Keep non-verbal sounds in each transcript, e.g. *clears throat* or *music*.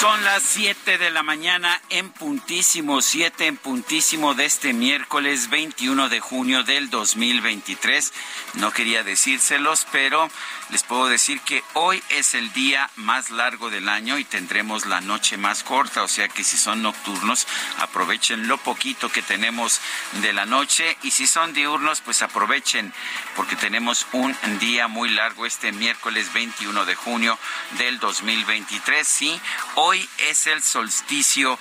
Son las 7 de la mañana en puntísimo, 7 en puntísimo de este miércoles 21 de junio del 2023. No quería decírselos, pero les puedo decir que hoy es el día más largo del año y tendremos la noche más corta, o sea que si son nocturnos, aprovechen lo poquito que tenemos de la noche y si son diurnos, pues aprovechen porque tenemos un día muy largo este miércoles 21 de junio del 2023. Sí, hoy Hoy es el solsticio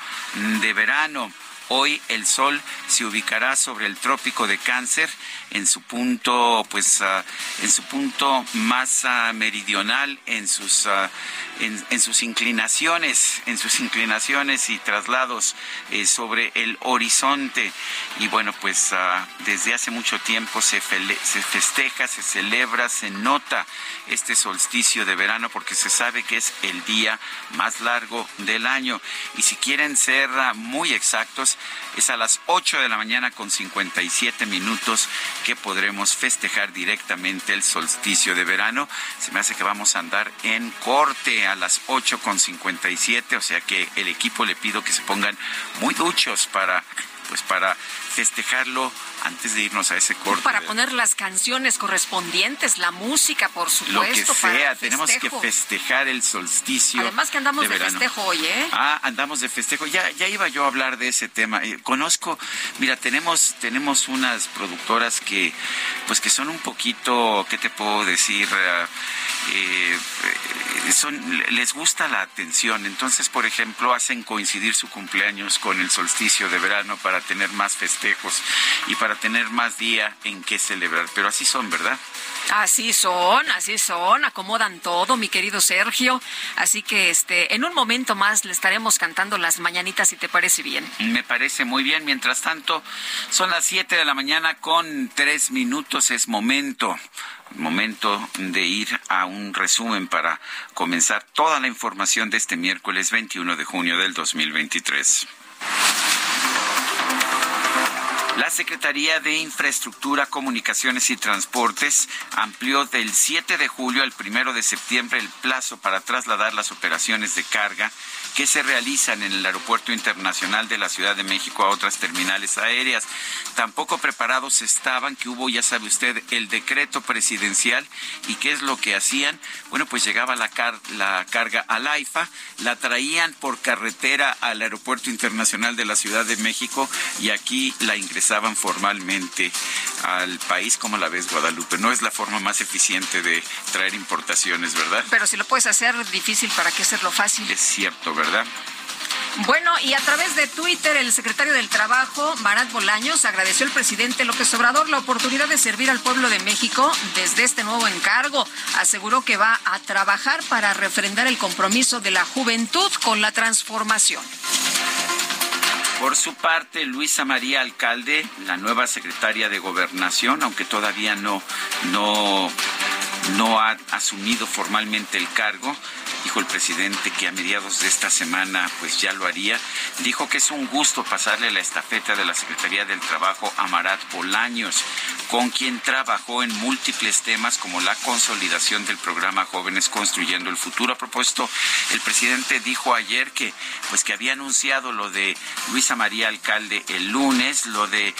de verano. Hoy el sol se ubicará sobre el trópico de Cáncer en su punto, pues, uh, en su punto más uh, meridional, en sus, en, en, sus inclinaciones, en sus inclinaciones y traslados eh, sobre el horizonte. Y bueno, pues desde hace mucho tiempo se, se festeja, se celebra, se nota este solsticio de verano porque se sabe que es el día más largo del año. Y si quieren ser muy exactos, es a las 8 de la mañana con 57 minutos que podremos festejar directamente el solsticio de verano. Se me hace que vamos a andar en corte a las 8 con 57, o sea que el equipo le pido que se pongan muy duchos para pues para festejarlo antes de irnos a ese corte. Para poner las canciones correspondientes, la música, por supuesto. Lo que sea, tenemos que festejar el solsticio. Además que andamos de, festejo hoy, ¿eh? Ah, andamos de festejo. Ya, ya iba yo a hablar de ese tema. Eh, conozco, mira, tenemos, tenemos unas productoras que, pues que son un poquito, ¿qué te puedo decir? Eh, eh, son, les gusta la atención. Entonces, por ejemplo, hacen coincidir su cumpleaños con el solsticio de verano para tener más festejos y para tener más día en que celebrar. Pero así son, ¿verdad? Así son, así son, acomodan todo, mi querido Sergio. Así que este, en un momento más le estaremos cantando las mañanitas si te parece bien. Me parece muy bien. Mientras tanto, son las 7 de la mañana con tres minutos. Es momento momento de ir a un resumen para comenzar toda la información de este miércoles 21 de junio del 2023. La Secretaría de Infraestructura, Comunicaciones y Transportes amplió del 7 de julio al 1 de septiembre el plazo para trasladar las operaciones de carga que se realizan en el Aeropuerto Internacional de la Ciudad de México a otras terminales aéreas. Tampoco preparados estaban, que hubo, ya sabe usted, el decreto presidencial y qué es lo que hacían. Bueno, pues llegaba la, la carga al AIFA, la traían por carretera al Aeropuerto Internacional de la Ciudad de México y aquí la ingresaban formalmente al país, como la ves, Guadalupe. No es la forma más eficiente de traer importaciones, ¿verdad? Pero si lo puedes hacer difícil, ¿para qué hacerlo fácil? Es cierto, ¿verdad? Bueno, y a través de Twitter, el secretario del Trabajo, Marat Bolaños, agradeció al presidente López Obrador la oportunidad de servir al pueblo de México desde este nuevo encargo. Aseguró que va a trabajar para refrendar el compromiso de la juventud con la transformación. Por su parte, Luisa María Alcalde, la nueva secretaria de Gobernación, aunque todavía no, no, no ha asumido formalmente el cargo, dijo el presidente que a mediados de esta semana pues ya lo haría. Dijo que es un gusto pasarle la estafeta de la Secretaría del Trabajo a Marat Bolaños, con quien trabajó en múltiples temas como la consolidación del programa Jóvenes Construyendo el Futuro. A propósito, el presidente dijo ayer que pues que había anunciado lo de Luisa María Alcalde el lunes, lo de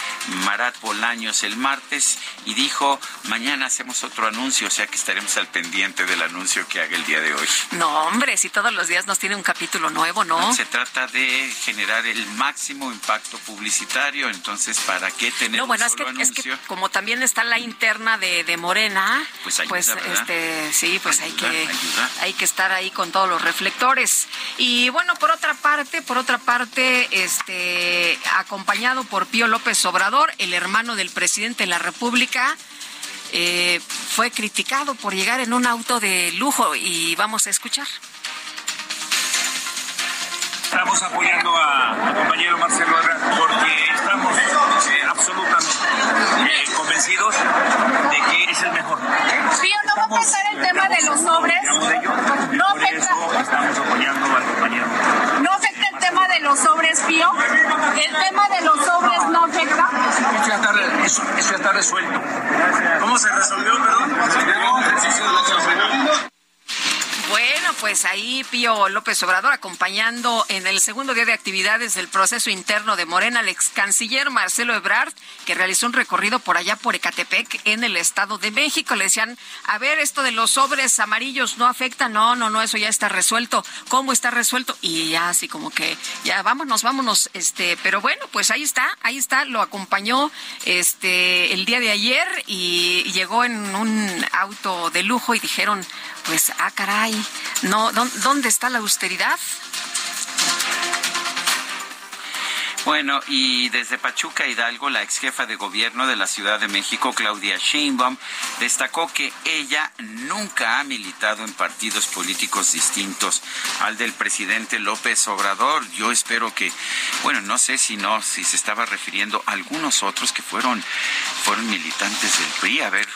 Marat Bolaños el martes y dijo, mañana hacemos otro anuncio, o sea que estaremos al pendiente del anuncio que haga el día de hoy. No, hombre, si todos los días nos tiene un capítulo nuevo, ¿no? Se trata de generar el máximo impacto publicitario, entonces, ¿para qué tener no, bueno, es, que, es que como también está la interna de, de Morena, pues, pues este, sí, pues hay que hay que estar ahí con todos los reflectores. Y bueno, por otra parte, por otra parte, este acompañado por Pío López Obrador, el hermano del presidente de la República, eh, fue criticado por llegar en un auto de lujo y vamos a escuchar. Estamos apoyando a, compañero Marcelo Ebrard porque estamos eh, absolutamente eh, convencidos de que es el mejor. Pío, ¿no va a pasar el tema de los sobres? no afecta. estamos apoyando al compañero. ¿No afecta el tema los sobres, Pío? ¿El tema de los sobres no afecta? Eso ya está, eso ya está resuelto. ¿Cómo se resolvió, perdón? Bueno, pues ahí Pío López Obrador acompañando en el segundo día de actividades del proceso interno de Morena al ex canciller Marcelo Ebrard, que realizó un recorrido por allá por Ecatepec en el Estado de México. Le decían, a ver, esto de los sobres amarillos no afecta. No, no, no, eso ya está resuelto. ¿Cómo está resuelto? Y ya así como que, ya vámonos, vámonos. Este, pero bueno, pues ahí está, ahí está. Lo acompañó este el día de ayer y llegó en un auto de lujo y dijeron, pues, ah, caray, no, ¿dónde está la austeridad? Bueno, y desde Pachuca Hidalgo, la ex jefa de gobierno de la Ciudad de México, Claudia Sheinbaum, destacó que ella nunca ha militado en partidos políticos distintos al del presidente López Obrador. Yo espero que, bueno, no sé si no, si se estaba refiriendo a algunos otros que fueron, fueron militantes del PRI. A ver,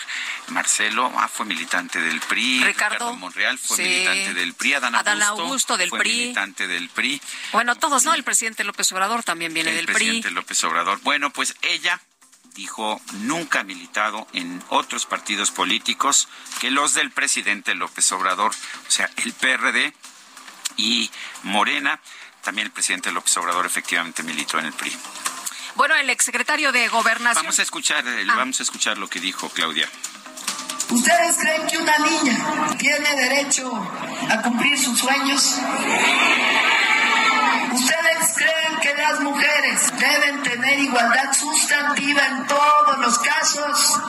Marcelo ah, fue militante del PRI, Ricardo, Monreal fue militante del PRI, Adán, Augusto, del fue PRI. militante del PRI. Bueno, todos, ¿no? El presidente López Obrador también viene del PRI. El presidente López Obrador. Bueno, pues ella dijo nunca ha militado en otros partidos políticos que los del presidente López Obrador, o sea, el PRD y Morena. También el presidente López Obrador efectivamente militó en el PRI. Bueno, el exsecretario de Gobernación. Vamos a escuchar, ah. vamos a escuchar lo que dijo Claudia. ¿Ustedes creen que una niña tiene derecho a cumplir sus sueños? ¿Ustedes creen que las mujeres deben tener igualdad sustantiva en todos los casos?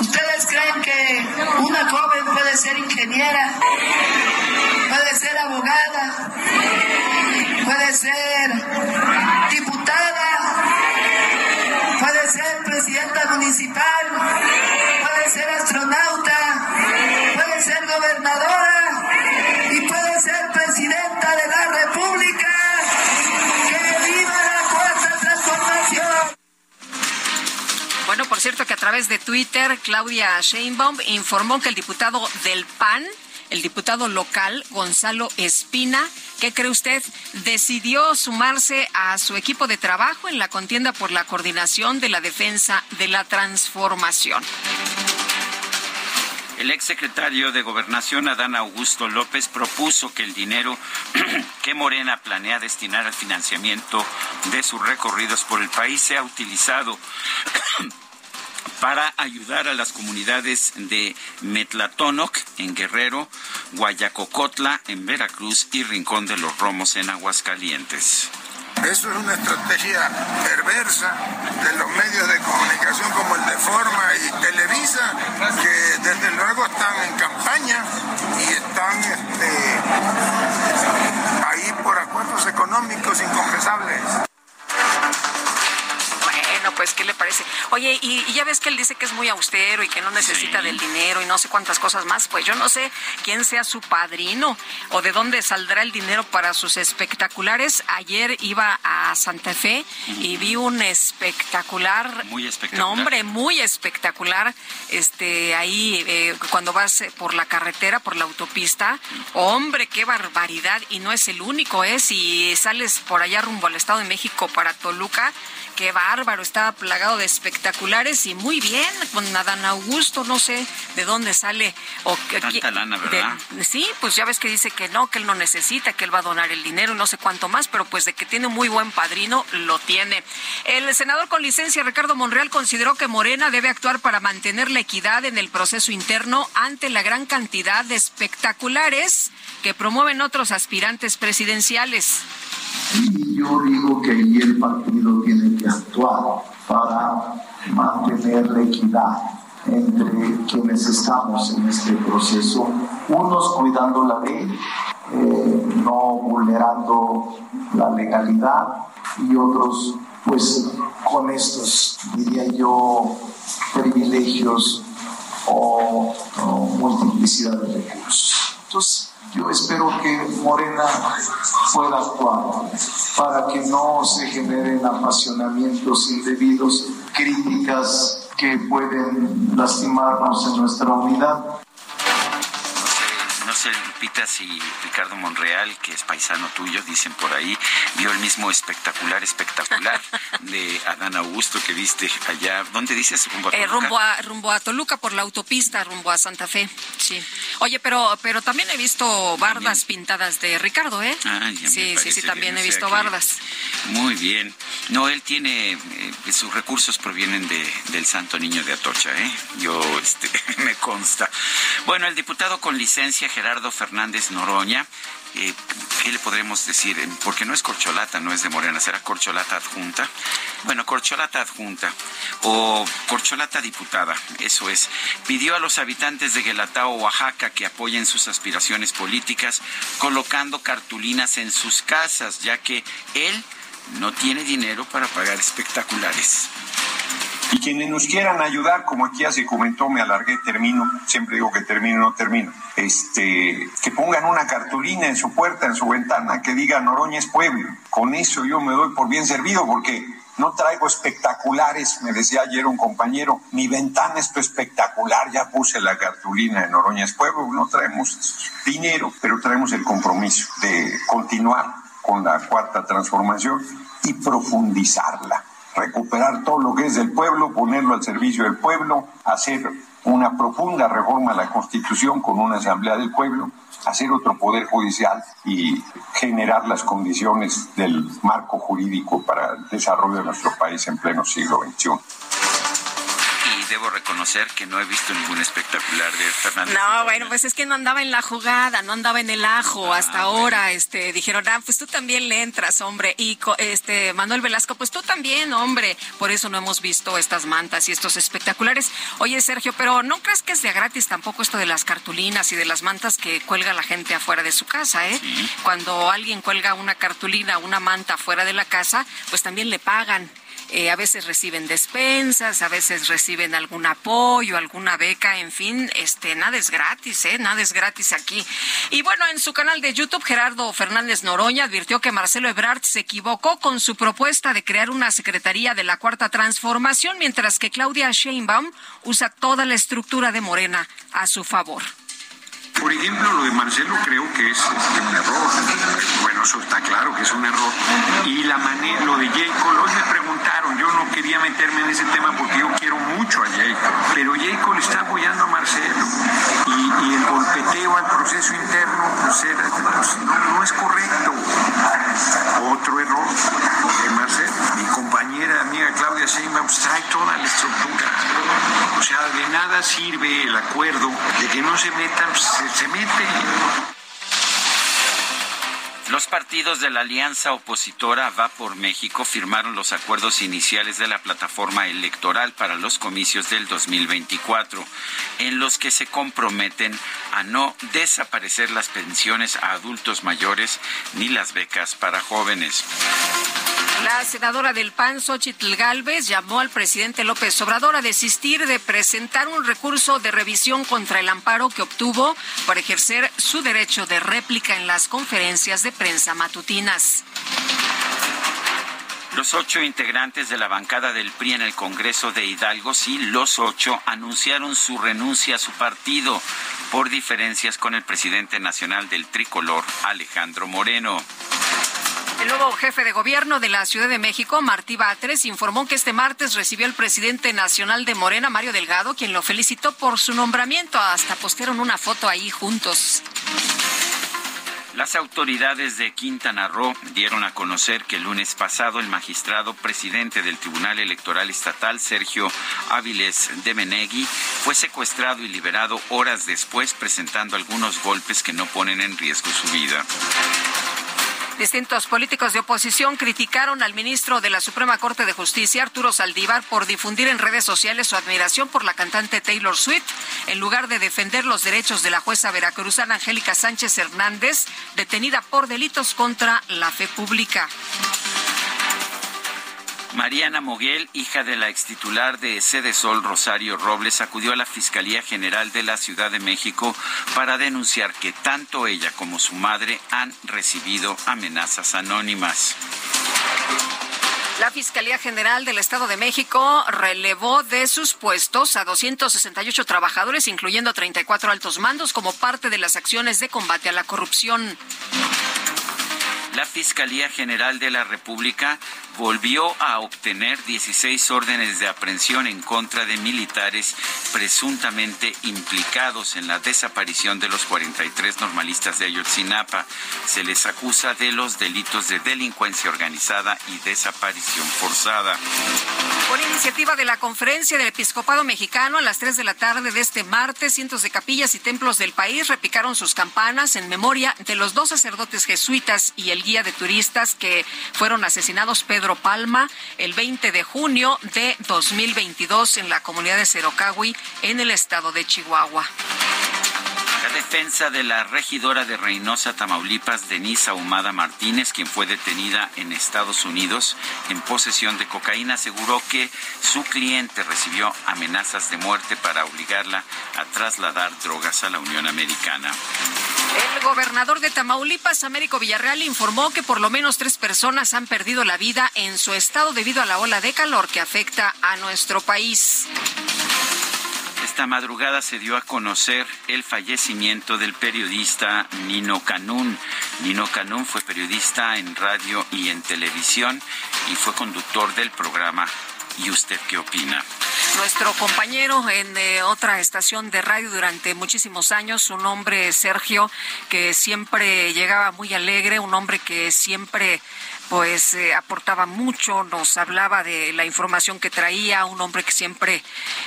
¿Ustedes creen que una joven puede ser ingeniera? ¿Puede ser abogada? ¿Puede ser diputada? Puede ser presidenta municipal, puede ser astronauta, puede ser gobernadora y puede ser presidenta de la República. ¡Que viva la cuarta transformación! Bueno, por cierto que a través de Twitter, Claudia Sheinbaum informó que el diputado del PAN, el diputado local, Gonzalo Espina, ¿Qué cree usted? Decidió sumarse a su equipo de trabajo en la contienda por la coordinación de la defensa de la transformación. El exsecretario de Gobernación, Adán Augusto López, propuso que el dinero *clears throat* que Morena planea destinar al financiamiento de sus recorridos por el país sea utilizado *clears throat* para ayudar a las comunidades de Metlatónoc en Guerrero, Guayacocotla en Veracruz y Rincón de los Romos en Aguascalientes. Eso es una estrategia perversa de los medios de comunicación como el de Forma y Televisa, que desde luego están en campaña y están este, ahí por acuerdos económicos inconfesables pues, ¿qué le parece? Oye, y, ya ves que él dice que es muy austero y que no necesita del dinero y no sé cuántas cosas más. Pues yo no sé quién sea su padrino o de dónde saldrá el dinero para sus espectaculares. Ayer iba a Santa Fe y vi un espectacular. Muy espectacular. Nombre muy espectacular. Este, ahí, eh, cuando vas por la carretera, por la autopista. Hombre, qué barbaridad. Y no es el único, ¿eh? Si sales por allá rumbo al Estado de México para Toluca qué bárbaro, estaba plagado de espectaculares y muy bien con Adán Augusto, no sé de dónde sale. O Tanta lana, ¿verdad? sí, pues ya ves que dice que no, que él no necesita, que él va a donar el dinero, no sé cuánto más, pero pues de que tiene un muy buen padrino, lo tiene. El senador con licencia, Ricardo Monreal, consideró que Morena debe actuar para mantener la equidad en el proceso interno ante la gran cantidad de espectaculares que promueven otros aspirantes presidenciales. Y yo digo que ahí el partido tiene actuar para mantener la equidad entre quienes estamos en este proceso, unos cuidando la ley, eh, no vulnerando la legalidad y otros pues con estos, diría yo, privilegios o, multiplicidad de recursos. Entonces, yo espero que Morena pueda actuar para que no se generen apasionamientos indebidos, críticas que pueden lastimarnos en nuestra unidad. No sé, Lupita, si Ricardo Monreal, que es paisano tuyo, dicen por ahí, vio el mismo espectacular, espectacular *laughs* de Adán Augusto que viste allá. ¿Dónde dices? Rumbo a, eh, Toluca? rumbo a, Toluca por la autopista, rumbo a Santa Fe. Sí. Oye, pero, pero también he visto bardas pintadas de Ricardo, ¿eh? Ah, sí, sí, sí, también he visto bardas. Muy bien. No, él tiene, eh, sus recursos provienen de, del Santo Niño de Atocha, ¿eh? Yo, este, *laughs* me consta. Bueno, el diputado con licencia Gerardo Fernández Noroña eh, ¿qué le podremos decir? Porque no es corcholata, no es de Morena, será corcholata adjunta. Bueno, corcholata adjunta o corcholata diputada, eso es. Pidió a los habitantes de Guelatao, Oaxaca, que apoyen sus aspiraciones políticas colocando cartulinas en sus casas, ya que él no tiene dinero para pagar espectaculares. Y quienes nos quieran ayudar, como aquí ya se comentó, me alargué, termino, siempre digo que termino, no termino, este, que pongan una cartulina en su puerta, en su ventana, que diga Noroña es pueblo. Con eso yo me doy por bien servido, porque no traigo espectaculares, me decía ayer un compañero, mi ventana es espectacular, ya puse la cartulina en Noroña es pueblo, no traemos dinero, pero traemos el compromiso de continuar con la cuarta transformación y profundizarla recuperar todo lo que es del pueblo, ponerlo al servicio del pueblo, hacer una profunda reforma a la Constitución con una Asamblea del Pueblo, hacer otro Poder Judicial y generar las condiciones del marco jurídico para el desarrollo de nuestro país en pleno siglo XXI debo reconocer que no he visto ningún espectacular de Fernández. No, bueno, pues es que no andaba en la jugada, no andaba en el ajo ah, hasta ahora. Este, dijeron, ah, pues tú también le entras, hombre. Y este Manuel Velasco, pues tú también, hombre. Por eso no hemos visto estas mantas y estos espectaculares. Oye, Sergio, pero ¿no crees que es de gratis tampoco esto de las cartulinas y de las mantas que cuelga la gente afuera de su casa, eh? Cuando alguien cuelga una cartulina, una manta afuera de la casa, pues también le pagan. Eh, a veces reciben despensas, a veces reciben algún apoyo, alguna beca, en fin, este, nada es gratis, ¿eh? Nada es gratis aquí. Y bueno, en su canal de YouTube, Gerardo Fernández Noroña advirtió que Marcelo Ebrard se equivocó con su propuesta de crear una Secretaría de la Cuarta Transformación, mientras que Claudia Sheinbaum usa toda la estructura de Morena a su favor. Por ejemplo, lo de Marcelo creo que es un error. Bueno, eso está claro que es un error. Y la manera, lo de Jacob, hoy me preguntaron, yo no quería meterme en ese tema porque yo quiero mucho a Jacob, pero Jacob está apoyando a Marcelo. Y, el golpeteo al proceso interno pues, pues, no, es correcto. Otro error de Marcelo. Mi compañera amiga Claudia Sheinbaum pues, trae toda la estructura. O sea, de nada sirve el acuerdo de que no se metan se. Los partidos de la alianza opositora Va por México firmaron los acuerdos iniciales de la plataforma electoral para los comicios del 2024, en los que se comprometen a no desaparecer las pensiones a adultos mayores ni las becas para jóvenes. La senadora del PAN, Xochitl Galvez, llamó al presidente López Obrador a desistir de presentar un recurso de revisión contra el amparo que obtuvo para ejercer su derecho de réplica en las conferencias de prensa matutinas. Los ocho integrantes de la bancada del PRI en el Congreso de Hidalgo, sí, los ocho, anunciaron su renuncia a su partido por diferencias con el presidente nacional del tricolor, Alejandro Moreno. El nuevo jefe de gobierno de la Ciudad de México, Martí Batres, informó que este martes recibió al presidente nacional de Morena, Mario Delgado, quien lo felicitó por su nombramiento. Hasta postearon una foto ahí juntos. Las autoridades de Quintana Roo dieron a conocer que el lunes pasado el magistrado presidente del Tribunal Electoral Estatal, Sergio Áviles de Menegui, fue secuestrado y liberado horas después presentando algunos golpes que no ponen en riesgo su vida. Distintos políticos de oposición criticaron al ministro de la Suprema Corte de Justicia, Arturo Saldívar, por difundir en redes sociales su admiración por la cantante Taylor Swift, en lugar de defender los derechos de la jueza veracruzana Angélica Sánchez Hernández, detenida por delitos contra la fe pública. Mariana Moguel, hija de la extitular de Sede Sol Rosario Robles, acudió a la Fiscalía General de la Ciudad de México para denunciar que tanto ella como su madre han recibido amenazas anónimas. La Fiscalía General del Estado de México relevó de sus puestos a 268 trabajadores, incluyendo 34 altos mandos, como parte de las acciones de combate a la corrupción. La Fiscalía General de la República volvió a obtener 16 órdenes de aprehensión en contra de militares presuntamente implicados en la desaparición de los 43 normalistas de Ayotzinapa. Se les acusa de los delitos de delincuencia organizada y desaparición forzada. Por iniciativa de la Conferencia del Episcopado Mexicano, a las 3 de la tarde de este martes, cientos de capillas y templos del país repicaron sus campanas en memoria de los dos sacerdotes jesuitas y el guía de turistas que fueron asesinados Pedro Palma el 20 de junio de 2022 en la comunidad de Cerocahui, en el estado de Chihuahua. Defensa de la regidora de Reynosa, Tamaulipas, Denise Ahumada Martínez, quien fue detenida en Estados Unidos en posesión de cocaína, aseguró que su cliente recibió amenazas de muerte para obligarla a trasladar drogas a la Unión Americana. El gobernador de Tamaulipas, Américo Villarreal, informó que por lo menos tres personas han perdido la vida en su estado debido a la ola de calor que afecta a nuestro país. Esta madrugada se dio a conocer el fallecimiento del periodista Nino Canún. Nino Canún fue periodista en radio y en televisión y fue conductor del programa ¿Y usted qué opina? Nuestro compañero en eh, otra estación de radio durante muchísimos años, un hombre Sergio que siempre llegaba muy alegre, un hombre que siempre pues eh, aportaba mucho, nos hablaba de la información que traía, un hombre que siempre,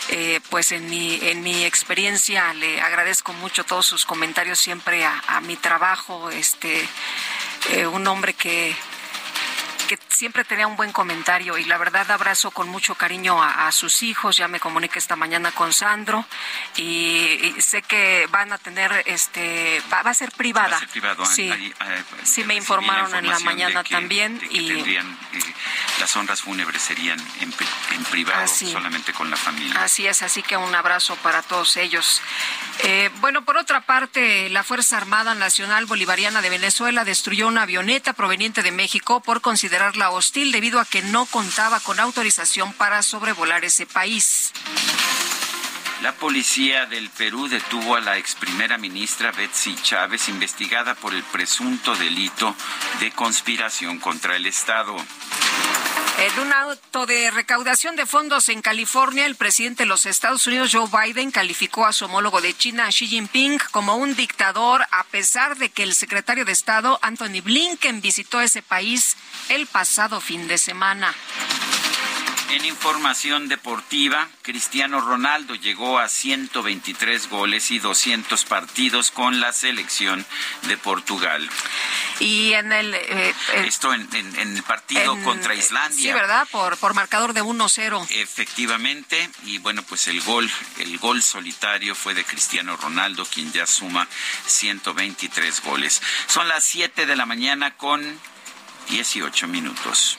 eh, pues en mi, en mi experiencia le agradezco mucho todos sus comentarios siempre a, a mi trabajo, este, un hombre que que siempre tenía un buen comentario y la verdad abrazo con mucho cariño a, sus hijos. Ya me comuniqué esta mañana con Sandro y, sé que van a tener, este, va, a ser privada. sí, sí me informaron en la mañana también y eh, las honras fúnebres serían en, privado, solamente con la familia. Así es, así que un abrazo para todos ellos. Eh, bueno, por otra parte, la Fuerza Armada Nacional Bolivariana de Venezuela destruyó una avioneta proveniente de México por considerarla hostil debido a que no contaba con autorización para sobrevolar ese país. La policía del Perú detuvo a la ex primera ministra Betsy Chávez, investigada por el presunto delito de conspiración contra el Estado. En un auto de recaudación de fondos en California, el presidente de los Estados Unidos, Joe Biden, calificó a su homólogo de China, Xi Jinping, como un dictador, a pesar de que el secretario de Estado, Anthony Blinken, visitó ese país el pasado fin de semana. En información deportiva, Cristiano Ronaldo llegó a 123 goles y 200 partidos con la selección de Portugal. Y en el... Eh, Esto en, el partido contra Islandia. Sí, ¿verdad? Por, por marcador de 1-0. Efectivamente. Y bueno, pues el gol, el gol solitario fue de Cristiano Ronaldo, quien ya suma 123 goles. Son las 7 de la mañana con 18 minutos.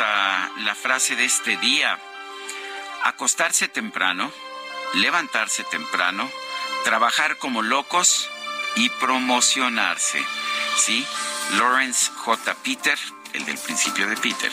A la frase de este día. Acostarse temprano, levantarse temprano, trabajar como locos y promocionarse. ¿Sí? Lawrence J. Peter, el del principio de Peter.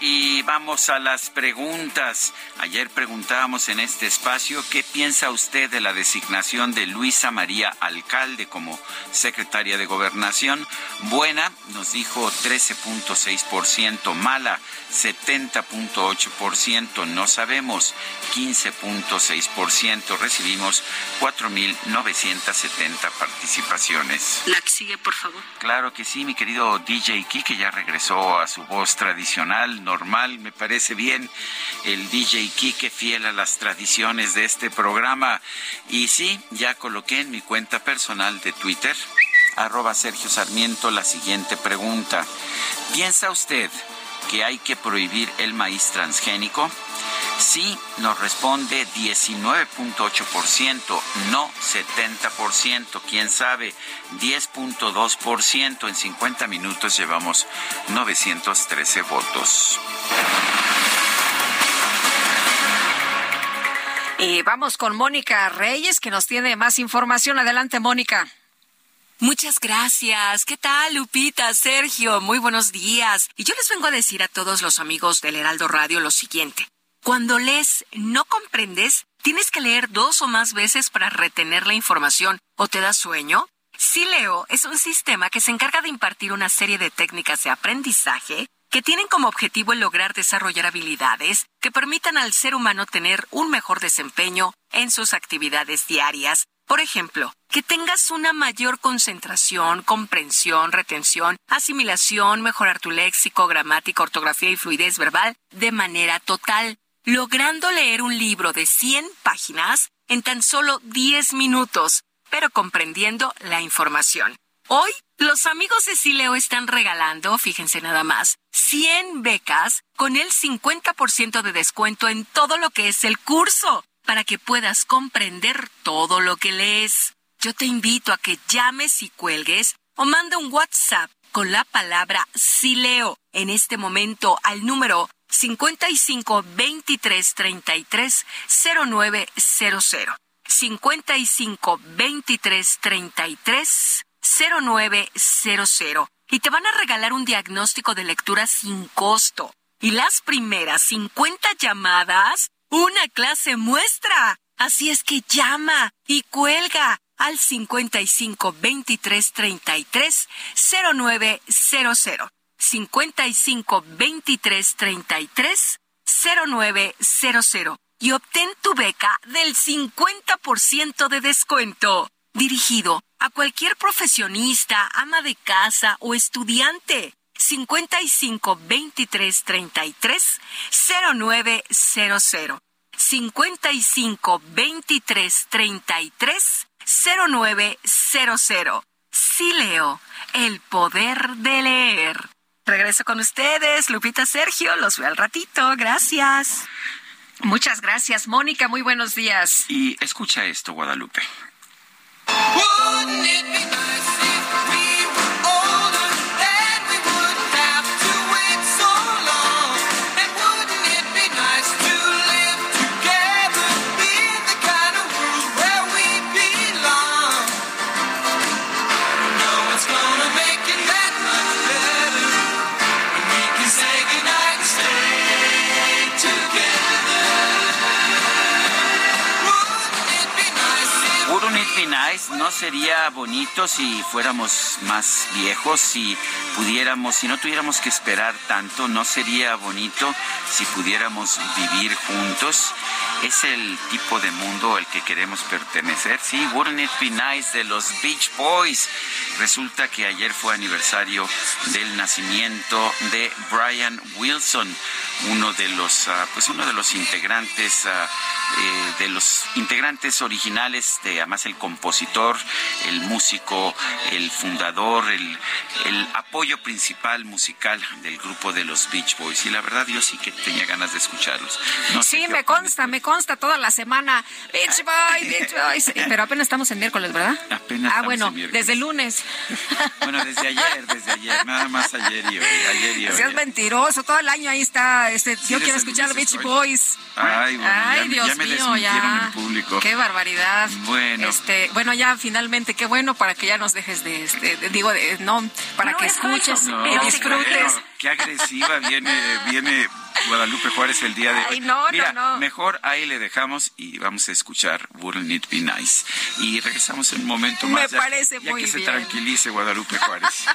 Y vamos a las preguntas. Ayer preguntábamos en este espacio qué piensa usted de la designación de Luisa María Alcalde como secretaria de Gobernación. Buena, nos dijo 13.6%, mala 70.8%, no sabemos 15.6%, recibimos 4.970 participaciones. La que sigue, por favor. Claro que sí, mi querido DJ Kike ya regresó a su voz tradicional, normal, me parece bien el DJ Kike fiel a las tradiciones de este programa. Y sí, ya coloqué en mi cuenta personal de Twitter, arroba Sergio Sarmiento, la siguiente pregunta. ¿Piensa usted que hay que prohibir el maíz transgénico? Sí, nos responde 19.8%, no 70%, quién sabe, 10.2%. En 50 minutos llevamos 913 votos. Y vamos con Mónica Reyes, que nos tiene más información. Adelante, Mónica. Muchas gracias. ¿Qué tal, Lupita, Sergio? Muy buenos días. Y yo les vengo a decir a todos los amigos del Heraldo Radio lo siguiente. Cuando lees no comprendes, tienes que leer dos o más veces para retener la información o te da sueño. Sileo es un sistema que se encarga de impartir una serie de técnicas de aprendizaje que tienen como objetivo el lograr desarrollar habilidades que permitan al ser humano tener un mejor desempeño en sus actividades diarias. Por ejemplo, que tengas una mayor concentración, comprensión, retención, asimilación, mejorar tu léxico, gramática, ortografía y fluidez verbal de manera total, logrando leer un libro de 100 páginas en tan solo 10 minutos, pero comprendiendo la información. Hoy, los amigos de Sileo están regalando, fíjense nada más, 100 becas con el 50% de descuento en todo lo que es el curso, para que puedas comprender todo lo que lees. Yo te invito a que llames y cuelgues o manda un WhatsApp con la palabra Sileo en este momento al número 55 23 33 0900. 55 23 33 0900 y te van a regalar un diagnóstico de lectura sin costo. Y las primeras 50 llamadas, una clase muestra. Así es que llama y cuelga al 55 23 33 0900. 55 23 33 0900 y obtén tu beca del 50% de descuento, dirigido a cualquier profesionista, ama de casa o estudiante. 55 23 33 0900 55 23 33 0900 Sí leo, el poder de leer. Regreso con ustedes, Lupita Sergio, los veo al ratito, gracias. Muchas gracias, Mónica, muy buenos días. Y escucha esto, Guadalupe. ¿No sería bonito si fuéramos más viejos, si pudiéramos, si no tuviéramos que esperar tanto, no sería bonito si pudiéramos vivir juntos? ¿Es el tipo de mundo al que queremos pertenecer? Sí, wouldn't it be nice de los Beach Boys. Resulta que ayer fue aniversario del nacimiento de Brian Wilson, uno de los, ah, pues uno de los integrantes ah, eh, de los integrantes originales, de, además el compositor, el músico, el fundador, el, el apoyo principal musical del grupo de los Beach Boys. Y la verdad yo sí que tenía ganas de escucharlos. sí, me consta, me consta toda la semana. Beach Boys, Beach Boys. *laughs* Pero apenas estamos en miércoles, ¿verdad? Apenas. Ah, bueno, desde el lunes. *laughs* Bueno, desde ayer, desde ayer, nada más ayer y hoy. Ayer y hoy. Seas mentiroso, todo el año ahí está. Este, yo quiero escuchar Beach Boys. Ay, bueno, Ay, ya, Dios ya me mío, ya. en público. Qué barbaridad. Bueno. Este, bueno, ya finalmente, qué bueno para que ya nos dejes de, este, de- digo, de, no, para No, que es escuches falso. No, y disfrutes. qué agresiva viene, viene Guadalupe Juárez el día de hoy. Ay, no, no, Mira, no. mejor ahí le dejamos y vamos a escuchar Wouldn't It Be Nice. Y regresamos en un momento Me más. ya- parece ya muy que se tranquilice Guadalupe Juárez. *laughs*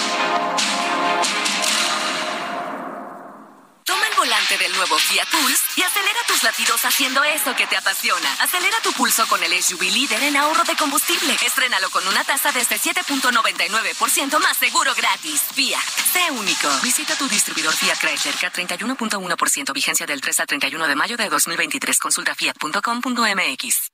Del nuevo Fiat Pulse y acelera tus latidos haciendo eso que te apasiona. Acelera tu pulso con el SUV líder en ahorro de combustible. Estrénalo con una tasa desde 7.99% más seguro gratis. Fiat, sé único. Visita tu distribuidor Fiat Chrysler K31.1% vigencia del 3 al 31 de mayo de 2023. Consulta fiat.com.mx.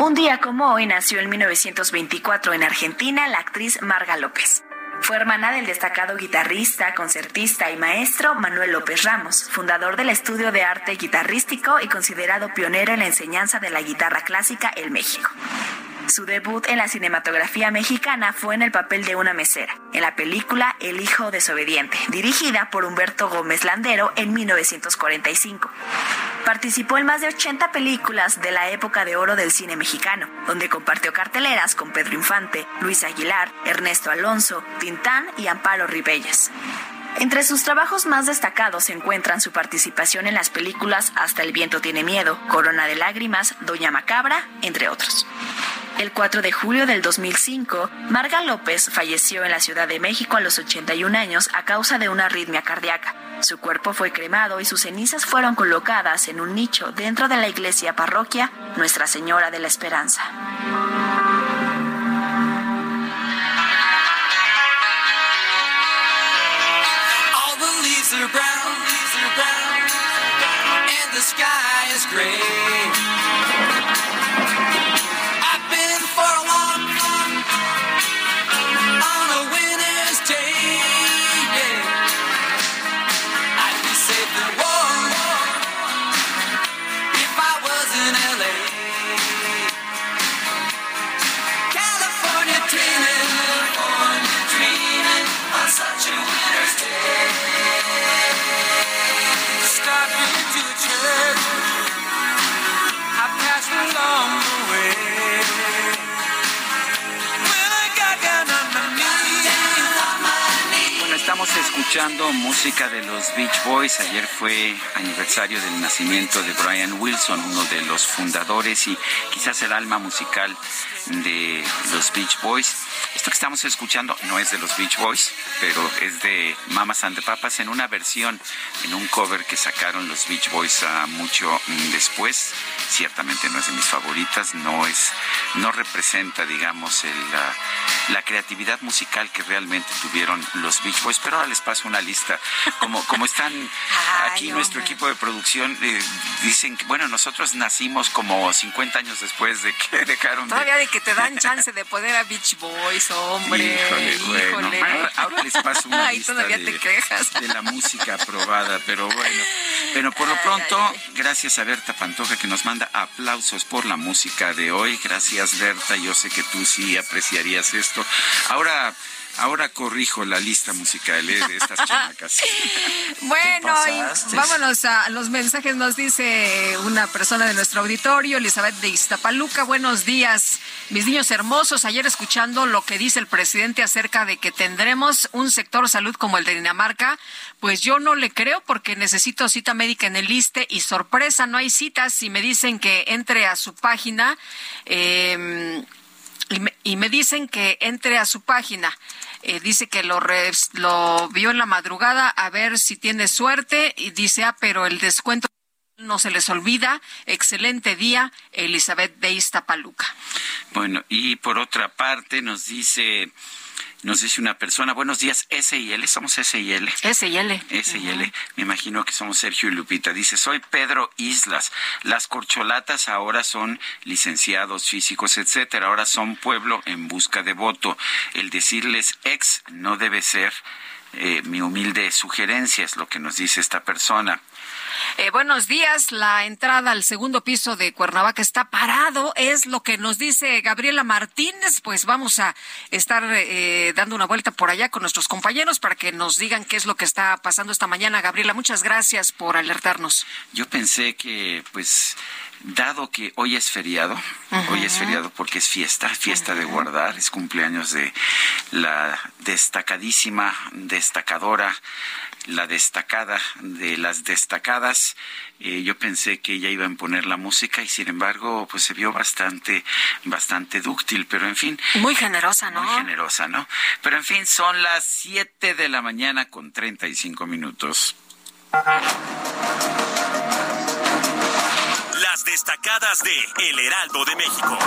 Un día como hoy nació en 1924 en Argentina la actriz Marga López. Fue hermana del destacado guitarrista, concertista y maestro Manuel López Ramos, fundador del estudio de arte guitarrístico y considerado pionero en la enseñanza de la guitarra clásica en México. Su debut en la cinematografía mexicana fue en el papel de una mesera, en la película El hijo desobediente, dirigida por Humberto Gómez Landero en 1945. Participó en más de 80 películas de la época de oro del cine mexicano, donde compartió carteleras con Pedro Infante, Luis Aguilar, Ernesto Alonso, Tintán y Amparo Ribelles. Entre sus trabajos más destacados se encuentran su participación en las películas Hasta el viento tiene miedo, Corona de lágrimas, Doña Macabra, entre otros. El 4 de julio del 2005, Marga López falleció en la Ciudad de México a los 81 años a causa de una arritmia cardíaca. Su cuerpo fue cremado y sus cenizas fueron colocadas en un nicho dentro de la iglesia parroquia Nuestra Señora de la Esperanza. Leaves are brown, leaves are brown, and the sky is gray. Estamos escuchando música de los Beach Boys. Ayer fue aniversario del nacimiento de Brian Wilson, uno de los fundadores y quizás el alma musical de los Beach Boys. Esto que estamos escuchando no es de los Beach Boys, pero es de Mamas and the Papas en una versión, en un cover que sacaron los Beach Boys ah, mucho después. Ciertamente no es de mis favoritas, no es, no representa, digamos, el, la creatividad musical que realmente tuvieron los Beach Boys, pero ahora les paso una lista. Como, como están *laughs* aquí nuestro equipo de producción, eh, dicen que, bueno, nosotros nacimos como 50 años después de que *laughs* dejaron de- Todavía de que te dan *laughs* chance de poder a Beach Boys, hombre. Híjole, bueno. híjole. Ahora, ahora les paso una Ay, lista todavía de, te quejas. de la música aprobada, pero bueno. Pero por lo pronto, gracias a Berta Pantoja que nos manda aplausos por la música de hoy. Gracias, Berta. Yo sé que tú sí apreciarías esto. Ahora, Ahora corrijo la lista musical ¿eh? de estas chamacas. *laughs* Bueno, y vámonos a los mensajes. Nos dice una persona de nuestro auditorio, Elizabeth de Iztapaluca. Buenos días, mis niños hermosos. Ayer escuchando lo que dice el presidente acerca de que tendremos un sector salud como el de Dinamarca, pues yo no le creo porque necesito cita médica en el liste y sorpresa, no hay citas y me dicen que entre a su página. Eh, y me, dicen que entre a su página. Eh, dice que lo, res- lo vio en la madrugada a ver si tiene suerte y dice, ah, pero el descuento no se les olvida. Excelente día, Elizabeth de Iztapaluca. Bueno, y por otra parte nos dice, nos dice una persona, buenos días, S y L, somos S y L. S y L. S y L, me imagino que somos Sergio y Lupita. Dice, soy Pedro Islas. Las corcholatas ahora son licenciados físicos, etcétera. Ahora son pueblo en busca de voto. El decirles ex no debe ser eh, mi humilde sugerencia, es lo que nos dice esta persona. Eh, buenos días. La entrada al segundo piso de Cuernavaca está parado. Es lo que nos dice Gabriela Martínez. Pues vamos a estar eh, dando una vuelta por allá con nuestros compañeros para que nos digan qué es lo que está pasando esta mañana. Gabriela, muchas gracias por alertarnos. Yo pensé que, pues, dado que hoy es feriado, hoy es feriado porque es fiesta, fiesta de guardar, es cumpleaños de la destacadísima, destacadora, la destacada de las destacadas. Eh, yo pensé que ella iba a imponer la música y sin embargo, pues se vio bastante, bastante dúctil, pero en fin. Muy generosa, ¿no? Muy generosa, ¿no? Pero en fin, son las 7 de la mañana con 35 minutos. Las destacadas de El Heraldo de México.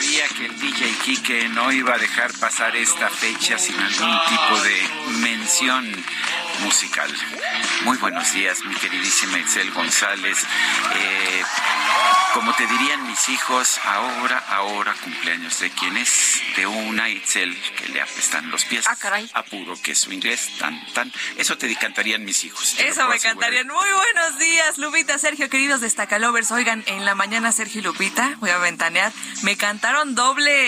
Sabía DJ Quique no iba a dejar pasar esta fecha sin algún tipo de mención musical. Muy buenos días, mi queridísima Itzel González. Eh, como te dirían mis hijos, ahora, ahora cumpleaños de quien es de una Itzel que le apestan los pies. Ah, caray. Apuro, que su inglés tan, tan. Eso te cantarían mis hijos. Eso me asegurar. cantarían. Muy buenos días, Lupita, Sergio, queridos destacalovers. Oigan, en la mañana Sergio y Lupita, voy a ventanear, me cantaron doble...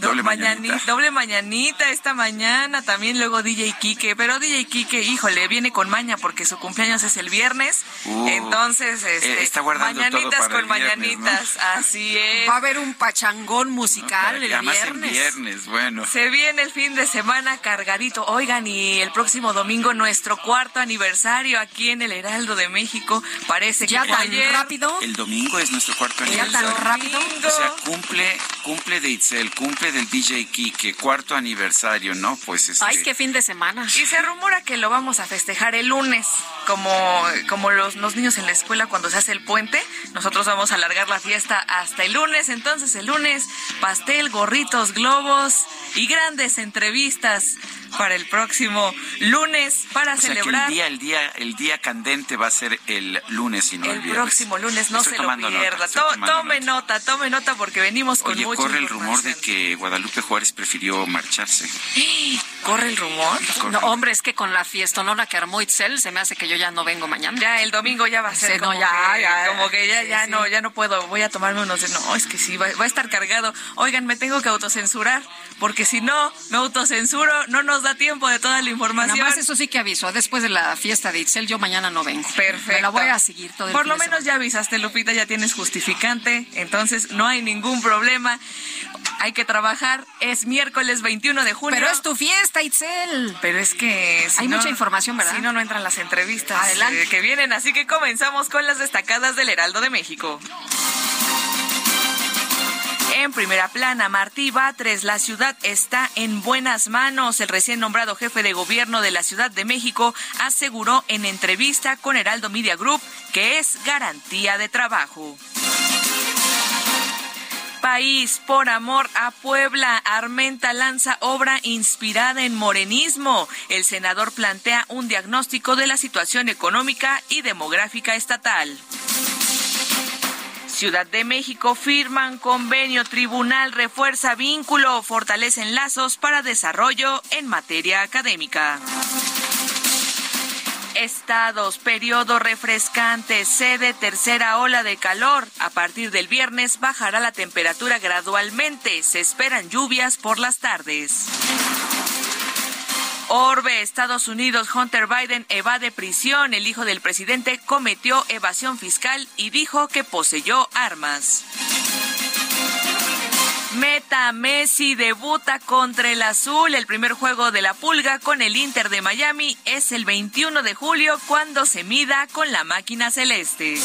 Doble mañani- mañanita. doble mañanita esta mañana, también luego DJ Kike, pero DJ Kike, híjole, viene con maña porque su cumpleaños es el viernes, Uh, entonces, este, eh, está guardando todo mañanitas para con el viernes, ¿no? mañanitas, así es. Va a haber un pachangón musical el además en viernes. viernes, bueno. Se viene el fin de semana cargadito. Oigan, y el próximo domingo nuestro cuarto aniversario aquí en el Heraldo de México. Parece que Ya tan ayer. rápido. El domingo es nuestro cuarto Ya aniversario. tan rápido. O sea, cumple, cumple de Itzel, cumple del DJ Kike, cuarto aniversario, ¿no? Pues este, Ay, qué fin de semana. Y se rumora que lo vamos a festejar el lunes, como, como los, los niños en la escuela cuando se hace el puente. Nosotros vamos a alargar la fiesta hasta el lunes. Entonces el lunes, pastel, gorritos, globos y grandes entrevistas para el próximo lunes para o sea, que celebrar. el día, el día, el día candente va a ser el lunes y no el, el viernes. próximo lunes, no Estoy se lo nota, pierda. tomando tome nota. tome nota porque venimos con Oye, mucha corre el rumor de información. Guadalupe Juárez prefirió marcharse. ¿Corre el rumor? Corre. No, hombre, es que con la fiestonona que armó Itzel, se me hace que yo ya no vengo mañana. Ya el domingo ya va a ser Sí, no, como, ya, que, ya. como que ya, Sí, ya sí. no, ya no puedo, voy a tomarme unos de no, es que sí, va, va a estar cargado. Oigan, me tengo que autocensurar, porque si no me autocensuro, no nos da tiempo de toda la información. Nada más eso sí que aviso. Después de la fiesta de Itzel, yo mañana no vengo. Perfecto. Me la voy a seguir todo el Por lo menos ya avisaste, Lupita, ya tienes justificante, entonces no hay ningún problema. Hay que trabajar, es miércoles 21 de junio. Pero es tu fiesta, Itzel. Pero es que... si Hay no- mucha información, ¿verdad? Si no, no entran las entrevistas Adelante. eh, que vienen. Así que comenzamos con las destacadas del Heraldo de México. En primera plana, Martí Batres, la ciudad está en buenas manos. El recién nombrado jefe de gobierno de la Ciudad de México aseguró en entrevista con Heraldo Media Group que es garantía de trabajo. País por amor a Puebla. Armenta lanza obra inspirada en morenismo. El senador plantea un diagnóstico de la situación económica y demográfica estatal. Ciudad de México firman convenio tribunal, refuerza vínculo, fortalecen lazos para desarrollo en materia académica. Estados, periodo refrescante, sede, tercera ola de calor. A partir del viernes bajará la temperatura gradualmente. Se esperan lluvias por las tardes. Orbe, Estados Unidos, Hunter Biden evade prisión. El hijo del presidente cometió evasión fiscal y dijo que poseyó armas. Meta Messi debuta contra el Azul. El primer juego de la Pulga con el Inter de Miami es el 21 de julio cuando se mida con la máquina celeste.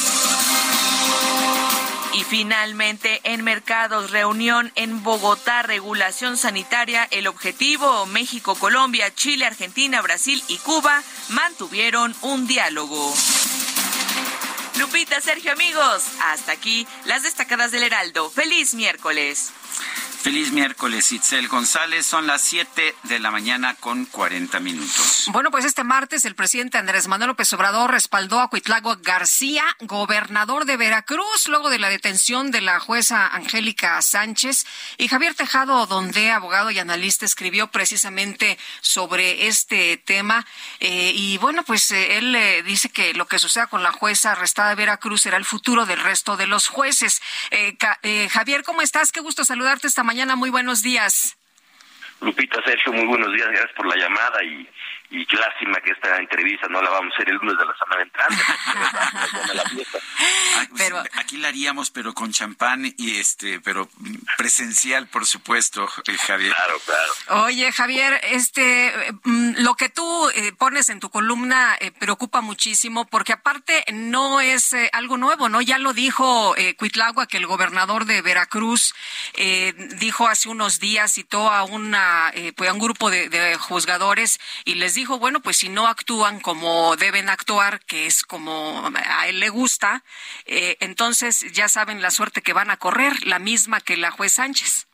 Y finalmente, en mercados, reunión en Bogotá, regulación sanitaria. El objetivo, México, Colombia, Chile, Argentina, Brasil y Cuba mantuvieron un diálogo. Lupita, Sergio, amigos, hasta aquí las destacadas del Heraldo. Feliz miércoles. Feliz miércoles, Itzel González. Son las 7 de la mañana con 40 minutos. Bueno, pues este martes el presidente Andrés Manuel López Obrador respaldó a Cuitlago García, gobernador de Veracruz, luego de la detención de la jueza Angélica Sánchez. Y Javier Tejado donde abogado y analista, escribió precisamente sobre este tema. Eh, y bueno, pues eh, él eh, dice que lo que suceda con la jueza arrestada de Veracruz será el futuro del resto de los jueces. Javier, ¿cómo estás? Qué gusto saludarte esta mañana mañana. Muy buenos días. Lupita, Sergio, muy buenos días. Gracias por la llamada y y lástima que esta entrevista no la vamos a hacer el lunes de la semana entrante. *laughs* pero aquí la haríamos, pero con champán y este, pero presencial, por supuesto, eh, Javier. Claro, claro. Oye, Javier, este, mm, lo que tú eh, pones en tu columna eh, preocupa muchísimo, porque aparte no es algo nuevo, ¿no? Ya lo dijo Cuitlagua, que el gobernador de Veracruz dijo hace unos días, citó a una, pues a un grupo de, de juzgadores y les dijo, bueno, pues si no actúan como deben actuar, que es como a él le gusta, eh, entonces ya saben la suerte que van a correr, la misma que la juez Sánchez.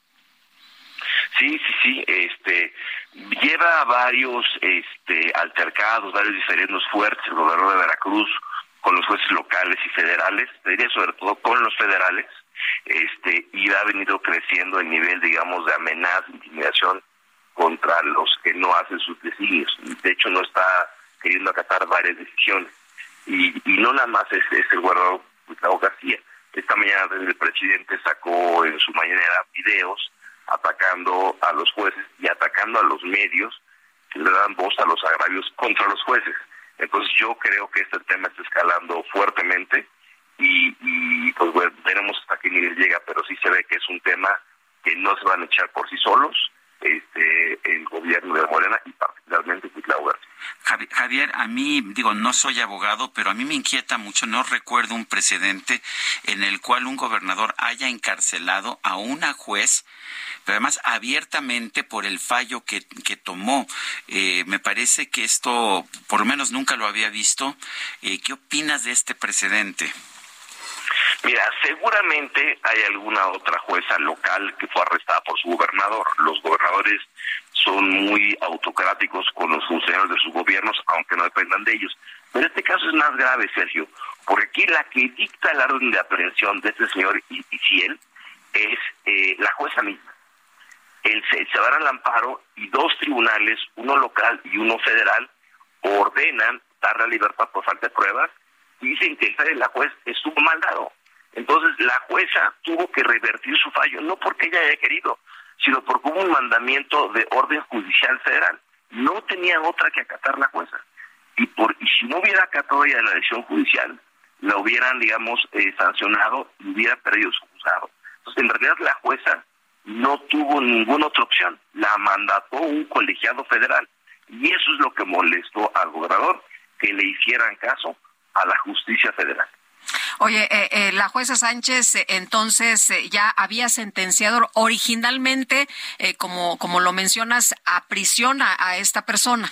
Sí, sí, sí, este lleva varios este altercados, varios diferentes fuertes el gobernador de Veracruz con los jueces locales y federales, diría sobre todo con los federales, este y ha venido creciendo el nivel, digamos, de amenaza, intimidación contra los que no hacen sus designios. De hecho, no está queriendo acatar varias decisiones. Y, no nada más es, es el gobernador Gustavo García. Esta mañana el presidente sacó en su mañanera videos atacando a los jueces y atacando a los medios que le dan voz a los agravios contra los jueces. Entonces yo creo que este tema está escalando fuertemente y, y pues bueno, veremos hasta qué nivel llega, pero sí se ve que es un tema que no se van a echar por sí solos, este, el gobierno de Morena y particularmente Cuitlao Javier, a mí, digo, no soy abogado, pero a mí me inquieta mucho, no recuerdo un precedente en el cual un gobernador haya encarcelado a una juez, pero además abiertamente por el fallo que, que tomó. Eh, me parece que esto, por lo menos nunca lo había visto. Eh, ¿Qué opinas de este precedente? Mira, seguramente hay alguna otra jueza local que fue arrestada por su gobernador. Los gobernadores son muy autocráticos con los funcionarios de sus gobiernos, aunque no dependan de ellos. Pero este caso es más grave, Sergio, porque aquí la que dicta el orden de aprehensión de este señor Isiel es eh, la jueza misma. El, se, se va al amparo y dos tribunales, uno local y uno federal, ordenan dar la libertad por falta de pruebas y dicen que el la juez estuvo mal dado. Entonces la jueza tuvo que revertir su fallo, no porque ella haya querido, sino porque hubo un mandamiento de orden judicial federal. No tenía otra que acatar la jueza. Y, por, y si no hubiera acatado ella la decisión judicial, la hubieran, digamos, eh, sancionado y hubiera perdido su juzgado. Entonces, en realidad la jueza no tuvo ninguna otra opción. La mandató un colegiado federal. Y eso es lo que molestó al gobernador, que le hicieran caso a la justicia federal. Oye, eh, eh, la jueza Sánchez eh, entonces ya había sentenciado originalmente, como, como lo mencionas, a prisión a, esta persona.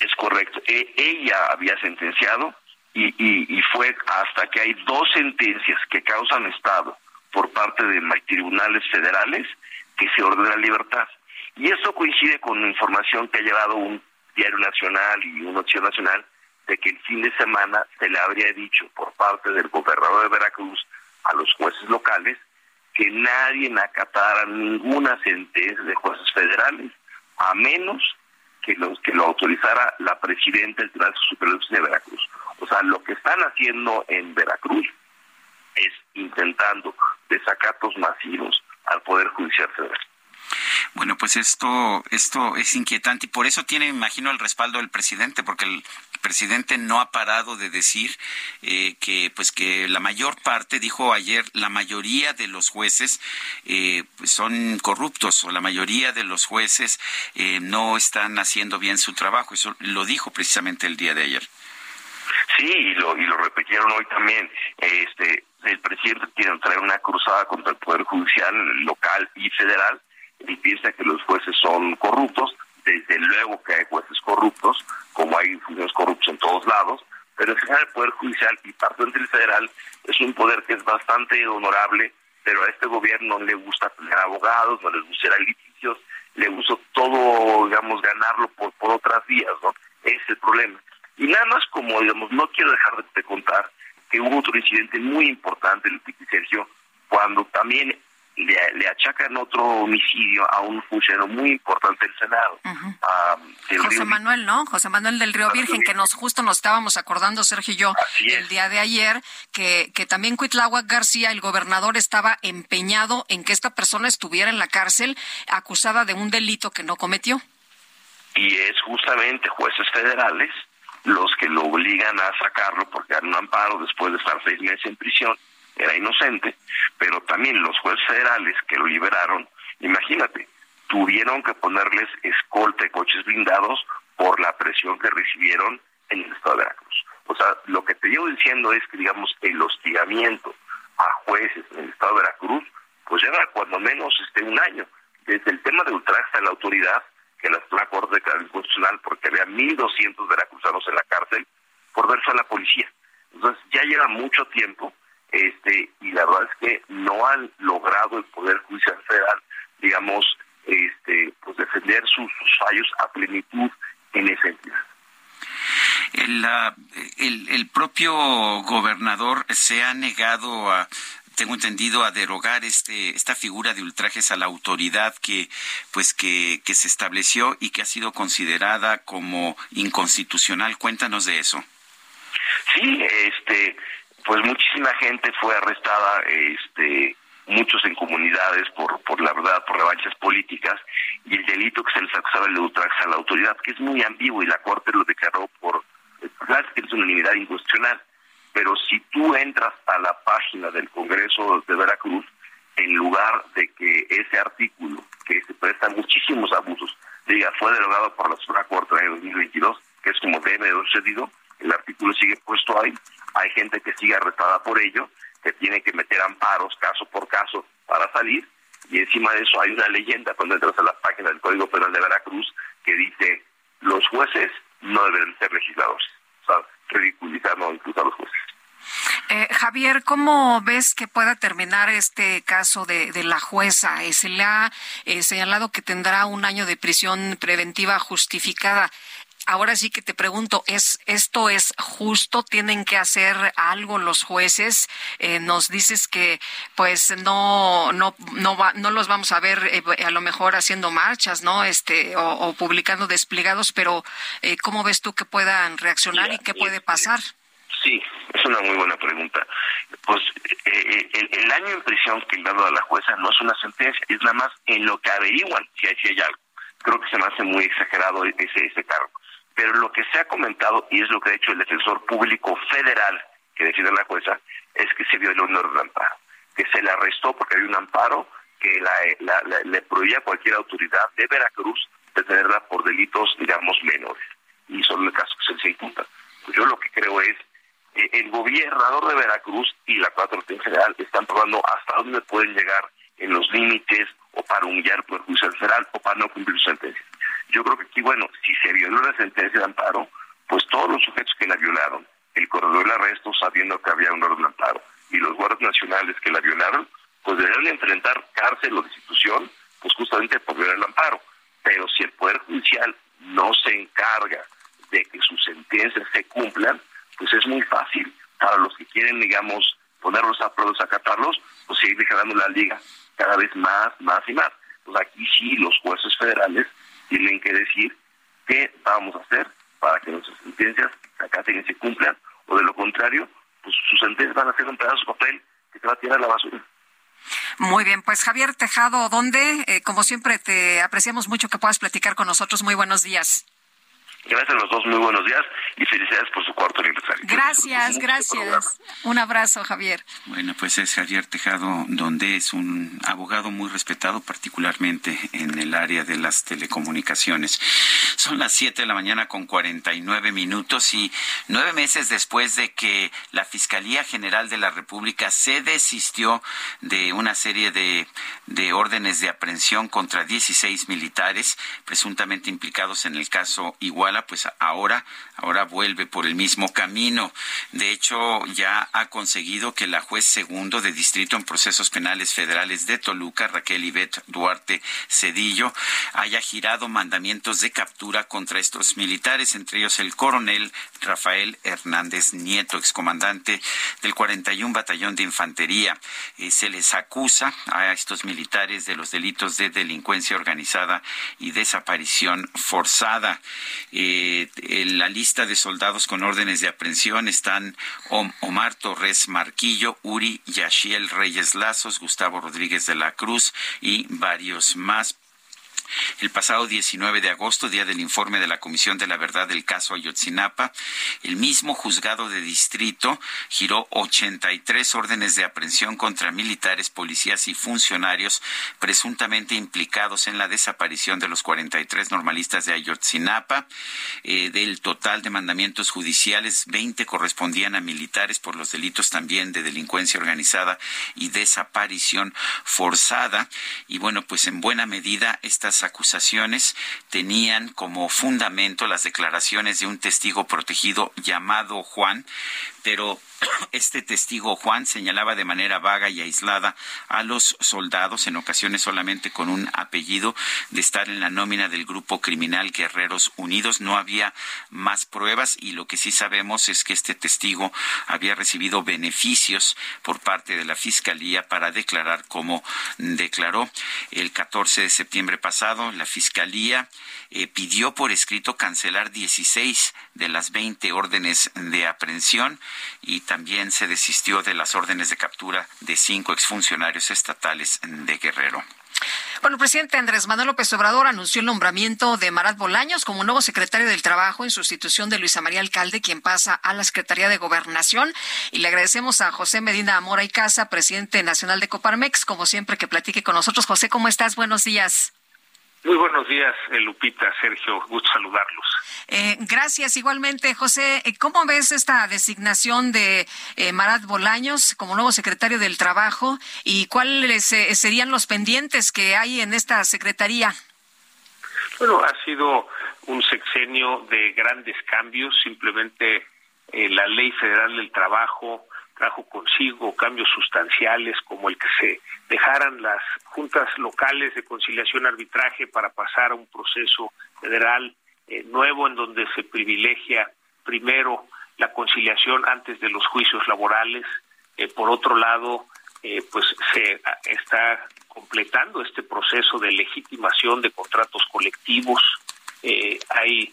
Es correcto. E, ella había sentenciado y, y, fue hasta que hay dos sentencias que causan estado por parte de tribunales federales que se ordena libertad. Y esto coincide con información que ha llevado un diario nacional y un noticiero nacional de que el fin de semana se le habría dicho por parte del gobernador de Veracruz a los jueces locales que nadie acatara ninguna sentencia de jueces federales, a menos que, los, que lo autorizara la presidenta del Tribunal Superior de Veracruz. O sea, lo que están haciendo en Veracruz es intentando desacatos masivos al Poder Judicial Federal. Bueno, pues esto, esto es inquietante y por eso tiene, imagino, el respaldo del presidente, porque el presidente no ha parado de decir eh, que, pues, que la mayor parte, dijo ayer, la mayoría de los jueces eh, pues son corruptos o la mayoría de los jueces eh, no están haciendo bien su trabajo. Eso lo dijo precisamente el día de ayer. Sí, y lo, y lo repitieron hoy también. Este, el presidente quiere traer una cruzada contra el Poder Judicial local y federal y piensa que los jueces son corruptos. Desde luego que hay jueces corruptos, como hay funcionarios corruptos en todos lados, pero en el Poder Judicial y parte del federal es un poder que es bastante honorable, pero a este gobierno no le gusta tener abogados, no les gusta ir litigios, le gusta todo, digamos, ganarlo por, por otras vías, ¿no? Es el problema. Y nada más como, digamos, no quiero dejar de, contar que hubo otro incidente muy importante, el Sergio, cuando también le, achacan otro homicidio a un funcionario muy importante del Senado. José Manuel, ¿no? José Manuel del Río Virgen, que nos justo nos estábamos acordando, Sergio y yo, el día de ayer, que, que también Cuitláhuac García, el gobernador, estaba empeñado en que esta persona estuviera en la cárcel acusada de un delito que no cometió. Y es justamente jueces federales los que lo obligan a sacarlo porque dan un amparo después de estar seis meses en prisión era inocente, pero también los jueces federales que lo liberaron, imagínate, tuvieron que ponerles escolta de coches blindados por la presión que recibieron en el estado de Veracruz. O sea, lo que te llevo diciendo es que, digamos, el hostigamiento a jueces en el estado de Veracruz, pues lleva cuando menos este un año. Desde el tema de ultraje a la autoridad, que la, la Corte de Constitucional, porque había 1.200 veracruzanos en la cárcel, por verse a la policía. Entonces, ya lleva mucho tiempo este y la verdad es que no han logrado el Poder Judicial Federal, digamos, este, pues defender sus, fallos a plenitud en ese sentido. El, el, el, propio gobernador se ha negado a tengo entendido a derogar este esta figura de ultrajes a la autoridad que pues que, que se estableció y que ha sido considerada como inconstitucional cuéntanos de eso sí este pues muchísima gente fue arrestada, este, muchos en comunidades por, por la verdad, por revanchas políticas, y el delito que se les acusaba el ultraje a la autoridad, que es muy ambiguo y la Corte lo declaró por, claro que es una unanimidad inconstitucional, pero si tú entras a la página del Congreso de Veracruz, en lugar de que ese artículo, que se presta muchísimos abusos, diga, fue derogado por la Suprema Corte en el 2022, que es como debe haber sucedido, el artículo sigue puesto ahí, hay gente que sigue arrestada por ello, que tiene que meter amparos caso por caso para salir, y encima de eso hay una leyenda cuando entras a la página del Código Penal de Veracruz que dice los jueces no deben ser legisladores, o sea, ridiculizando incluso a los jueces. Eh, Javier, ¿cómo ves que pueda terminar este caso de, la jueza? Eh, se le ha eh, señalado que tendrá un año de prisión preventiva justificada ahora sí que te pregunto, ¿es esto es justo? ¿Tienen que hacer algo los jueces? Eh, nos dices que pues no no no no los vamos a ver eh, a lo mejor haciendo marchas, ¿no? Este o, publicando desplegados, pero eh, ¿cómo ves tú que puedan reaccionar y qué puede pasar? Sí, es una muy buena pregunta. Pues el, año en prisión que le dado a la jueza no es una sentencia, es nada más en lo que averiguan si hay, si hay algo. Creo que se me hace muy exagerado ese, ese cargo. Pero lo que se ha comentado, y es lo que ha hecho el defensor público federal que decide la jueza, es que se violó un orden de amparo, que se le arrestó porque había un amparo que le prohibía a cualquier autoridad de Veracruz detenerla por delitos, digamos, menores. Y son el caso que se le imputa. Pues yo lo que creo es eh, el gobernador de Veracruz y la 4 en general están probando hasta dónde pueden llegar en los límites o para humillar por juicio federal o para no cumplir su sentencia. Yo creo que aquí, bueno, si se violó la sentencia de amparo, pues todos los sujetos que la violaron, el corredor del arresto sabiendo que había un orden de amparo, y los guardias nacionales que la violaron, pues deberían enfrentar cárcel o destitución, pues justamente por violar el amparo. Pero si el Poder Judicial no se encarga de que sus sentencias se cumplan, pues es muy fácil para los que quieren, digamos, ponerlos a prueba, acatarlos, pues seguir dejando la liga cada vez más, más y más. Pues aquí sí los jueces federales tienen que decir qué vamos a hacer para que nuestras sentencias se acaten y se cumplan, o de lo contrario, pues sus sentencias van a ser un pedazo papel que se va a tirar a la basura. Muy bien, pues Javier Tejado, ¿dónde? Eh, como siempre, te apreciamos mucho que puedas platicar con nosotros. Muy buenos días. Gracias a los dos, muy buenos días y felicidades por su cuarto aniversario. Gracias, gracias. Un abrazo, Javier. Bueno, pues es Javier Tejado, donde es un abogado muy respetado, particularmente en el área de las telecomunicaciones. Son las 7 de la mañana con 49 minutos y nueve meses después de que la Fiscalía General de la República se desistió de una serie de, de órdenes de aprehensión contra 16 militares presuntamente implicados en el caso Igual pues ahora, ahora vuelve por el mismo camino. De hecho, ya ha conseguido que la juez segundo de distrito en procesos penales federales de Toluca, Raquel Ivette Duarte Cedillo, haya girado mandamientos de captura contra estos militares, entre ellos el coronel Rafael Hernández Nieto, excomandante del 41 Batallón de Infantería. Eh, se les acusa a estos militares de los delitos de delincuencia organizada y desaparición forzada. En la lista de soldados con órdenes de aprehensión están Omar Torres Marquillo, Uri Yashiel Reyes Lazos, Gustavo Rodríguez de la Cruz y varios más. El pasado 19 de agosto, día del informe de la Comisión de la Verdad del caso Ayotzinapa, el mismo juzgado de distrito giró 83 órdenes de aprehensión contra militares, policías y funcionarios presuntamente implicados en la desaparición de los 43 normalistas de Ayotzinapa. Eh, del total de mandamientos judiciales, 20 correspondían a militares por los delitos también de delincuencia organizada y desaparición forzada. Y bueno, pues en buena medida estas acusaciones tenían como fundamento las declaraciones de un testigo protegido llamado Juan, pero este testigo Juan señalaba de manera vaga y aislada a los soldados, en ocasiones solamente con un apellido, de estar en la nómina del grupo criminal Guerreros Unidos. No había más pruebas y lo que sí sabemos es que este testigo había recibido beneficios por parte de la Fiscalía para declarar como declaró. El 14 de septiembre pasado, la Fiscalía eh, pidió por escrito cancelar 16 de las 20 órdenes de aprehensión y se desistió de las órdenes de captura de cinco exfuncionarios estatales de Guerrero. Bueno, el presidente Andrés Manuel López Obrador anunció el nombramiento de Marat Bolaños como nuevo secretario del Trabajo en sustitución de Luisa María Alcalde, quien pasa a la Secretaría de Gobernación. Y le agradecemos a José Medina Amora y Casa, presidente nacional de Coparmex, como siempre, que platique con nosotros. José, ¿cómo estás? Buenos días. Muy buenos días, eh, Lupita, Sergio, gusto saludarlos. Eh, gracias, igualmente, José. Eh, ¿Cómo ves esta designación de Marat Bolaños como nuevo secretario del Trabajo y cuáles serían los pendientes que hay en esta secretaría? Bueno, ha sido un sexenio de grandes cambios, simplemente la Ley Federal del Trabajo trajo consigo cambios sustanciales como el que se dejaran las juntas locales de conciliación arbitraje para pasar a un proceso federal eh, nuevo en donde se privilegia primero la conciliación antes de los juicios laborales. Eh, por otro lado, eh, pues se está completando este proceso de legitimación de contratos colectivos. hay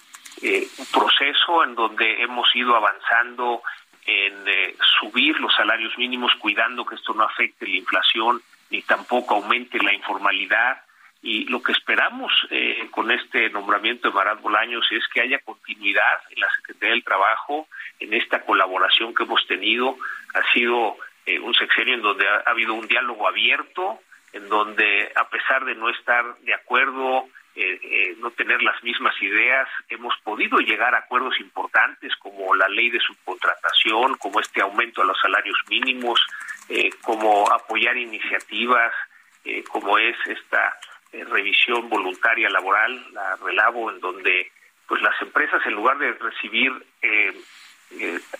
un proceso en donde hemos ido avanzando en eh, subir los salarios mínimos, cuidando que esto no afecte la inflación ni tampoco aumente la informalidad. Y lo que esperamos eh, con este nombramiento de Marat Bolaños es que haya continuidad en la Secretaría del Trabajo, en esta colaboración que hemos tenido. Ha sido eh, un sexenio en donde ha, habido un diálogo abierto, en donde a pesar de no estar de acuerdo eh, eh, no tener las mismas ideas, hemos podido llegar a acuerdos importantes como la ley de subcontratación, como este aumento a los salarios mínimos, eh, como apoyar iniciativas, como es esta revisión voluntaria laboral, la relavo, en donde pues las empresas en lugar de recibir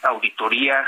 auditorías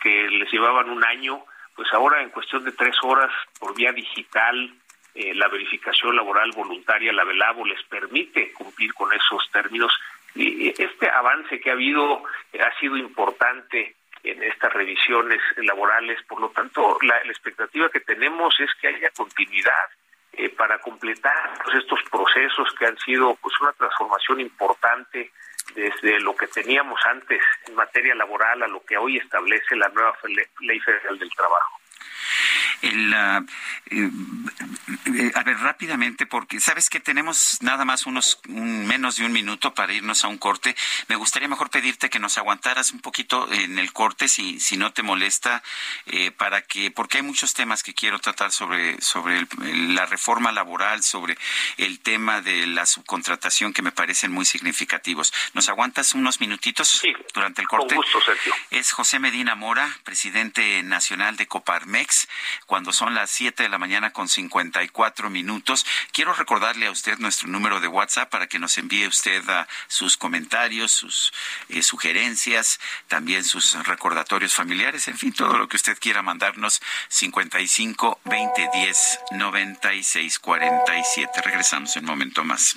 que les llevaban un año, pues ahora en cuestión de tres horas por vía digital eh, la verificación laboral voluntaria, la VELABO, les permite cumplir con esos términos. Y este avance que ha habido eh, ha sido importante en estas revisiones laborales. Por lo tanto, la, expectativa que tenemos es que haya continuidad eh, para completar pues, estos procesos que han sido pues una transformación importante desde lo que teníamos antes en materia laboral a lo que hoy establece la nueva Ley Federal del Trabajo. El, uh, a ver, rápidamente, porque sabes que tenemos nada más unos menos de un minuto para irnos a un corte. Me gustaría mejor pedirte que nos aguantaras un poquito en el corte, si, si no te molesta, eh, para que, porque hay muchos temas que quiero tratar sobre, sobre la reforma laboral, sobre el tema de la subcontratación que me parecen muy significativos. ¿Nos aguantas unos minutitos durante el corte? Con gusto, Sergio. Es José Medina Mora, presidente nacional de Cuando son las 7 de la mañana con 54 minutos. Quiero recordarle a usted nuestro número de WhatsApp para que nos envíe usted a sus comentarios, sus eh, sugerencias, también sus recordatorios familiares, en fin, todo lo que usted quiera mandarnos 55 20 10 96 47. Regresamos en un momento más.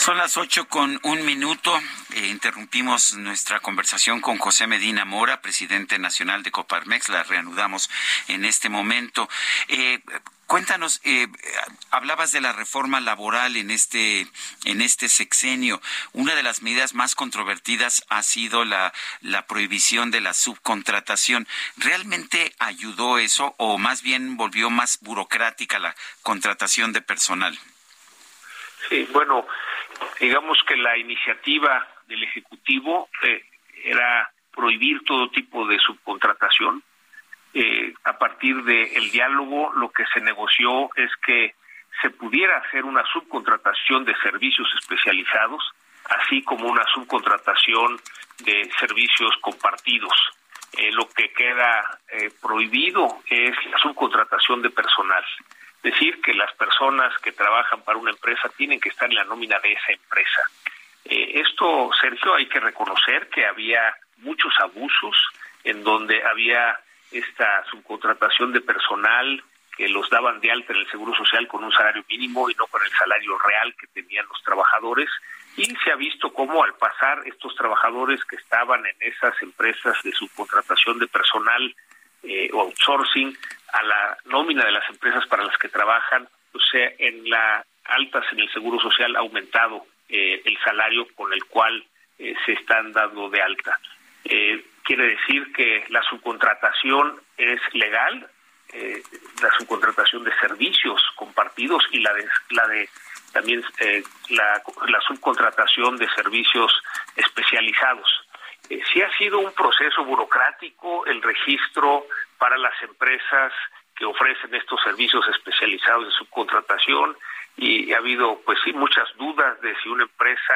Son las ocho con un minuto. Eh, interrumpimos nuestra conversación con José Medina Mora, presidente nacional de Coparmex. La reanudamos en este momento. Eh, cuéntanos, eh, hablabas de la reforma laboral en este, en este sexenio. Una de las medidas más controvertidas ha sido la, la prohibición de la subcontratación. ¿Realmente ayudó eso o más bien volvió más burocrática la contratación de personal? Sí, bueno, digamos que la iniciativa del Ejecutivo eh, era prohibir todo tipo de subcontratación. Eh, a partir del diálogo, lo que se negoció es que se pudiera hacer una subcontratación de servicios especializados, así como una subcontratación de servicios compartidos. Eh, lo que queda prohibido es la subcontratación de personal decir que las personas que trabajan para una empresa tienen que estar en la nómina de esa empresa. Eh, esto, Sergio, hay que reconocer que había muchos abusos en donde había esta subcontratación de personal que los daban de alta en el Seguro Social con un salario mínimo y no con el salario real que tenían los trabajadores. Y se ha visto cómo al pasar estos trabajadores que estaban en esas empresas de subcontratación de personal eh, o outsourcing a la nómina de las empresas para las que trabajan, o sea, en la altas en el Seguro Social ha aumentado eh, el salario con el cual eh, se están dando de alta. Eh, quiere decir que la subcontratación es legal, la subcontratación de servicios compartidos y la de, la de también la, la subcontratación de servicios especializados. Sí ha sido un proceso burocrático el registro para las empresas que ofrecen estos servicios especializados de subcontratación y ha habido pues sí muchas dudas de si una empresa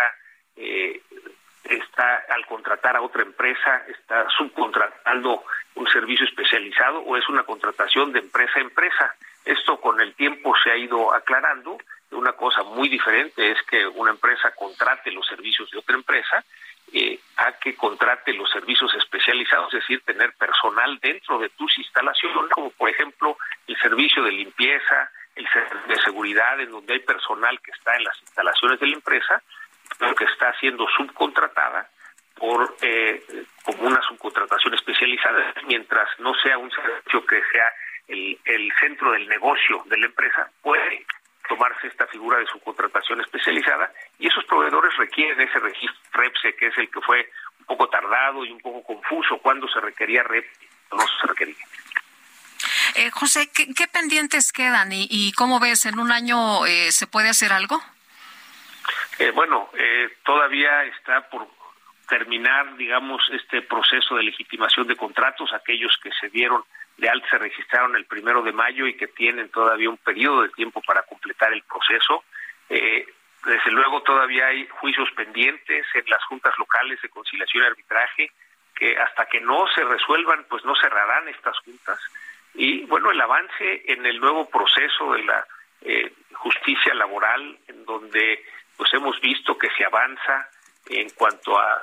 eh, está al contratar a otra empresa está subcontratando un servicio especializado o es una contratación de empresa a empresa. Esto con el tiempo se ha ido aclarando. Una cosa muy diferente es que una empresa contrate los servicios de otra empresa eh, a que contrate los servicios especializados, es decir, tener personal dentro de tus instalaciones, como por ejemplo el servicio de limpieza, el de seguridad, en donde hay personal que está en las instalaciones de la empresa, pero que está siendo subcontratada por eh, como una subcontratación especializada, mientras no sea un servicio que sea el, el centro del negocio de la empresa, puede tomarse esta figura de subcontratación especializada y esos proveedores requieren ese registro REPSE, que es el que fue un poco tardado y un poco confuso cuando se requería REP no se requería. Eh, José, ¿qué, pendientes quedan y, cómo ves, en un año eh, se puede hacer algo? Eh, bueno, eh, todavía está por terminar, digamos, este proceso de legitimación de contratos, aquellos que se dieron de alta se registraron el primero de mayo y que tienen todavía un periodo de tiempo para completar el proceso. Eh, desde luego todavía hay juicios pendientes en las juntas locales de conciliación y arbitraje que hasta que no se resuelvan, pues no cerrarán estas juntas. Y bueno, el avance en el nuevo proceso de la eh, justicia laboral, en donde pues hemos visto que se avanza en cuanto a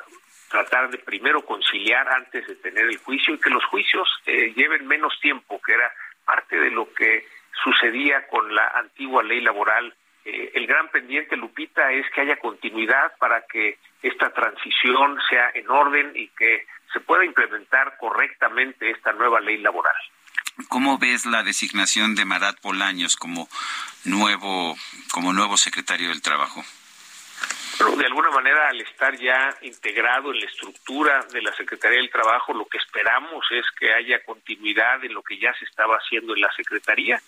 tratar de primero conciliar antes de tener el juicio y que los juicios eh, lleven menos tiempo, que era parte de lo que sucedía con la antigua ley laboral. Eh, el gran pendiente, Lupita, es que haya continuidad para que esta transición sea en orden y que se pueda implementar correctamente esta nueva ley laboral. ¿Cómo ves la designación de Marat Bolaños como nuevo, como nuevo secretario del Trabajo? De alguna manera, al estar ya integrado en la estructura de la Secretaría del Trabajo, lo que esperamos es que haya continuidad en lo que ya se estaba haciendo en la Secretaría.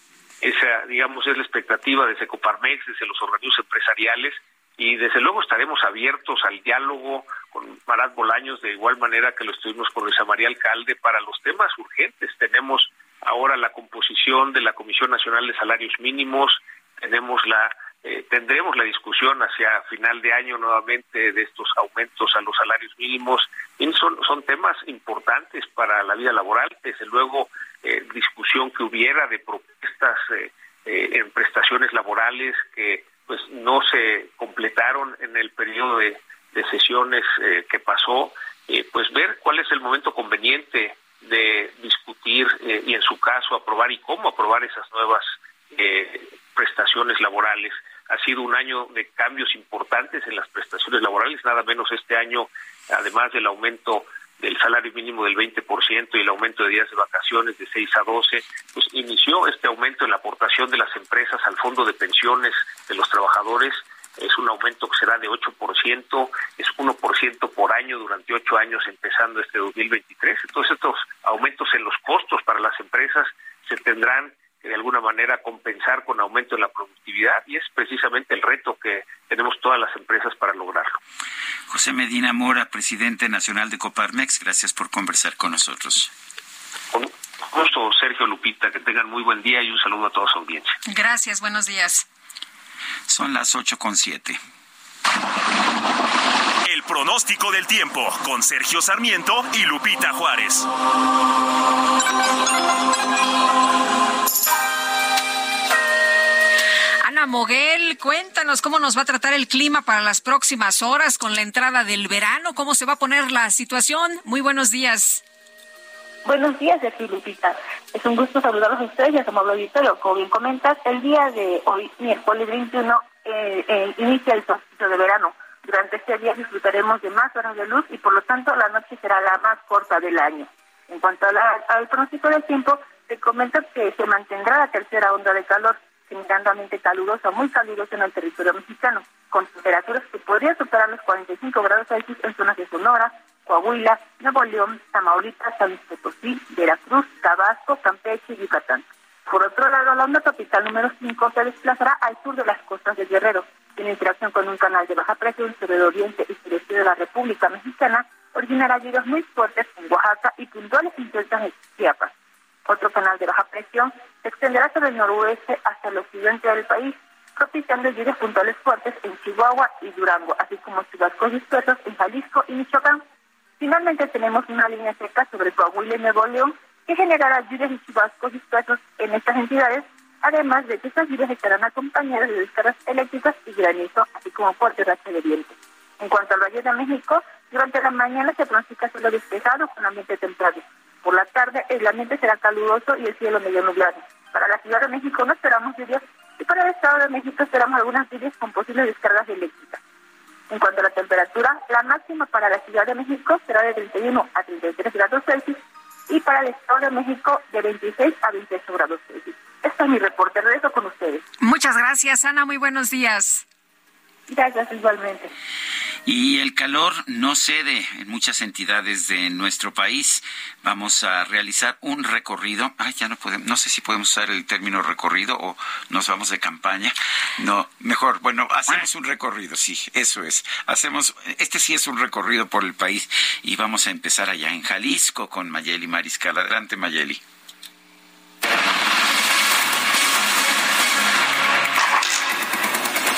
Esa, digamos, es la expectativa de Secoparmex, desde los organismos empresariales, y desde luego estaremos abiertos al diálogo con Marat Bolaños, de igual manera que lo estuvimos con Luisa María Alcalde, para los temas urgentes. Tenemos ahora la composición de la Comisión Nacional de Salarios Mínimos, tenemos la eh, tendremos la discusión hacia final de año nuevamente de estos aumentos a los salarios mínimos. Son, temas importantes para la vida laboral. Desde luego, eh, discusión que hubiera de propuestas eh, en prestaciones laborales que pues no se completaron en el periodo de sesiones que pasó. pues ver cuál es el momento conveniente de discutir y en su caso aprobar y cómo aprobar esas nuevas prestaciones laborales ha sido un año de cambios importantes en las prestaciones laborales, nada menos este año, además del aumento del salario mínimo del 20% y el aumento de días de vacaciones de 6 a 12, pues inició este aumento en la aportación de las empresas al fondo de pensiones de los trabajadores. Es un aumento que será de 8%, es 1% por año durante 8 años empezando este 2023. Entonces estos aumentos en los costos para las empresas se tendrán de alguna manera compensar con aumento en la productividad y es precisamente el reto que tenemos todas las empresas para lograrlo. José Medina Mora, presidente nacional de Coparmex, gracias por conversar con nosotros. Con gusto, Sergio Lupita, que tengan muy buen día y un saludo a toda su audiencia. Gracias, buenos días. Son las ocho con siete. El pronóstico del tiempo con Sergio Sarmiento y Lupita Juárez. Ana Moguel, cuéntanos cómo nos va a tratar el clima para las próximas horas con la entrada del verano, cómo se va a poner la situación. Muy buenos días. Buenos días, Sergio Lupita. Es un gusto saludarlos a ustedes y a su amable auditorio. Como bien comentas, el día de hoy, miércoles 21, eh, eh, inicia el solsticio de verano. Durante este día disfrutaremos de más horas de luz y por lo tanto la noche será la más corta del año. En cuanto al pronóstico del tiempo, te comento que se mantendrá la tercera onda de calor, generando ambiente caluroso, muy caluroso en el territorio mexicano, con temperaturas que podrían superar los 45 grados Celsius en zonas de Sonora, Coahuila, Nuevo León, Tamaulipas, San Luis Potosí, Veracruz, Tabasco, Campeche y Yucatán. Por otro lado, la onda tropical número 5 se desplazará al sur de las costas de Guerrero, en interacción con un canal de baja presión sobre el oriente y sureste de la República Mexicana, originará lluvias muy fuertes en Oaxaca y puntuales intensas en Chiapas. Otro canal de baja presión se extenderá sobre el noroeste hasta el occidente del país, propiciando lluvias puntuales fuertes en Chihuahua y Durango, así como chubascos dispersos en Jalisco y Michoacán. Finalmente tenemos una línea seca sobre Coahuila y Nuevo León que generará lluvias y chubascos dispersos en estas entidades, además de que estas lluvias estarán acompañadas de descargas eléctricas y granizo, así como fuerte racha de viento. En cuanto al Valle de México, durante la mañana se pronostica cielo despejado con ambiente templado. Por la tarde el ambiente será caluroso y el cielo medio nublado. Para la Ciudad de México no esperamos lluvias y para el Estado de México esperamos algunas lluvias con posibles descargas eléctricas. En cuanto a la temperatura, la máxima para la Ciudad de México será de 31 a 33 grados Celsius y para el Estado de México de 26 a 28 grados Celsius. Este es mi reporte. Regreso con ustedes. Muchas gracias, Ana. Muy buenos días. Gracias, igualmente. Y el calor no cede en muchas entidades de nuestro país. Vamos a realizar un recorrido. Ay, ya no podemos, no sé si podemos usar el término recorrido o nos vamos de campaña. No, mejor, bueno, hacemos un recorrido, sí, eso es. Hacemos, este sí es un recorrido por el país y vamos a empezar allá en Jalisco con Mayeli Mariscal. Adelante, Mayeli.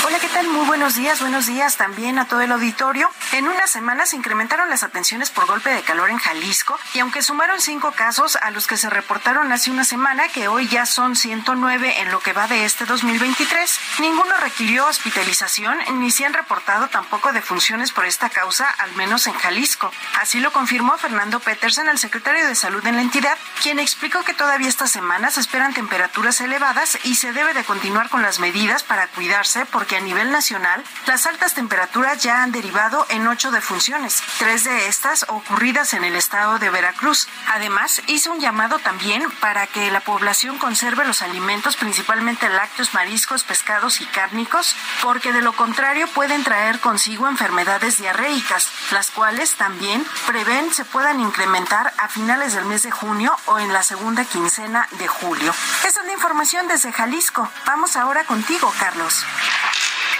Hola, ¿qué tal? Muy buenos días, buenos días también a todo el auditorio. En una semana se incrementaron las atenciones por golpe de calor en Jalisco y aunque sumaron cinco casos a los que se reportaron hace una semana, que hoy ya son 109 en lo que va de este 2023, ninguno requirió hospitalización ni se han reportado tampoco defunciones por esta causa, al menos en Jalisco. Así lo confirmó Fernando Petersen, el secretario de Salud en la entidad, quien explicó que todavía esta semana se esperan temperaturas elevadas y se debe de continuar con las medidas para cuidarse porque a nivel nacional las altas temperaturas ya han derivado en ocho defunciones, tres de estas ocurridas en el estado de Veracruz. Además, hizo un llamado también para que la población conserve los alimentos, principalmente lácteos, mariscos, pescados y cárnicos, porque de lo contrario pueden traer consigo enfermedades diarreicas, las cuales también prevén se puedan incrementar a finales del mes de junio o en la segunda quincena de julio. Esa es la información desde Jalisco. Vamos ahora contigo, Carlos.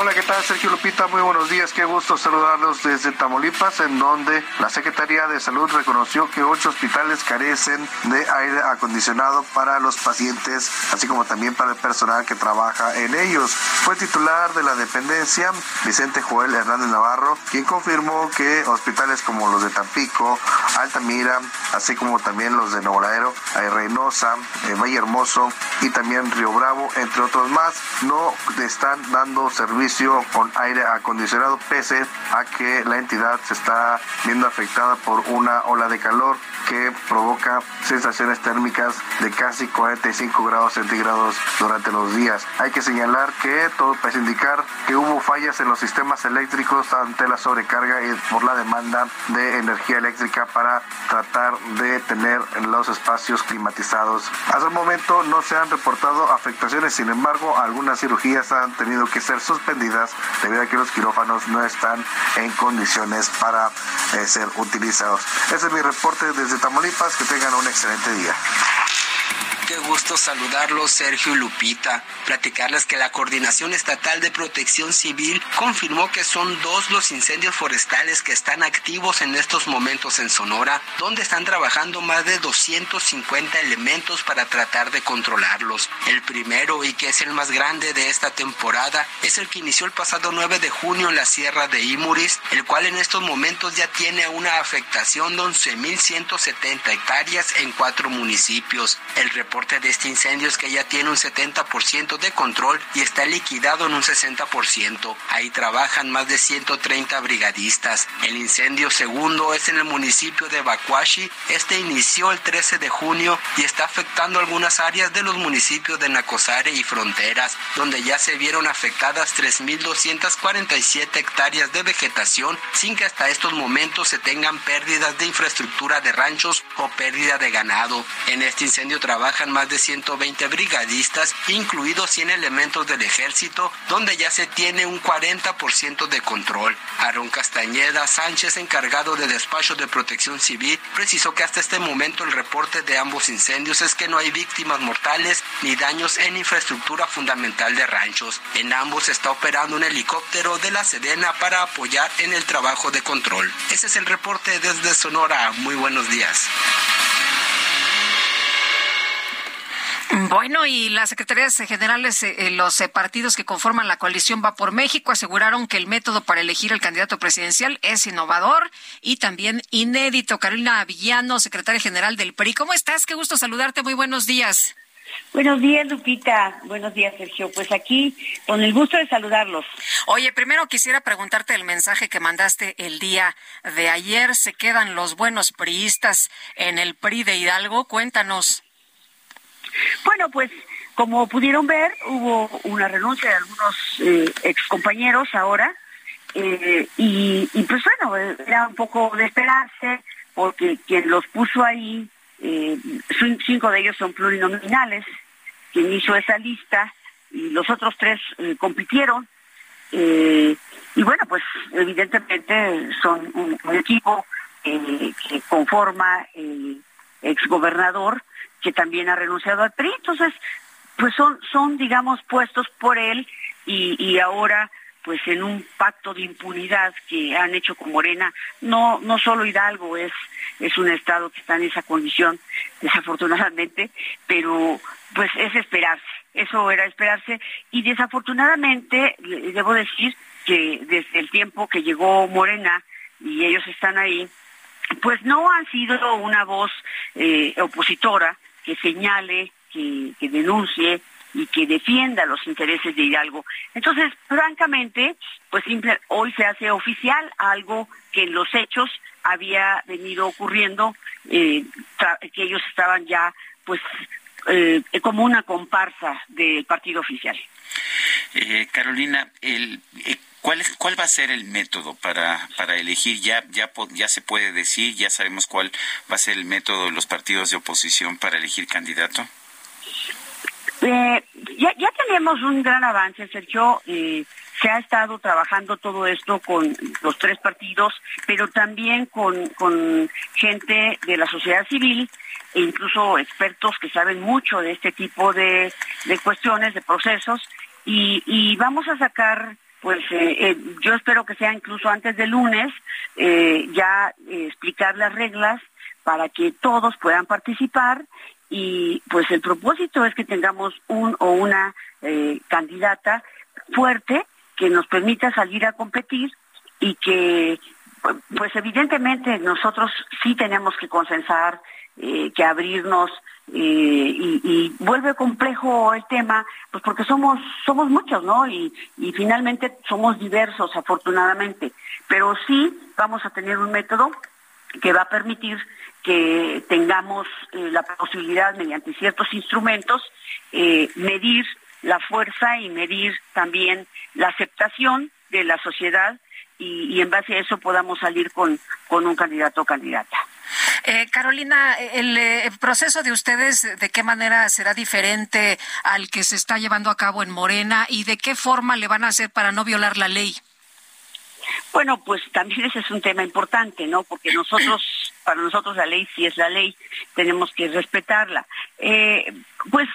Hola, ¿qué tal? Sergio Lupita, muy buenos días. Qué gusto saludarlos desde Tamaulipas, en donde la Secretaría de Salud reconoció que ocho hospitales carecen de aire acondicionado para los pacientes, así como también para el personal que trabaja en ellos. Fue titular de la dependencia, Vicente Joel Hernández Navarro, quien confirmó que hospitales como los de Tampico, Altamira, así como también los de Nuevo Laredo, Reynosa, eh, Valle Hermoso y también Río Bravo, entre otros más, no están dando servicio con aire acondicionado pese a que la entidad se está viendo afectada por una ola de calor que provoca sensaciones térmicas de casi 45 grados centígrados durante los días. Hay que señalar que todo parece indicar que hubo fallas en los sistemas eléctricos ante la sobrecarga y por la demanda de energía eléctrica para tratar de tener los espacios climatizados. Hasta el momento no se han reportado afectaciones, sin embargo, algunas cirugías han tenido que ser suspendidas debido a que los quirófanos no están en condiciones para eh, ser utilizados. Ese es mi reporte desde Tamaulipas. Que tengan un excelente día. Gusto saludarlos, Sergio y Lupita. Platicarles que la Coordinación Estatal de Protección Civil confirmó que son dos los incendios forestales que están activos en estos momentos en Sonora, donde están trabajando más de 250 elementos para tratar de controlarlos. El primero, y que es el más grande de esta temporada, es el que inició el pasado 9 de junio en la Sierra de Imuris, el cual en estos momentos ya tiene una afectación de 11.170 hectáreas en cuatro municipios. El reporte de este incendio es que ya tiene un 70% de control y está liquidado en un 60%. Ahí trabajan más de 130 brigadistas. El incendio segundo es en el municipio de Bacuashi. Este inició el 13 de junio y está afectando algunas áreas de los municipios de Nacosare y Fronteras, donde ya se vieron afectadas 3.247 hectáreas de vegetación sin que hasta estos momentos se tengan pérdidas de infraestructura de ranchos o pérdida de ganado. En este incendio trabajan más de 120 brigadistas, incluidos 100 elementos del ejército, donde ya se tiene un 40% de control. Aaron Castañeda Sánchez, encargado de despacho de protección civil, precisó que hasta este momento el reporte de ambos incendios es que no hay víctimas mortales ni daños en infraestructura fundamental de ranchos. En ambos está operando un helicóptero de la Sedena para apoyar en el trabajo de control. Ese es el reporte desde Sonora. Muy buenos días. Bueno, y las secretarías generales, eh, los eh, partidos que conforman la coalición Va por México aseguraron que el método para elegir el candidato presidencial es innovador y también inédito. Carolina Villano, secretaria general del PRI. ¿Cómo estás? Qué gusto saludarte. Muy buenos días. Buenos días, Lupita. Buenos días, Sergio. Pues aquí, con el gusto de saludarlos. Oye, primero quisiera preguntarte el mensaje que mandaste el día de ayer. ¿Se quedan los buenos priistas en el PRI de Hidalgo? Cuéntanos. Bueno, pues como pudieron ver, hubo una renuncia de algunos eh, excompañeros ahora, eh, y, pues bueno, era un poco de esperarse, porque quien los puso ahí, eh, cinco de ellos son plurinominales, quien hizo esa lista y los otros tres compitieron. Y bueno, pues evidentemente son un, equipo que conforma el exgobernador que también ha renunciado al PRI. Entonces, pues son, son digamos, puestos por él y, y ahora pues en un pacto de impunidad que han hecho con Morena, no, no solo Hidalgo es, es un estado que está en esa condición, desafortunadamente, pero pues es esperarse, eso era esperarse, y desafortunadamente debo decir que desde el tiempo que llegó Morena y ellos están ahí, pues no han sido una voz eh, opositora que señale, que, que denuncie, y que defienda los intereses de Hidalgo. Entonces, francamente, pues hoy se hace oficial algo que en los hechos había venido ocurriendo, eh, que ellos estaban ya, pues, eh, como una comparsa del partido oficial. Eh, Carolina, el, ¿Cuál, es, ¿Cuál va a ser el método para, para elegir? Ya, ya, ya se puede decir, ya sabemos cuál va a ser el método de los partidos de oposición para elegir candidato. Eh, ya, ya tenemos un gran avance, Sergio. Se ha estado trabajando todo esto con los tres partidos, pero también con, con gente de la sociedad civil e incluso expertos que saben mucho de este tipo de, de cuestiones, de procesos, y, y vamos a sacar, pues eh, eh yo espero que sea incluso antes del lunes, eh, ya explicar las reglas para que todos puedan participar y pues el propósito es que tengamos un o una eh, candidata fuerte que nos permita salir a competir y que pues evidentemente nosotros sí tenemos que consensar, eh, que abrirnos eh, y, vuelve complejo el tema, pues porque somos somos muchos, ¿no? Y finalmente somos diversos, afortunadamente, pero sí vamos a tener un método que va a permitir que tengamos eh, la posibilidad mediante ciertos instrumentos eh, medir la fuerza y medir también la aceptación de la sociedad y, en base a eso podamos salir con, con un candidato o candidata. Eh, Carolina, el, el, proceso de ustedes, ¿de qué manera será diferente al que se está llevando a cabo en Morena y de qué forma le van a hacer para no violar la ley? Bueno, pues también ese es un tema importante, ¿no? Porque nosotros, *clears throat* para nosotros la ley sí es la ley, tenemos que respetarla. Eh, pues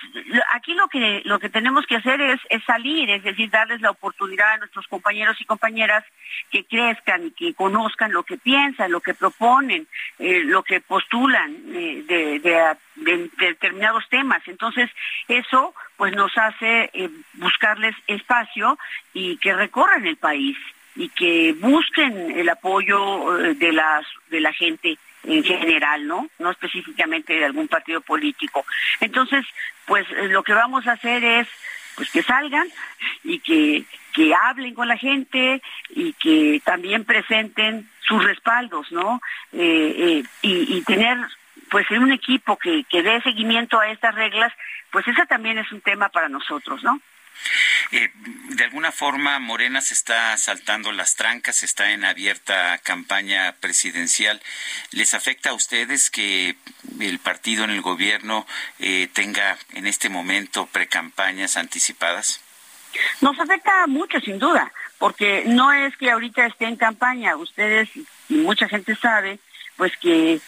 aquí lo que lo que tenemos que hacer es, es, salir, es decir, darles la oportunidad a nuestros compañeros y compañeras que crezcan y que conozcan lo que piensan, lo que proponen, eh, lo que postulan eh, de, de, de, determinados temas. Entonces, eso pues nos hace buscarles espacio y que recorran el país y que busquen el apoyo eh, de las de la gente en general, ¿no? No específicamente de algún partido político. Entonces, pues eh, lo que vamos a hacer es pues que salgan y que, que hablen con la gente y que también presenten sus respaldos, ¿no? Eh, y, y, tener pues un equipo que, que dé seguimiento a estas reglas, pues ese también es un tema para nosotros, ¿no? Eh, de alguna forma, Morena se está saltando las trancas, está en abierta campaña presidencial. ¿Les afecta a ustedes que el partido en el gobierno eh, tenga en este momento precampañas anticipadas? Nos afecta mucho, sin duda, porque no es que ahorita esté en campaña. Ustedes y mucha gente sabe, pues que eh,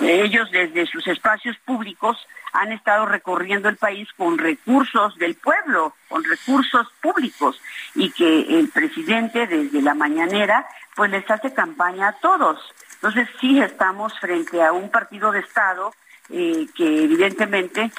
ellos desde sus espacios públicos han estado recorriendo el país con recursos del pueblo, con recursos públicos, y que el presidente desde la mañanera pues les hace campaña a todos. Entonces sí estamos frente a un partido de Estado eh, que evidentemente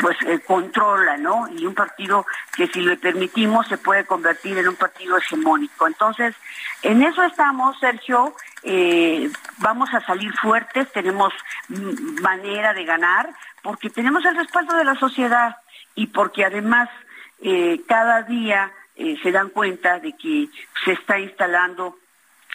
pues eh, controla, ¿no? Y un partido que si le permitimos se puede convertir en un partido hegemónico. Entonces, en eso estamos, Sergio, eh, vamos a salir fuertes, tenemos manera de ganar, porque tenemos el respaldo de la sociedad y porque además eh, cada día eh, se dan cuenta de que se está instalando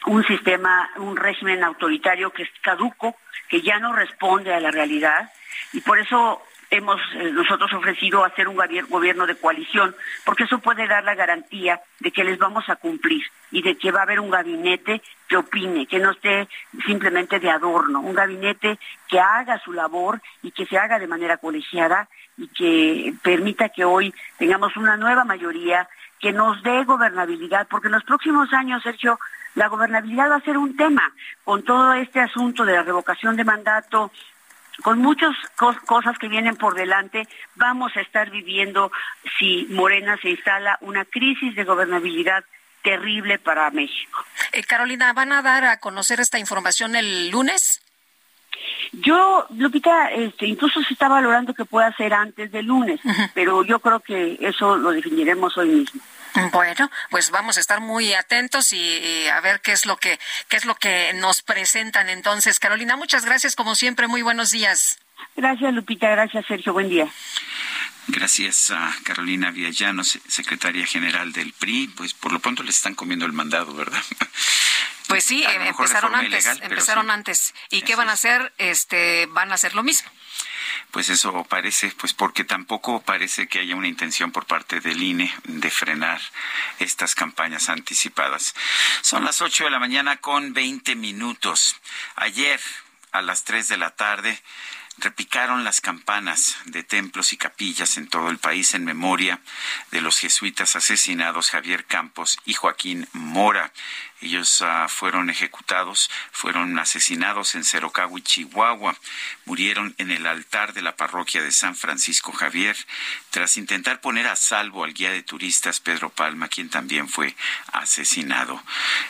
un sistema, un régimen autoritario que es caduco, que ya no responde a la realidad y por eso hemos eh, nosotros ofrecido hacer un gobierno de coalición, porque eso puede dar la garantía de que les vamos a cumplir y de que va a haber un gabinete que opine, que no esté simplemente de adorno, un gabinete que haga su labor y que se haga de manera colegiada y que permita que hoy tengamos una nueva mayoría que nos dé gobernabilidad, porque en los próximos años, Sergio, la gobernabilidad va a ser un tema con todo este asunto de la revocación de mandato, con muchas cosas que vienen por delante, vamos a estar viviendo, si Morena se instala, una crisis de gobernabilidad terrible para México. Eh, Carolina, ¿van a dar a conocer esta información el lunes? Yo, Lupita, este, incluso se está valorando que pueda ser antes del lunes, pero yo creo que eso lo definiremos hoy mismo. Bueno, pues vamos a estar muy atentos y, a ver qué es lo que qué es lo que nos presentan entonces. Carolina, muchas gracias como siempre, muy buenos días. Gracias Lupita, gracias Sergio, buen día. Gracias a Carolina Villallanos, secretaria general del PRI. Pues por lo pronto le están comiendo el mandado, ¿verdad? Pues sí, empezaron antes, empezaron antes. ¿Y qué van a hacer? Este, van a hacer lo mismo pues eso parece, pues porque tampoco parece que haya una intención por parte del INE de frenar estas campañas anticipadas. Son las ocho de la mañana con veinte minutos. Ayer, a las tres de la tarde, repicaron las campanas de templos y capillas en todo el país en memoria de los jesuitas asesinados Javier Campos y Joaquín Mora. Ellos ah, fueron ejecutados, fueron asesinados en Cerocagui, Chihuahua. Murieron en el altar de la parroquia de San Francisco Javier tras intentar poner a salvo al guía de turistas Pedro Palma, quien también fue asesinado.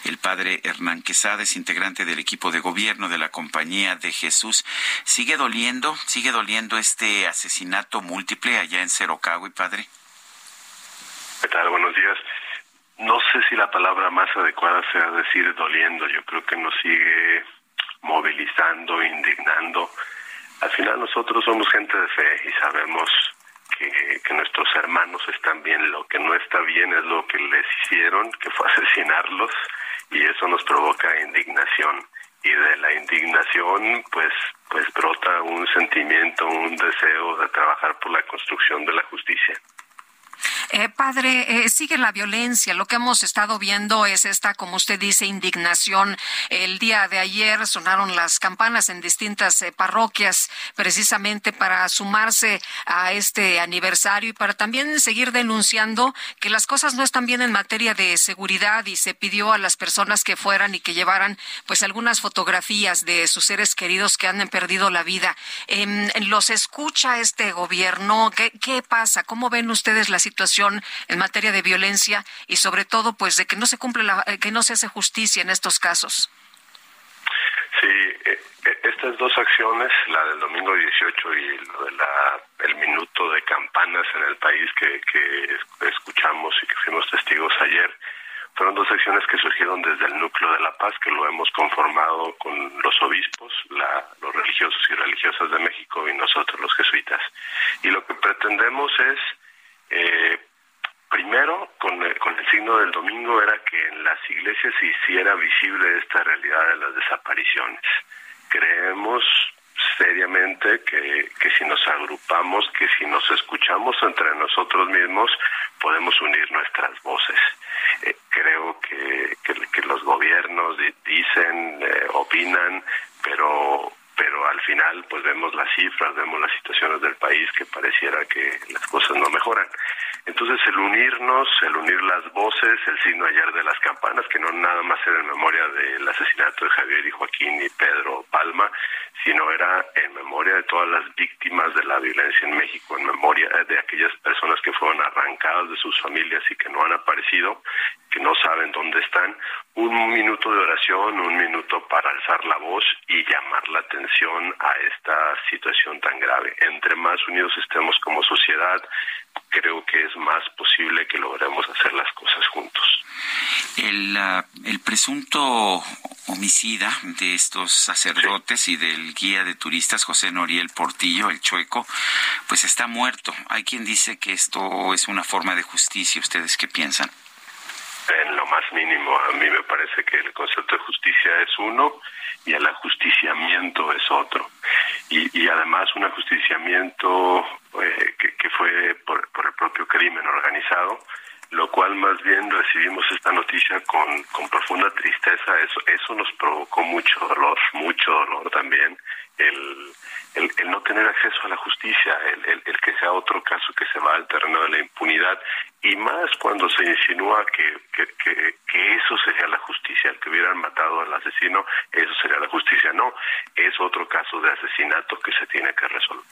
El padre Hernán Quesada es integrante del equipo de gobierno de la Compañía de Jesús. ¿Sigue doliendo, sigue doliendo este asesinato múltiple allá en Cerocagui, padre? ¿Qué tal? Buenos días no sé si la palabra más adecuada sea decir doliendo, yo creo que nos sigue movilizando, indignando. Al final nosotros somos gente de fe y sabemos que, nuestros hermanos están bien, lo que no está bien es lo que les hicieron, que fue *laughs* asesinarlos, y eso nos provoca indignación. Y de la indignación, pues, pues brota un sentimiento, un deseo de trabajar por la construcción de la justicia. Eh, padre, eh, sigue la violencia. Lo que hemos estado viendo es esta, como usted dice, indignación. El día de ayer sonaron las campanas en distintas eh, parroquias precisamente para sumarse a este aniversario y para también seguir denunciando que las cosas no están bien en materia de seguridad y se pidió a las personas que fueran y que llevaran pues algunas fotografías de sus seres queridos que han perdido la vida. Em, ¿Los escucha este gobierno? ¿Qué, ¿Qué pasa? ¿Cómo ven ustedes la situación? En materia de violencia y sobre todo pues de que no se cumple la, eh, que no se hace justicia en estos casos. Sí, eh, eh, estas dos acciones, la del domingo 18 y lo de la, el minuto de campanas en el país que, que escuchamos y que fuimos testigos ayer, fueron dos acciones que surgieron desde el núcleo de la paz, que lo hemos conformado con los obispos, la, los religiosos y religiosas de México y nosotros los jesuitas. Y lo que pretendemos es eh, primero, con el, con el signo del domingo, era que en las iglesias se hiciera visible esta realidad de las desapariciones. Creemos seriamente que, que si nos agrupamos, que si nos escuchamos entre nosotros mismos, podemos unir nuestras voces. Eh, creo que, que, los gobiernos dicen, eh, opinan, pero pero al final pues vemos las cifras, vemos las situaciones del país que pareciera que las cosas no mejoran. Entonces el unirnos, el unir las voces, el signo ayer de las campanas, que no nada más era en memoria del asesinato de Javier y Joaquín y Pedro Palma, sino era en memoria de todas las víctimas de la violencia en México, en memoria de aquellas personas que fueron arrancadas de sus familias y que no han aparecido, que no saben dónde están, un minuto de oración, un minuto para alzar la voz y llamar la atención a esta situación tan grave. Entre más unidos estemos como sociedad, creo que es más posible que logremos hacer las cosas juntos. El, ah, el presunto homicida de estos sacerdotes y del guía de turistas José Noriel Portillo, el chueco, pues está muerto. Hay quien dice que esto es una forma de justicia. ¿Ustedes qué piensan? En lo más mínimo, a mí me parece que el concepto de justicia es uno y el ajusticiamiento es otro. y, y además un ajusticiamiento eh, que, que, fue por, por, el propio crimen organizado, lo cual más bien recibimos esta noticia con, con profunda tristeza. Eso, eso nos provocó mucho dolor, mucho dolor también, el, el, no tener acceso a la justicia, el, el, que sea otro caso que se va al terreno de la impunidad, y más cuando se insinúa que, que, que, que eso sería la justicia, el que hubieran matado al asesino, eso sería la justicia. No, es otro caso de asesinato que se tiene que resolver.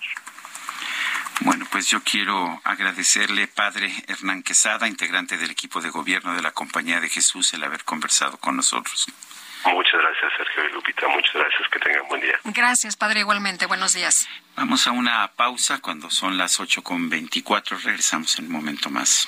Bueno, pues yo quiero agradecerle, padre Hernán Quesada, integrante del equipo de gobierno de la Compañía de Jesús, el haber conversado con nosotros. Muchas gracias, Sergio y Lupita. Muchas gracias. Que tengan buen día. Gracias, padre, igualmente. Buenos días. Vamos a una pausa cuando son las ocho con veinticuatro. Regresamos en un momento más.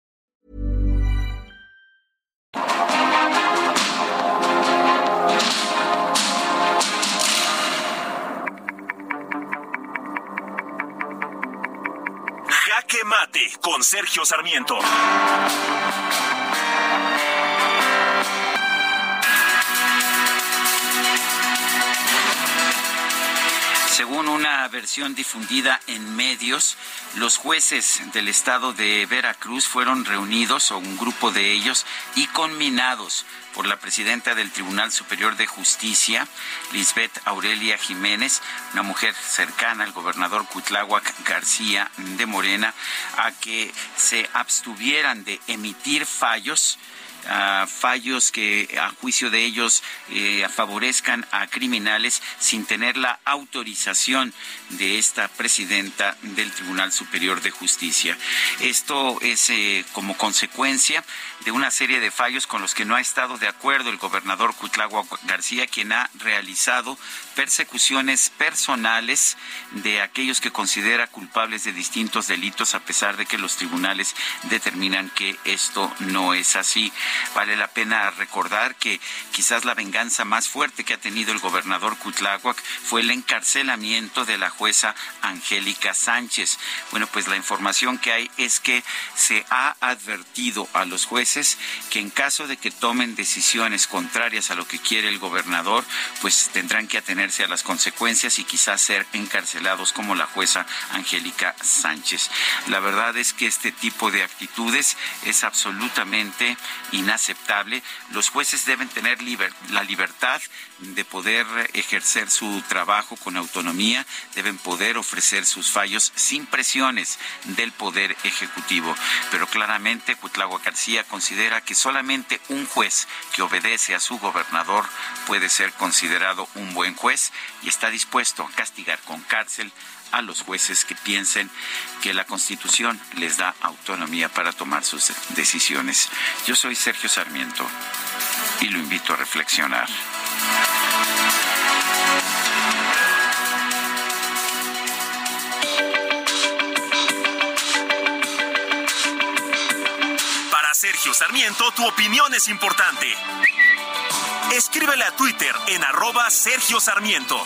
con Sergio Sarmiento. Según una versión difundida en medios, los jueces del estado de Veracruz fueron reunidos, o un grupo de ellos, y conminados por la presidenta del Tribunal Superior de Justicia, Lisbeth Aurelia Jiménez, una mujer cercana al gobernador Cuitláhuac García de Morena, a que se abstuvieran de emitir fallos Uh, fallos que a juicio de ellos eh, favorezcan a criminales sin tener la autorización de esta presidenta del Tribunal Superior de Justicia. Esto es eh, como consecuencia de una serie de fallos con los que no ha estado de acuerdo el gobernador Cuitlagua García, quien ha realizado persecuciones personales de aquellos que considera culpables de distintos delitos, a pesar de que los tribunales determinan que esto no es así. Vale la pena recordar que quizás la venganza más fuerte que ha tenido el gobernador Cutláhuac fue el encarcelamiento de la jueza Angélica Sánchez. Bueno, pues la información que hay es que se ha advertido a los jueces que en caso de que tomen decisiones contrarias a lo que quiere el gobernador, pues tendrán que atenerse a las consecuencias y quizás ser encarcelados como la jueza Angélica Sánchez. La verdad es que este tipo de actitudes es absolutamente inaceptable. Los jueces deben tener la libertad de poder ejercer su trabajo con autonomía, deben poder ofrecer sus fallos sin presiones del poder ejecutivo. Pero claramente Cuitlagua García considera que solamente un juez que obedece a su gobernador puede ser considerado un buen juez y está dispuesto a castigar con cárcel a los jueces que piensen que la Constitución les da autonomía para tomar sus decisiones. Yo soy Sergio Sarmiento y lo invito a reflexionar. Para Sergio Sarmiento, tu opinión es importante. Escríbele a Twitter en arroba Sergio Sarmiento.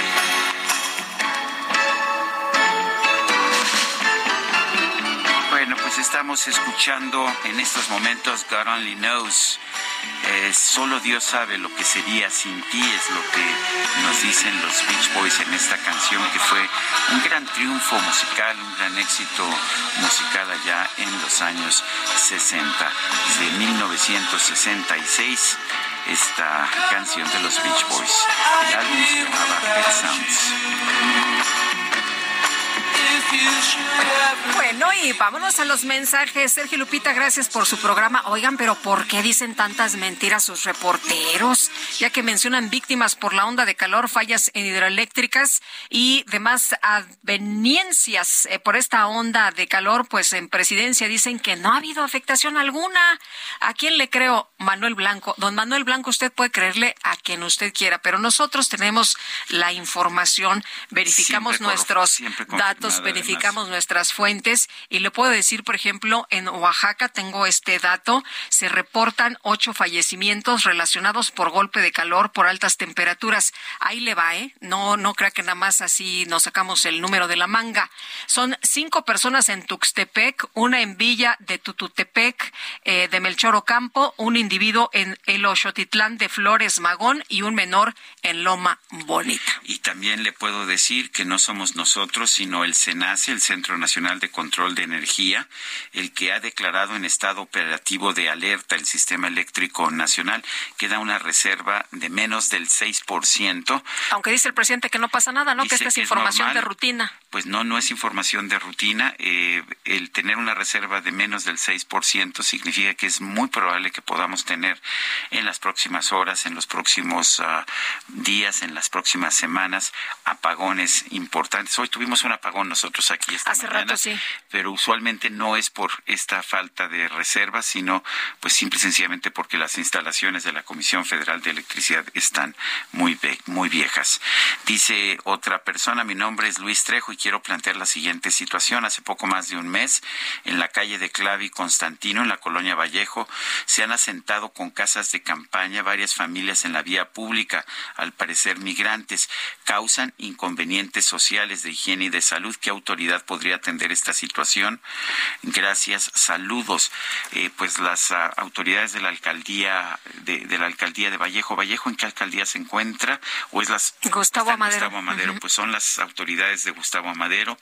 Estamos escuchando en estos momentos God Only Knows. Eh, solo Dios sabe lo que sería sin ti, es lo que nos dicen los Beach Boys en esta canción, que fue un gran triunfo musical, un gran éxito musical allá en los años 60. Desde 1966, esta canción de los Beach Boys. El álbum se llamaba Pet Sounds. Bueno, y vámonos a los mensajes. Sergio Lupita, gracias por su programa. Oigan, pero ¿por qué dicen tantas mentiras sus reporteros? Ya que mencionan víctimas por la onda de calor, fallas en hidroeléctricas y demás adveniencias eh, por esta onda de calor, pues en presidencia dicen que no ha habido afectación alguna. ¿A quién le creo? Manuel Blanco. Don Manuel Blanco, usted puede creerle a quien usted quiera, pero nosotros tenemos la información, verificamos nuestros datos, verificamos nuestras fuentes y le puedo decir, por ejemplo, en Oaxaca tengo este dato, se reportan ocho fallecimientos relacionados por golpe de calor por altas temperaturas. Ahí le va, ¿eh? No, no crea que nada más así nos sacamos el número de la manga. Son cinco personas en Tuxtepec, una en Villa de Tututepec, eh, de Melchor Ocampo, un individuo en El Oxotitlán de Flores Magón y un menor en Loma Bonita. Y también le puedo decir que no somos nosotros, sino el CENACE, el Centro Nacional de Control de Energía, el que ha declarado en estado operativo de alerta el sistema eléctrico nacional, que da una reserva de menos del 6%. Aunque dice el presidente que no pasa nada, ¿no? que esta es información de rutina. Pues no, no es información de rutina. Eh, el tener una reserva de menos del 6% significa que es muy probable que podamos tener en las próximas horas, en los próximos ah, días, en las próximas semanas, apagones importantes. Hoy tuvimos un apagón nosotros aquí esta Hace mañana, rato, sí. pero usualmente no es por esta falta de reservas, sino pues simple y sencillamente porque las instalaciones de la Comisión Federal de Electricidad están muy, muy viejas. Dice otra persona, mi nombre es Luis Trejo y quiero plantear la siguiente situación. Hace poco más de un mes, en la calle de Clavi Constantino, en la colonia Vallejo, se han asentado con casas de campaña varias familias en la vía pública, al parecer migrantes. Causan inconvenientes sociales de higiene y de salud. ¿Qué autoridad podría atender esta situación? Gracias, saludos. Eh, pues las ah, autoridades de la alcaldía de, de la alcaldía de Vallejo. Vallejo, ¿en qué alcaldía se encuentra? ¿O es las Gustavo Amadero. Gustavo Amadero, Ujú. pues son las autoridades de Gustavo Amadero.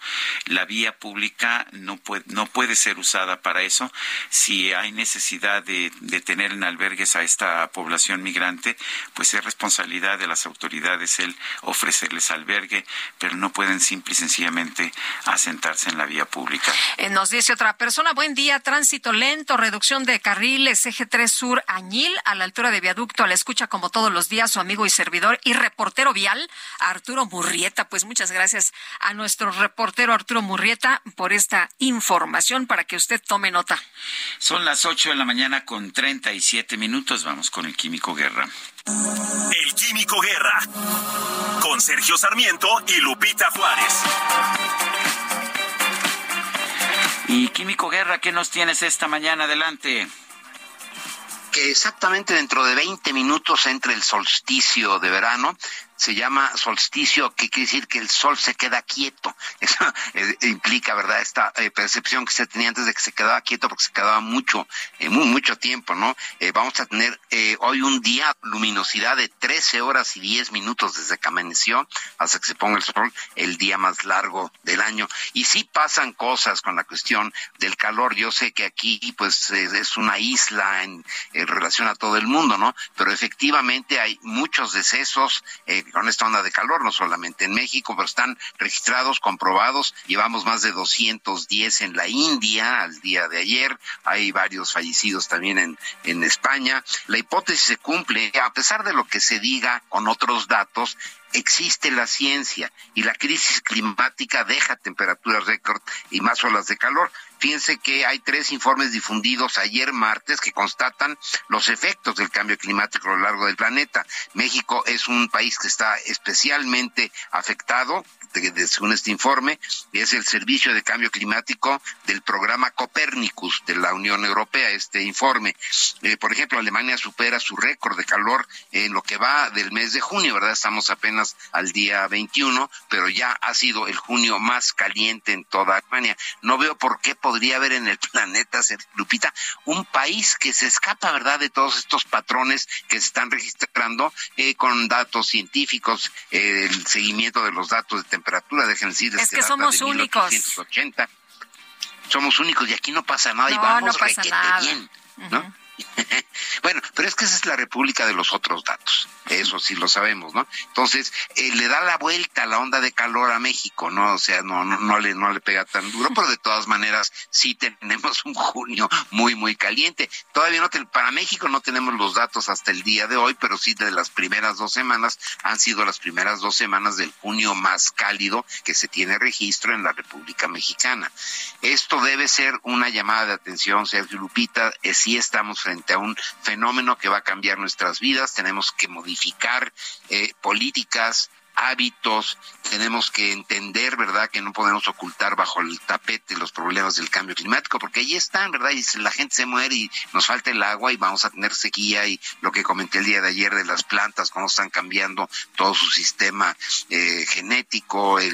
La vía pública no puede, no puede ser usada para eso. Si hay necesidad de, de tener en albergues a esta población migrante, pues es responsabilidad de las autoridades el ofrecerles albergue, pero no pueden simple y sencillamente asentarse en la vía pública. Eh, nos dice otra persona, buen día, tránsito lento, reducción de carriles, eje 3 sur Añil, a la altura de viaducto, a la escucha como todos los días, su amigo y servidor y reportero vial, Arturo Murrieta. Pues muchas gracias a nuestro reportero Arturo Murrieta por esta información para que usted tome nota. Son las 8 de la mañana con 37 minutos. Vamos con el Químico Guerra. El Químico Guerra. Con Sergio Sarmiento y Lupita Juárez. Y Químico Guerra, ¿qué nos tienes esta mañana? Adelante. que exactamente dentro de 20 minutos entre el solsticio de verano. Se llama solsticio, que quiere decir que el sol se queda quieto. *laughs* Eso eh, implica, ¿verdad?, esta eh, percepción que se tenía antes de que se quedaba quieto porque se quedaba mucho, eh, muy, mucho tiempo, ¿no? Eh, vamos a tener hoy un día luminosidad de 13 horas y 10 minutos desde que amaneció hasta que se ponga el sol, el día más largo del año. Y sí pasan cosas con la cuestión del calor. Yo sé que aquí, pues, es una isla en, en relación a todo el mundo, ¿no? Pero efectivamente hay muchos decesos, eh, con esta onda de calor, no solamente en México, pero están registrados, comprobados. Llevamos más de 210 en la India al día de ayer. Hay varios fallecidos también en, en España. La hipótesis se cumple, a pesar de lo que se diga con otros datos, existe la ciencia y la crisis climática deja temperaturas récord y más olas de calor. Fíjense que hay tres informes difundidos ayer martes que constatan los efectos del cambio climático a lo largo del planeta. México es un país que está especialmente afectado según este informe, es el Servicio de Cambio Climático del programa Copérnicus de la Unión Europea, este informe. Eh, por ejemplo, Alemania supera su récord de calor en lo que va del mes de junio, ¿verdad? Estamos apenas al día 21, pero ya ha sido el junio más caliente en toda Alemania. No veo por qué podría haber en el planeta, Lupita, un país que se escapa, ¿verdad?, de todos estos patrones que se están registrando eh, con datos científicos, eh, el seguimiento de los datos de temperatura, déjenme decir. Es que somos únicos. Somos únicos y aquí no pasa nada y vamos no pasa nada. bien, ¿no? *laughs* bueno, pero es que esa es la república de los otros datos, eso sí lo sabemos, ¿no? Entonces, eh, le da la vuelta a la onda de calor a México, ¿no? O sea, no, no, no, le, no le pega tan duro, pero de todas maneras sí *laughs* tenemos un junio muy, muy caliente. Todavía no, para México no tenemos los datos hasta el día de hoy, pero sí de las primeras dos semanas han sido las primeras dos semanas del junio más cálido que se tiene registro en la República Mexicana. Esto debe ser una llamada de atención, Sergio Lupita, eh, sí estamos frente a un fenómeno que va a cambiar nuestras vidas, tenemos que modificar eh, políticas, hábitos, tenemos que entender, ¿verdad?, que no podemos ocultar bajo el tapete los problemas del cambio climático, porque ahí están, ¿verdad? Y la gente se muere y nos falta el agua y vamos a tener sequía y lo que comenté el día de ayer de las plantas, cómo están cambiando todo su sistema eh, genético, eh,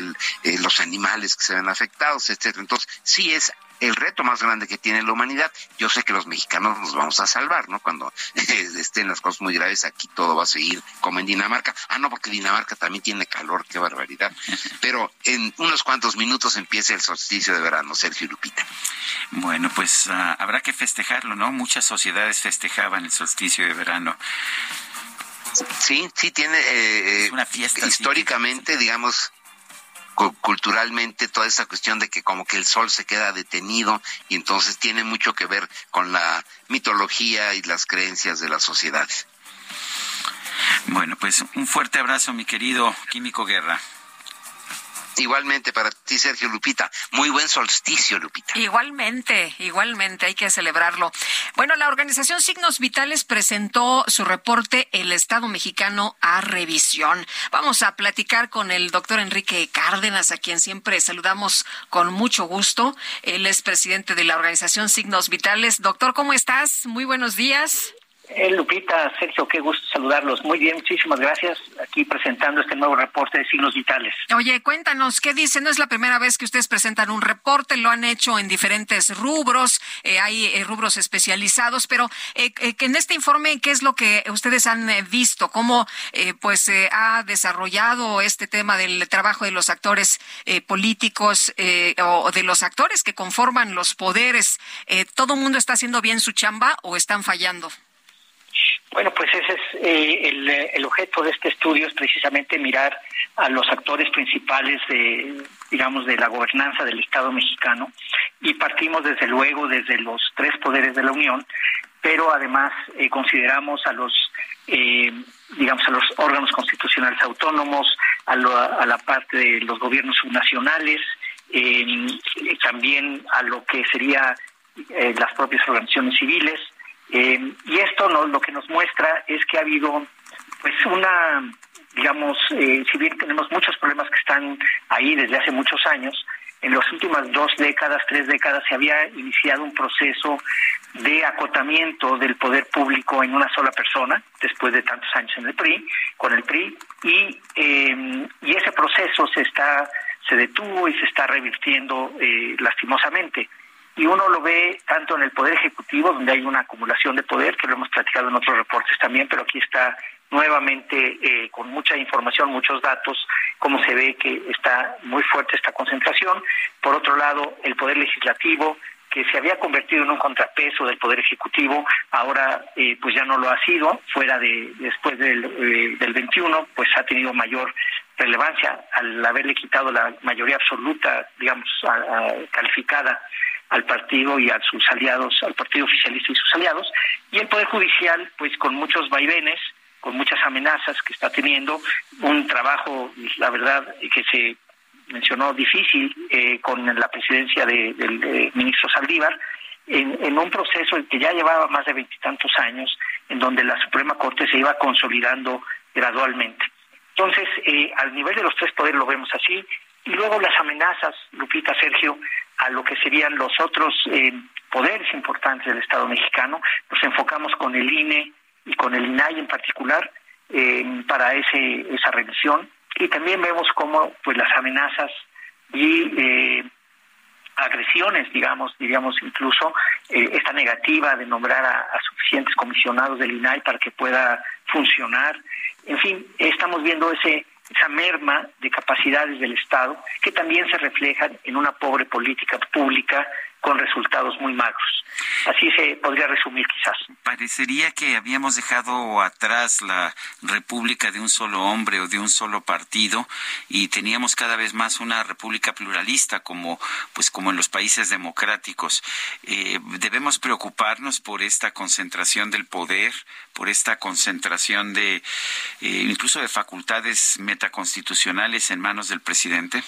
los animales que se ven afectados, etcétera. Entonces, sí es el reto más grande que tiene la humanidad. Yo sé que los mexicanos nos vamos a salvar, ¿no? Cuando *laughs* estén las cosas muy graves, aquí todo va a seguir como en Dinamarca. Ah, no, porque Dinamarca también tiene calor, qué barbaridad. *laughs* Pero en unos cuantos minutos empieza el solsticio de verano, Sergio Lupita. Bueno, pues ah, habrá que festejarlo, ¿no? Muchas sociedades festejaban el solsticio de verano. Sí, sí tiene eh, una fiesta históricamente, digamos, culturalmente toda esa cuestión de que como que el sol se queda detenido y entonces tiene mucho que ver con la mitología y las creencias de las sociedades. Bueno, pues un fuerte abrazo, mi querido Químico Guerra. Igualmente para ti, Sergio Lupita. Muy buen solsticio, Lupita. Igualmente, igualmente, hay que celebrarlo. Bueno, la organización Signos Vitales presentó su reporte El Estado mexicano a revisión. Vamos a platicar con el doctor Enrique Cárdenas, a quien siempre saludamos con mucho gusto. Él es presidente de la organización Signos Vitales. Doctor, ¿cómo estás? Muy buenos días. Eh, Lupita, Sergio, qué gusto saludarlos. Muy bien, muchísimas gracias. Aquí presentando este nuevo reporte de signos vitales. Oye, cuéntanos, ¿qué dice? No es la primera vez que ustedes presentan un reporte, lo han hecho en diferentes rubros, eh, hay eh, rubros especializados, pero eh, en este informe, ¿qué es lo que ustedes han visto? ¿Cómo pues se ha desarrollado este tema del trabajo de los actores políticos o de los actores que conforman los poderes? ¿Todo el mundo está haciendo bien su chamba o están fallando? Bueno, pues ese es eh, el, objeto de este estudio, es precisamente mirar a los actores principales de, digamos, de la gobernanza del Estado mexicano. Y partimos desde luego desde los tres poderes de la Unión, pero además eh, consideramos a los, eh, digamos, a los órganos constitucionales autónomos, a, a la parte de los gobiernos subnacionales, también a lo que sería las propias organizaciones civiles, eh, y esto lo que nos muestra es que ha habido pues una, digamos, eh, si bien tenemos muchos problemas que están ahí desde hace muchos años, en las últimas dos décadas, tres décadas, se había iniciado un proceso de acotamiento del poder público en una sola persona, después de tantos años en el PRI, con el PRI, y, eh, y ese proceso se está se detuvo y se está revirtiendo lastimosamente y uno lo ve tanto en el Poder Ejecutivo, donde hay una acumulación de poder, que lo hemos platicado en otros reportes también, pero aquí está nuevamente eh, con mucha información, muchos datos, cómo se ve que está muy fuerte esta concentración. Por otro lado, el Poder Legislativo, que se había convertido en un contrapeso del poder ejecutivo, ahora eh, pues ya no lo ha sido, fuera de después del, eh, del 21, pues ha tenido mayor relevancia al haberle quitado la mayoría absoluta, digamos, calificada al partido y a sus aliados, al partido oficialista y sus aliados, y el Poder Judicial, pues con muchos vaivenes, con muchas amenazas que está teniendo, un trabajo, la verdad, que se mencionó difícil eh, con la presidencia del ministro Saldívar, en, un proceso que ya llevaba más de veintitantos años, en donde la Suprema Corte se iba consolidando gradualmente. Entonces, eh, al nivel de los tres poderes lo vemos así, y luego las amenazas, Lupita, Sergio, a lo que serían los otros eh, poderes importantes del Estado mexicano, nos enfocamos con el INE y con el INAI en particular para ese, esa revisión y también vemos cómo pues las amenazas y eh, agresiones, digamos, diríamos incluso eh, esta negativa de nombrar a, suficientes comisionados del INAI para que pueda funcionar. En fin, estamos viendo ese esa merma de capacidades del Estado que también se reflejan en una pobre política pública con resultados muy magros. Así se podría resumir quizás. Parecería que habíamos dejado atrás la república de un solo hombre o de un solo partido y teníamos cada vez más una república pluralista como pues como en los países democráticos. Eh, debemos preocuparnos por esta concentración del poder, por esta concentración de eh, incluso de facultades metaconstitucionales en manos del presidente.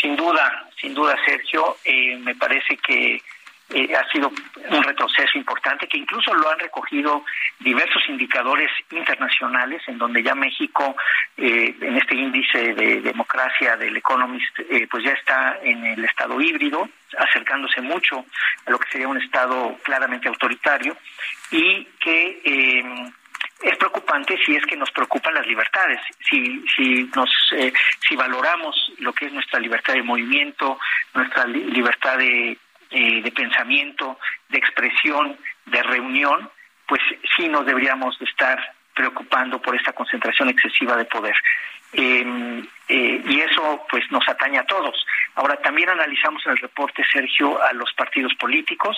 Sin duda, sin duda, Sergio, eh, me parece que eh, ha sido un retroceso importante que incluso lo han recogido diversos indicadores internacionales en donde ya México eh, en este índice de democracia del Economist pues ya está en el estado híbrido acercándose mucho a lo que sería un estado claramente autoritario y que es preocupante si es que nos preocupan las libertades, si si nos eh, si valoramos lo que es nuestra libertad de movimiento, nuestra libertad de, eh, de pensamiento, de expresión, de reunión, pues sí nos deberíamos estar preocupando por esta concentración excesiva de poder. Eh, y eso pues nos atañe a todos. Ahora también analizamos en el reporte, Sergio, a los partidos políticos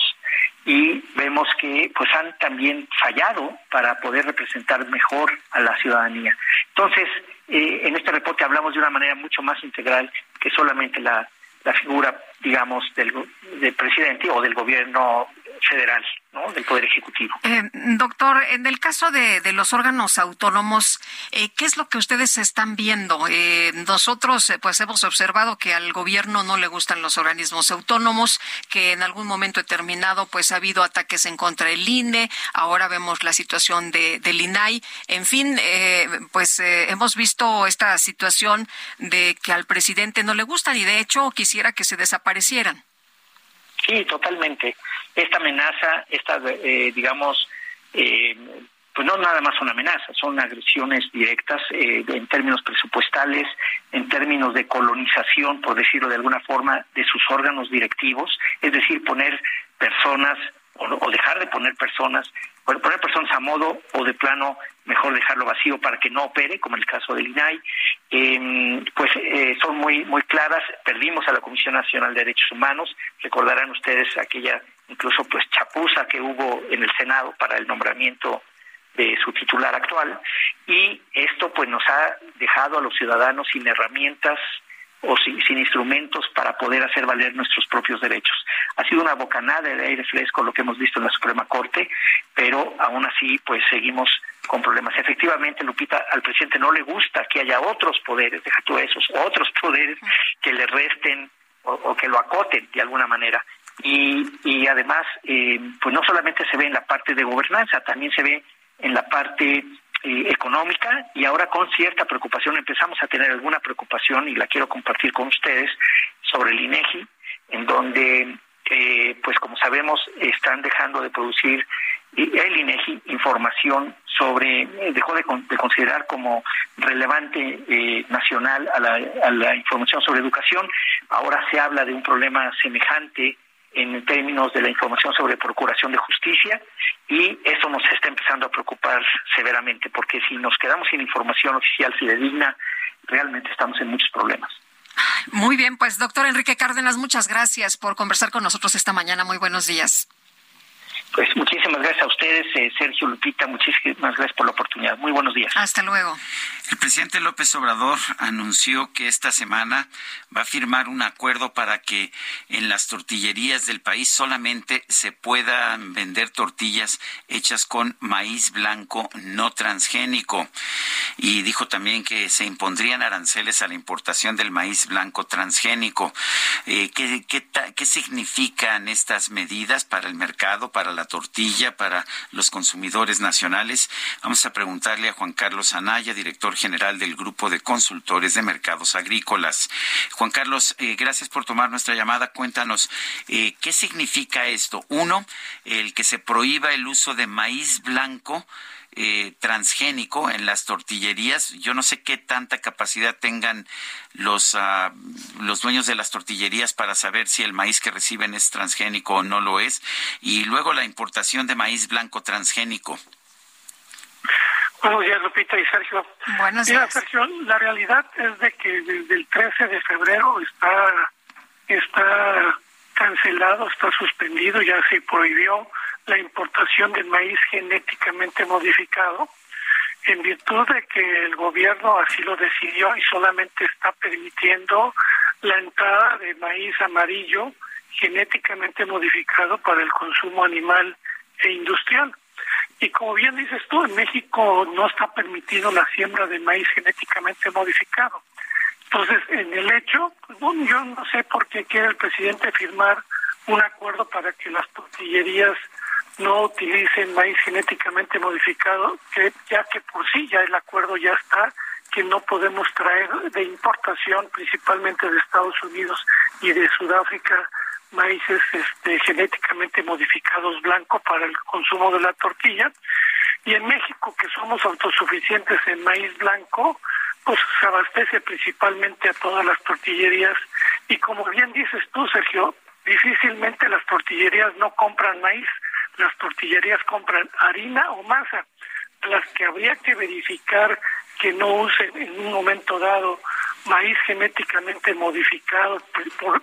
y vemos que pues han también fallado para poder representar mejor a la ciudadanía. Entonces, eh, en este reporte hablamos de una manera mucho más integral que solamente la, la figura, digamos, del, del presidente o del gobierno federal, Del Poder Ejecutivo. Eh, doctor, en el caso de, de los órganos autónomos, eh, ¿qué es lo que ustedes están viendo? Eh, nosotros, eh, pues, hemos observado que al gobierno no le gustan los organismos autónomos, que en algún momento determinado, pues, ha habido ataques en contra del INE, ahora vemos la situación de, del INAI, en fin, eh, pues, eh, hemos visto esta situación de que al presidente no le gustan y, de hecho, quisiera que se desaparecieran. Sí, totalmente. Esta amenaza, esta, eh, digamos, eh, pues no nada más una amenaza, son agresiones directas eh, en términos presupuestales, en términos de colonización, por decirlo de alguna forma, de sus órganos directivos, es decir, poner personas o, o dejar de poner personas poner personas a modo o de plano mejor dejarlo vacío para que no opere, como en el caso del INAI, eh, pues eh, son muy muy claras. Perdimos a la Comisión Nacional de Derechos Humanos. Recordarán ustedes aquella incluso pues chapuza que hubo en el Senado para el nombramiento de su titular actual y esto pues nos ha dejado a los ciudadanos sin herramientas o sin, instrumentos para poder hacer valer nuestros propios derechos. Ha sido una bocanada de aire fresco lo que hemos visto en la Suprema Corte, pero aún así pues seguimos con problemas. Efectivamente, Lupita, al presidente no le gusta que haya otros poderes, deja tú esos, otros *laughs* poderes que le resten o, o que lo acoten de alguna manera. Y, y además, eh, pues no solamente se ve en la parte de gobernanza, también se ve en la parte eh, económica y ahora con cierta preocupación empezamos a tener alguna preocupación y la quiero compartir con ustedes sobre el INEGI, en donde, eh, pues como sabemos, están dejando de producir el INEGI información sobre, dejó de, de considerar como relevante eh, nacional a la, a la información sobre educación. Ahora se habla de un problema semejante en términos de la información sobre procuración de justicia y eso nos está empezando a preocupar severamente porque si nos quedamos sin información oficial fidedigna, realmente estamos en muchos problemas. Muy bien, pues doctor Enrique Cárdenas, muchas gracias por conversar con nosotros esta mañana. Muy buenos días. Pues muchísimas gracias a ustedes, eh, Sergio Lupita, muchísimas gracias por la oportunidad. Muy buenos días. Hasta luego. El presidente López Obrador anunció que esta semana va a firmar un acuerdo para que en las tortillerías del país solamente se puedan vender tortillas hechas con maíz blanco no transgénico. Y dijo también que se impondrían aranceles a la importación del maíz blanco transgénico. Eh, ¿qué, qué, ¿Qué significan estas medidas para el mercado, para la tortilla, para los consumidores nacionales? Vamos a preguntarle a Juan Carlos Anaya, director general del Grupo de Consultores de Mercados Agrícolas. Juan Carlos, eh, gracias por tomar nuestra llamada. Cuéntanos, eh, ¿qué significa esto? Uno, el que se prohíba el uso de maíz blanco. Eh, transgénico en las tortillerías. Yo no sé qué tanta capacidad tengan los, uh, los dueños de las tortillerías para saber si el maíz que reciben es transgénico o no lo es. Y luego la importación de maíz blanco transgénico. Buenos días, Lupita y Sergio. Buenos días. Mira, Sergio, la realidad es de que desde el 13 de febrero está, está cancelado, está suspendido, ya se prohibió la importación de maíz genéticamente modificado en virtud de que el gobierno así lo decidió y solamente está permitiendo la entrada de maíz amarillo genéticamente modificado para el consumo animal e industrial. Y como bien dices tú, en México no está permitido la siembra de maíz genéticamente modificado. Entonces, en el hecho, pues, bueno, yo no sé por qué quiere el presidente firmar un acuerdo para que las tortillerías no utilicen maíz genéticamente modificado, que ya que por sí ya el acuerdo ya está, que no podemos traer de importación, principalmente de Estados Unidos y de Sudáfrica, maíces este, genéticamente modificados blancos para el consumo de la tortilla. Y en México, que somos autosuficientes en maíz blanco, pues se abastece principalmente a todas las tortillerías. Y como bien dices tú, Sergio, difícilmente las tortillerías no compran maíz, las tortillerías compran harina o masa, las que habría que verificar que no usen en un momento dado maíz genéticamente modificado,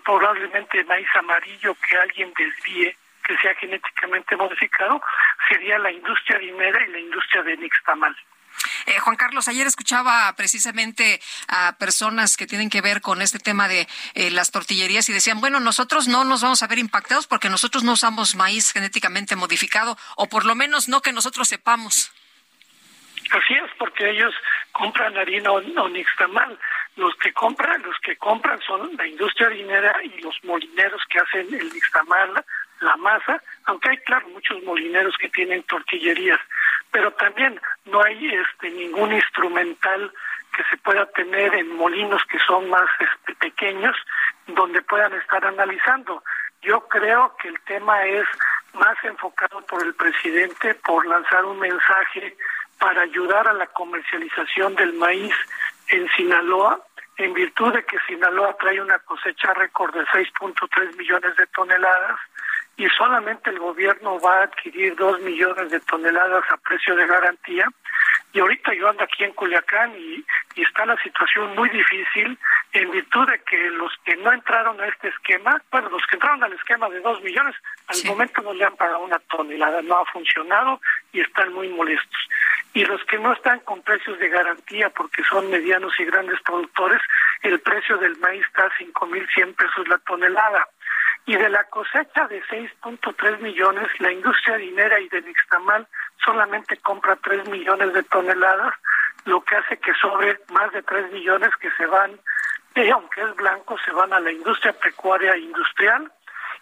probablemente maíz amarillo que alguien desvíe, que sea genéticamente modificado, sería la industria dinera y la industria de nixtamal. Eh, Juan Carlos, ayer escuchaba precisamente a personas que tienen que ver con este tema de eh, las tortillerías y decían, bueno, nosotros no nos vamos a ver impactados porque nosotros no usamos maíz genéticamente modificado, o por lo menos no que nosotros sepamos. Así es, porque ellos compran harina o, nixtamal. Los que compran, los que compran son la industria harinera y los molineros que hacen el nixtamal, la masa, aunque hay claro muchos molineros que tienen tortillerías, pero también no hay este ningún instrumental que se pueda tener en molinos que son más este, pequeños donde puedan estar analizando. Yo creo que el tema es más enfocado por el presidente por lanzar un mensaje para ayudar a la comercialización del maíz en Sinaloa, en virtud de que Sinaloa trae una cosecha récord de 6.3 millones de toneladas y solamente el gobierno va a adquirir 2 millones de toneladas a precio de garantía. Y ahorita yo ando aquí en Culiacán y, y está la situación muy difícil en virtud de que los que no entraron a este esquema, bueno, los que entraron al esquema de 2 millones, al momento no le han pagado una tonelada, no ha funcionado y están muy molestos. Y los que no están con precios de garantía porque son medianos y grandes productores, el precio del maíz está a 5.100 pesos la tonelada. Y de la cosecha de 6.3 millones, la industria dinera y de nixtamal solamente compra 3 millones de toneladas, lo que hace que sobre más de 3 millones que se van, eh, aunque es blanco, se van a la industria pecuaria industrial.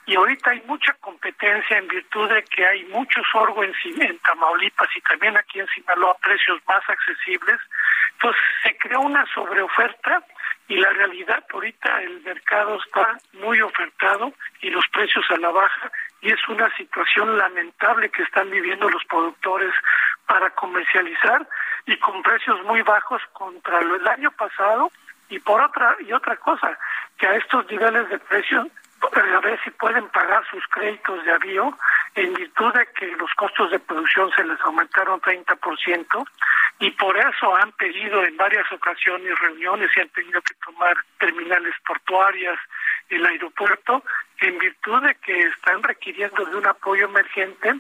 Y ahorita hay mucha competencia en virtud de que hay mucho sorgo en, en Tamaulipas y también aquí en Sinaloa a precios más accesibles. Entonces se creó una sobreoferta y la realidad ahorita el mercado está muy ofertado y los precios a la baja y es una situación lamentable que están viviendo los productores para comercializar y con precios muy bajos contra el año pasado y por otra y otra cosa que a estos niveles de precios a ver si pueden pagar sus créditos de avío en virtud de que los costos de producción se les aumentaron 30% y por eso han pedido en varias ocasiones reuniones y han tenido que tomar terminales portuarias, el aeropuerto, en virtud de que están requiriendo de un apoyo emergente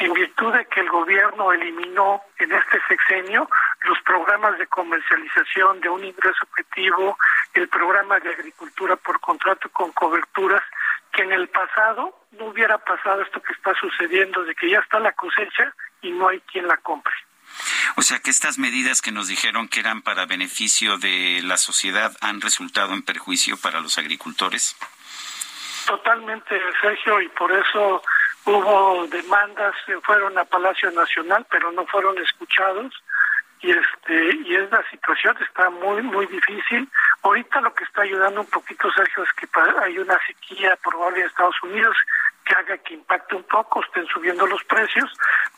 en virtud de que el gobierno eliminó en este sexenio los programas de comercialización de un ingreso objetivo, el programa de agricultura por contrato con coberturas, que en el pasado no hubiera pasado esto que está sucediendo, de que ya está la cosecha y no hay quien la compre. O sea que estas medidas que nos dijeron que eran para beneficio de la sociedad han resultado en perjuicio para los agricultores. Totalmente, Sergio, y por eso hubo demandas, fueron a Palacio Nacional, pero no fueron escuchados y este y es la situación está muy muy difícil. Ahorita lo que está ayudando un poquito Sergio es que hay una sequía probable en Estados Unidos que haga que impacte un poco, estén subiendo los precios,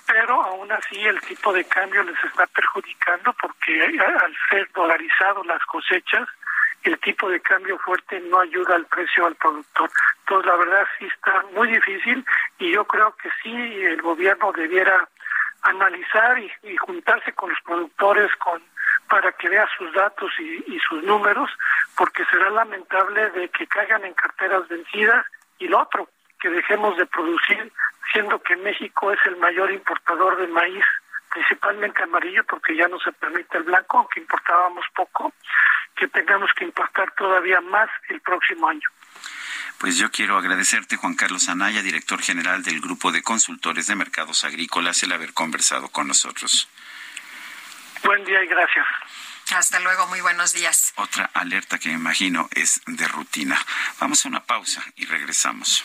pero aún así el tipo de cambio les está perjudicando porque al ser dolarizado las cosechas el tipo de cambio fuerte no ayuda al precio al productor. Entonces, la verdad sí está muy difícil y yo creo que sí el gobierno debiera analizar y, juntarse con los productores con para que vea sus datos y, sus números, porque será lamentable de que caigan en carteras vencidas y lo otro, que dejemos de producir, siendo que México es el mayor importador de maíz, principalmente amarillo, porque ya no se permite el blanco, aunque importábamos poco, que tengamos que importar todavía más el próximo año. Pues yo quiero agradecerte, Juan Carlos Anaya, director general del Grupo de Consultores de Mercados Agrícolas, el haber conversado con nosotros. Buen día y gracias. Hasta luego, muy buenos días. Otra alerta que me imagino es de rutina. Vamos a una pausa y regresamos.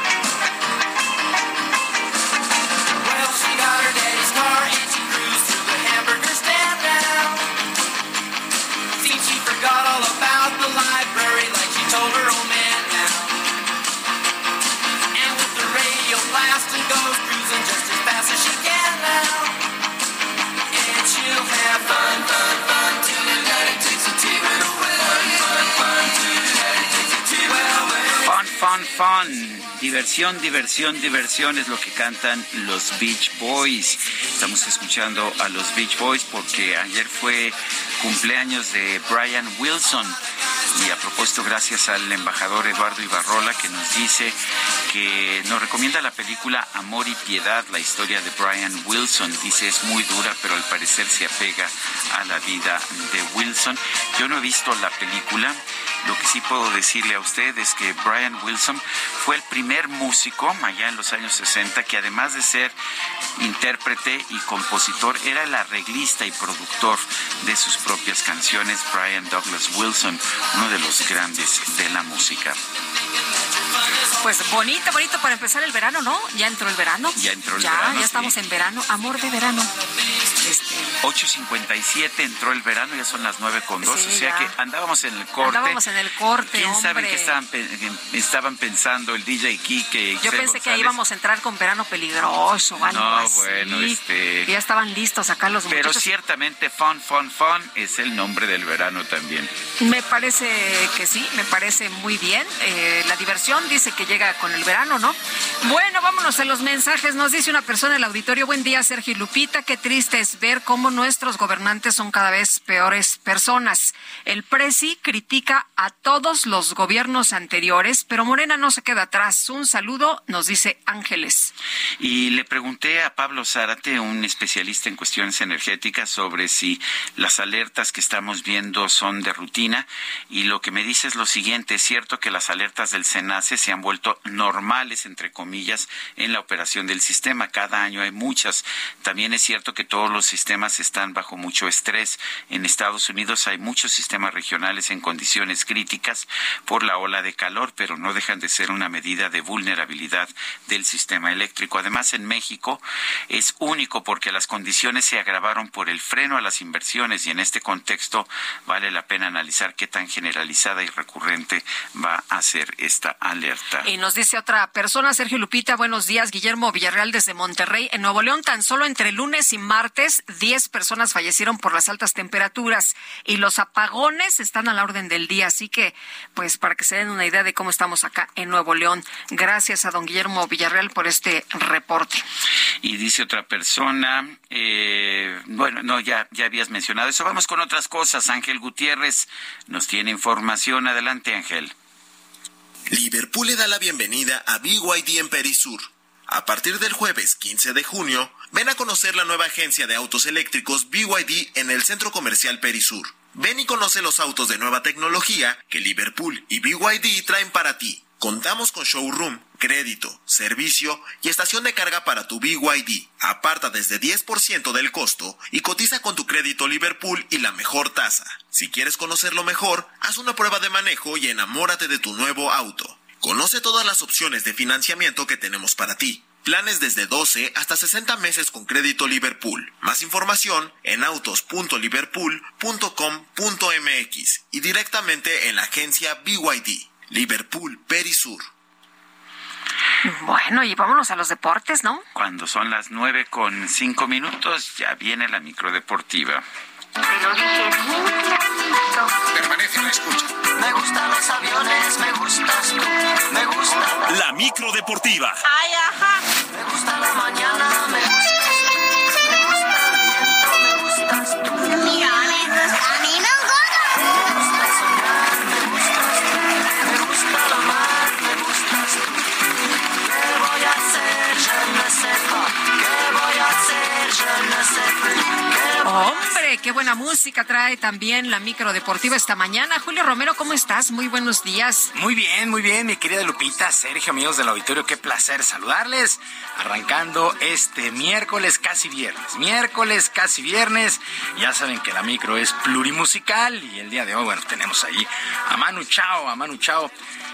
Diversión, diversión, diversión es lo que cantan los Beach Boys. Estamos escuchando a los Beach Boys porque ayer fue cumpleaños de Brian Wilson. Y a propósito, gracias al embajador Eduardo Ibarrola que nos dice que nos recomienda la película Amor y Piedad, la historia de Brian Wilson. Dice es muy dura, pero al parecer se apega a la vida de Wilson. Yo no he visto la película. Lo que sí puedo decirle a usted es que Brian Wilson fue el primer músico allá en los años 60 que además de ser intérprete y compositor era el arreglista y productor de sus propias canciones. Brian Douglas Wilson, uno de los grandes de la música. Pues bonito, bonito para empezar el verano, ¿no? Ya entró el verano. Ya entró el ya, verano, Ya sí. estamos en verano. Amor de verano. Este, 8.57 entró el verano, ya son las 9 con 2, Sí, o sea ya. que andábamos en el corte. Andábamos en el corte, ¿Quién sabe qué estaban, pe- estaban pensando el DJ Kike? yo pensé que ahí íbamos a entrar con verano peligroso algo No, así. bueno, este- Que ya estaban listos acá los Pero muchachos. ciertamente Fun, Fun, Fun es el nombre del verano también. Me parece que sí, me parece muy bien. Eh, la diversión dice que llega con el verano, ¿no? Bueno, vámonos a los mensajes. Nos dice una persona en el auditorio, buen día Sergio Lupita, qué triste es ver cómo nuestros gobernantes son cada vez peores personas. El Presi critica a todos los gobiernos anteriores, pero Morena no se queda atrás. Un saludo, nos dice Ángeles. Y le pregunté a Pablo Zárate, un especialista en cuestiones energéticas, sobre si las alertas que estamos viendo son de rutina. Y lo que me dice es lo siguiente, es cierto que las alertas del SENACE se han vuelto normales, entre comillas, en la operación del sistema. Cada año hay muchas. También es cierto que todos los sistemas están bajo mucho estrés. En Estados Unidos hay muchos sistemas regionales en condiciones críticas por la ola de calor, pero no dejan de ser una medida de vulnerabilidad del sistema eléctrico. Además, en México es único porque las condiciones se agravaron por el freno a las inversiones y en este contexto vale la pena analizar qué tan generalizada y recurrente va a ser esta alerta. Y nos dice otra persona, Sergio Lupita, buenos días, Guillermo Villarreal desde Monterrey. En Nuevo León, tan solo entre lunes y martes, 10 personas fallecieron por las altas temperaturas y los apagones están a la orden del día. Así que, pues, para que se den una idea de cómo estamos acá en Nuevo León. Gracias a don Guillermo Villarreal por este reporte. Y dice otra persona, eh, bueno, no, ya, ya habías mencionado eso. Vamos con otras cosas. Ángel Gutiérrez nos tiene información. Adelante, Ángel. Liverpool le da la bienvenida a BYD en Perisur. A partir del jueves 15 de junio, ven a conocer la nueva agencia de autos eléctricos BYD en el centro comercial Perisur. Ven y conoce los autos de nueva tecnología que Liverpool y BYD traen para ti. Contamos con showroom, crédito, servicio y estación de carga para tu BYD. Aparta desde 10% del costo y cotiza con tu crédito Liverpool y la mejor tasa. Si quieres conocerlo mejor, haz una prueba de manejo y enamórate de tu nuevo auto. Conoce todas las opciones de financiamiento que tenemos para ti. Planes desde 12 hasta 60 meses con crédito Liverpool. Más información en autos.liverpool.com.mx y directamente en la agencia BYD. Liverpool, Perisur. Bueno, y vámonos a los deportes, ¿no? Cuando son las nueve con cinco minutos, ya viene la microdeportiva. Permanece a la escucha. Me gustan los aviones, me gustas tú, me gusta. La microdeportiva. Ay, ajá. Me gusta la mañana, me gustas Hombre, qué buena música trae también la microdeportiva esta mañana. Julio Romero, ¿cómo estás? Muy buenos días. Muy bien, muy bien, mi querida Lupita, Sergio, amigos del auditorio, qué placer saludarles. Arrancando este miércoles, casi viernes. Miércoles, casi viernes. Ya saben que la micro es plurimusical y el día de hoy, bueno, tenemos ahí a Manu Chao, a Manu Chao.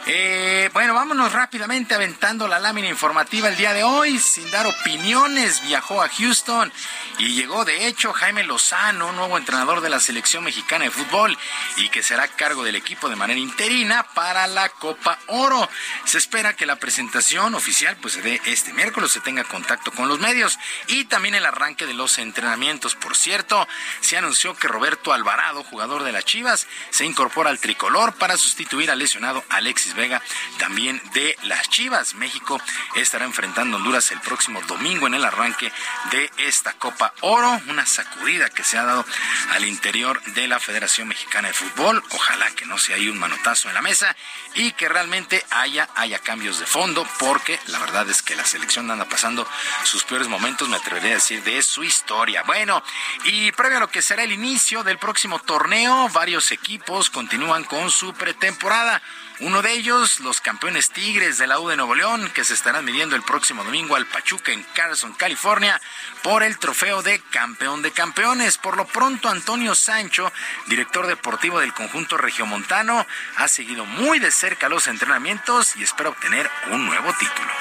Eh, bueno, vámonos rápidamente aventando la lámina informativa el día de hoy, sin dar opiniones. Viajó a Houston y llegó, de hecho, Jaime Lozano, nuevo entrenador de la selección mexicana de fútbol y que será cargo del equipo de manera interina para la Copa Oro. Se espera que la presentación oficial pues se dé este miércoles, se tenga contacto con los medios y también el arranque de los entrenamientos. Por cierto, se anunció que Roberto Alvarado, jugador de las Chivas, se incorpora al tricolor para sustituir al lesionado Alexis Vega, también de las Chivas. México estará enfrentando a Honduras el próximo domingo en el arranque de esta Copa Oro, una sacudida que se ha dado al interior de la Federación Mexicana de Fútbol. Ojalá que no sea ahí un manotazo en la mesa y que realmente haya, haya cambios de fondo, porque la verdad es que la selección anda pasando sus peores momentos, me atrevería a decir, de su historia. Bueno, y previo a lo que será el inicio del próximo torneo, varios equipos continúan con su pretemporada. Uno de ellos, los campeones Tigres de la U de Nuevo León, que se estarán midiendo el próximo domingo al Pachuca en Carson, California, por el trofeo de campeón de campeones. Por lo pronto, Antonio Sancho, director deportivo del conjunto regiomontano, ha seguido muy de cerca los entrenamientos y espera obtener un nuevo título.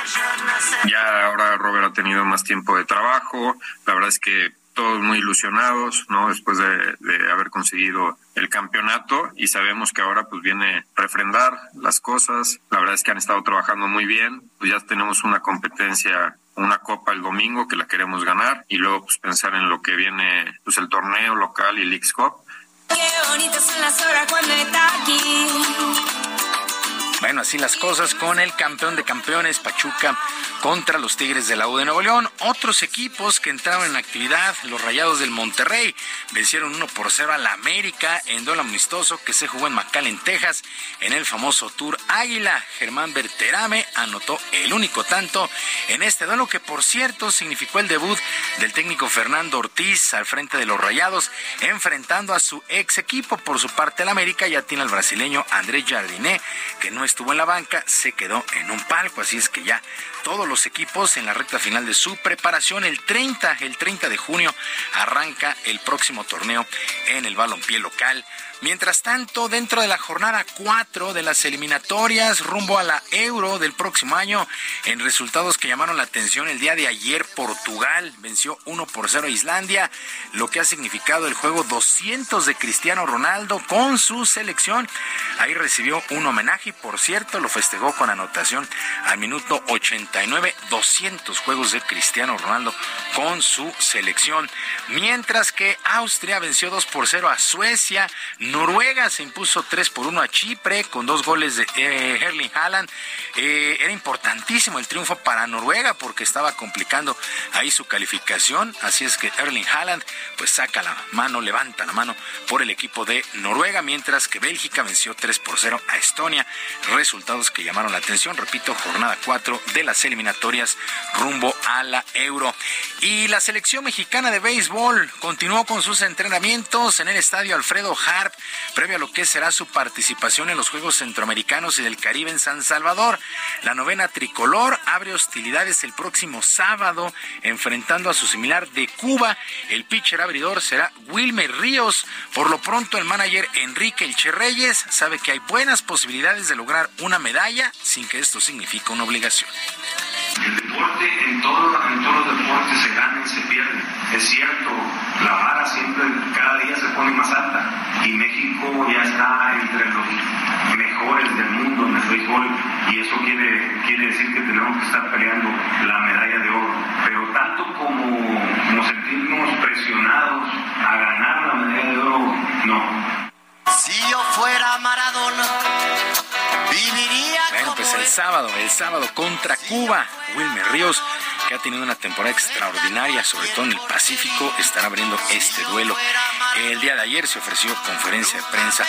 Ya ahora Robert ha tenido más tiempo de trabajo. La verdad es que todos muy ilusionados, ¿no? Después de, de, haber conseguido el campeonato y sabemos que ahora pues viene refrendar las cosas. La verdad es que han estado trabajando muy bien. Pues ya tenemos una competencia, una copa el domingo que la queremos ganar y luego pues pensar en lo que viene, pues el torneo local y Leagues Cup. Qué bonitas son las horas cuando está aquí. Bueno, así las cosas con el campeón de campeones Pachuca contra los Tigres de la U de Nuevo León. Otros equipos que entraron en actividad, los Rayados del Monterrey, vencieron 1 por 0 a la América en duelo amistoso que se jugó en McAllen, Texas, en el famoso Tour Águila. Germán Berterame anotó el único tanto en este duelo que, por cierto, significó el debut del técnico Fernando Ortiz al frente de los Rayados, enfrentando a su ex equipo. Por su parte, el América ya tiene al brasileño Andrés Jardiné, que no estuvo en la banca, se quedó en un palco, así es que ya todos los equipos en la recta final de su preparación. El 30, el 30 de junio arranca el próximo torneo en el balompié local. Mientras tanto, dentro de la jornada 4 de las eliminatorias rumbo a la Euro del próximo año, en resultados que llamaron la atención el día de ayer, Portugal venció 1 por 0 a Islandia, lo que ha significado el juego 200 de Cristiano Ronaldo con su selección. Ahí recibió un homenaje y, por cierto, lo festejó con anotación al minuto 89, 200 juegos de Cristiano Ronaldo con su selección. Mientras que Austria venció 2 por 0 a Suecia, Noruega se impuso 3 por 1 a Chipre con dos goles de eh, Erling Haaland. Eh, era importantísimo el triunfo para Noruega porque estaba complicando ahí su calificación. Así es que Erling Haaland pues saca la mano, levanta la mano por el equipo de Noruega, mientras que Bélgica venció 3 por 0 a Estonia. Resultados que llamaron la atención, repito, jornada 4 de las eliminatorias rumbo a la Euro. Y la selección mexicana de béisbol continuó con sus entrenamientos en el estadio Alfredo Harp previo a lo que será su participación en los Juegos Centroamericanos y del Caribe en San Salvador. La novena tricolor abre hostilidades el próximo sábado, enfrentando a su similar de Cuba. El pitcher abridor será Wilmer Ríos. Por lo pronto, el manager Enrique Elche Reyes sabe que hay buenas posibilidades de lograr una medalla sin que esto signifique una obligación. El deporte, en, todo, en todos los deportes se gana y se pierde. Es cierto, la vara siempre, cada día se pone más alta. Ya está entre los mejores del mundo en el béisbol. Y eso quiere, quiere decir que tenemos que estar peleando la medalla de oro. Pero tanto como, como sentirnos presionados a ganar la medalla de oro, no. Si yo fuera Maradona, Bueno, pues el sábado, el sábado contra Cuba, Wilmer Ríos, que ha tenido una temporada extraordinaria, sobre todo en el Pacífico, estará abriendo este duelo. El día de ayer se ofreció conferencia de prensa.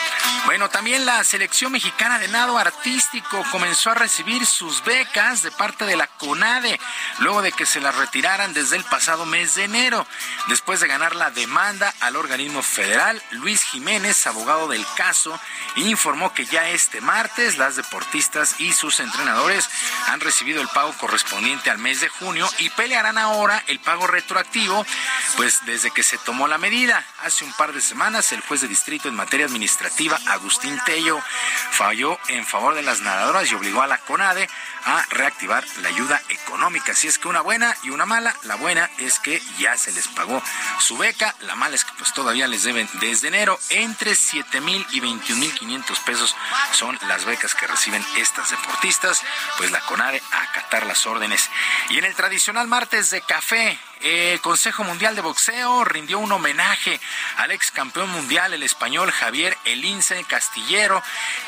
Bueno, también la selección mexicana de nado artístico comenzó a recibir sus becas de parte de la CONADE, luego de que se las retiraran desde el pasado mes de enero. Después de ganar la demanda al organismo federal, Luis Jiménez, abogado del caso, informó que ya este martes las deportistas y sus entrenadores han recibido el pago correspondiente al mes de junio y pelearán ahora el pago retroactivo, pues desde que se tomó la medida. Hace un par de semanas, el juez de distrito en materia administrativa, Agustín Tello, falló en favor de las nadadoras y obligó a la CONADE a reactivar la ayuda económica. Así es que una buena y una mala. La buena es que ya se les pagó su beca. La mala es que pues todavía les deben desde enero entre 7 mil y 21 mil 500 pesos son las becas que reciben estas deportistas. Pues la CONADE a acatar las órdenes. Y en el tradicional martes de café, el Consejo Mundial de Boxeo rindió un homenaje al ex campeón mundial, el español Javier Elince Castillero,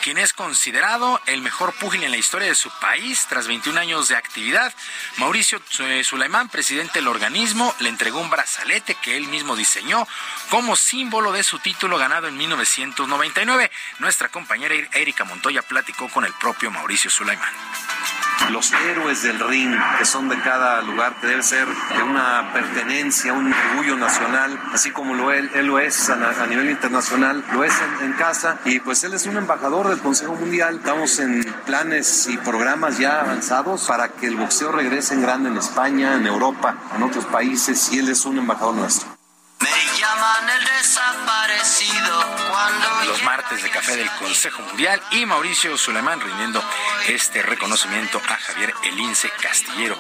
quien es considerado el mejor púgil en la historia de su país tras 21 años de actividad. Mauricio Sulaimán, presidente del organismo, le entregó un brazalete que él mismo diseñó como símbolo de su título ganado en 1999. Nuestra compañera Erika Montoya platicó con el propio Mauricio Sulaimán los héroes del ring que son de cada lugar, que debe ser de una pertenencia, un orgullo nacional, así como lo él, él lo es a, nivel internacional, lo es en, en, casa y pues él es un embajador del Consejo Mundial. Estamos en planes y programas ya avanzados para que el boxeo regrese en grande en España, en Europa, en otros países y él es un embajador nuestro. Me llaman el desaparecido cuando los martes de café del Consejo Mundial y Mauricio Suleiman rindiendo este reconocimiento a Javier Elince Castillero,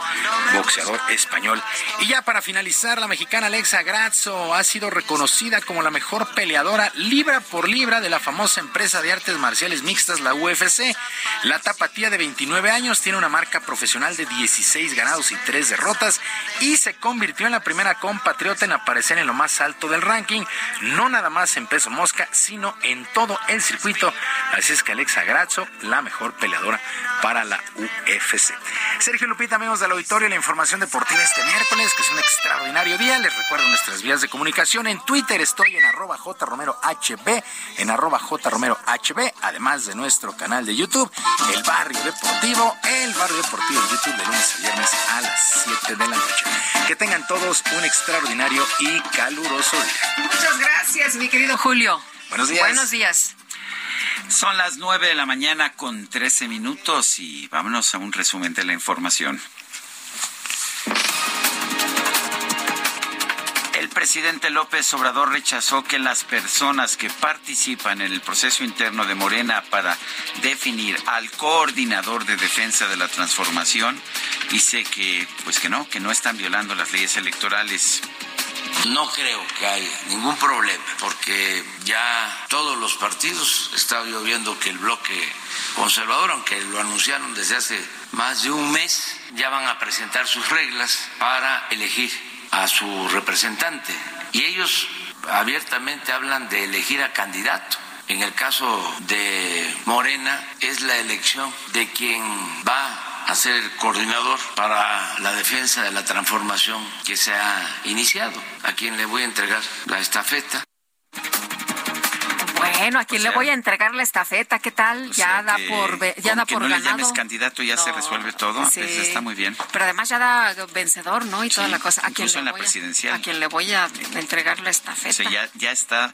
boxeador español. Y ya para finalizar, la mexicana Alexa Grazzo ha sido reconocida como la mejor peleadora libra por libra de la famosa empresa de artes marciales mixtas, la UFC. La tapatía de 29 años tiene una marca profesional de 16 ganados y 3 derrotas y se convirtió en la primera compatriota en aparecer en lo más alto del ranking, no nada más en peso mosca, sino en todo el circuito. Así es que Alexa Grasso, la mejor peleadora para la UFC. Sergio Lupita, amigos del auditorio, la información deportiva este miércoles, que es un extraordinario día. Les recuerdo nuestras vías de comunicación. En Twitter estoy en arroba jromerohb, en arroba jromerohb, además de nuestro canal de YouTube, El Barrio Deportivo, El Barrio Deportivo en YouTube de lunes a viernes a las 7 de la noche. Que tengan todos un extraordinario y caluroso Muchas gracias, mi querido Julio. Buenos días. Buenos días. Son las 9 de la mañana con 13 minutos y vámonos a un resumen de la información. El presidente López Obrador rechazó que las personas que participan en el proceso interno de Morena para definir al coordinador de defensa de la transformación dice que pues que no, que no están violando las leyes electorales. No creo que haya ningún problema, porque ya todos los partidos, estaba yo viendo que el bloque conservador, aunque lo anunciaron desde hace más de un mes, ya van a presentar sus reglas para elegir a su representante. Y ellos abiertamente hablan de elegir a candidato. En el caso de Morena es la elección de quien va a ser el coordinador para la defensa de la transformación que se ha iniciado, a quien le voy a entregar la estafeta. Bueno, a quien le voy a entregar la estafeta, ¿qué tal? ya da por ya da que por no le ganado. llames candidato ya se resuelve todo. sí. Eso está muy bien. Pero además ya da vencedor, ¿no? Y toda la cosa. A incluso le en la voy a- presidencial. A, quien le voy a entregar la estafeta. O sea, ya, ya está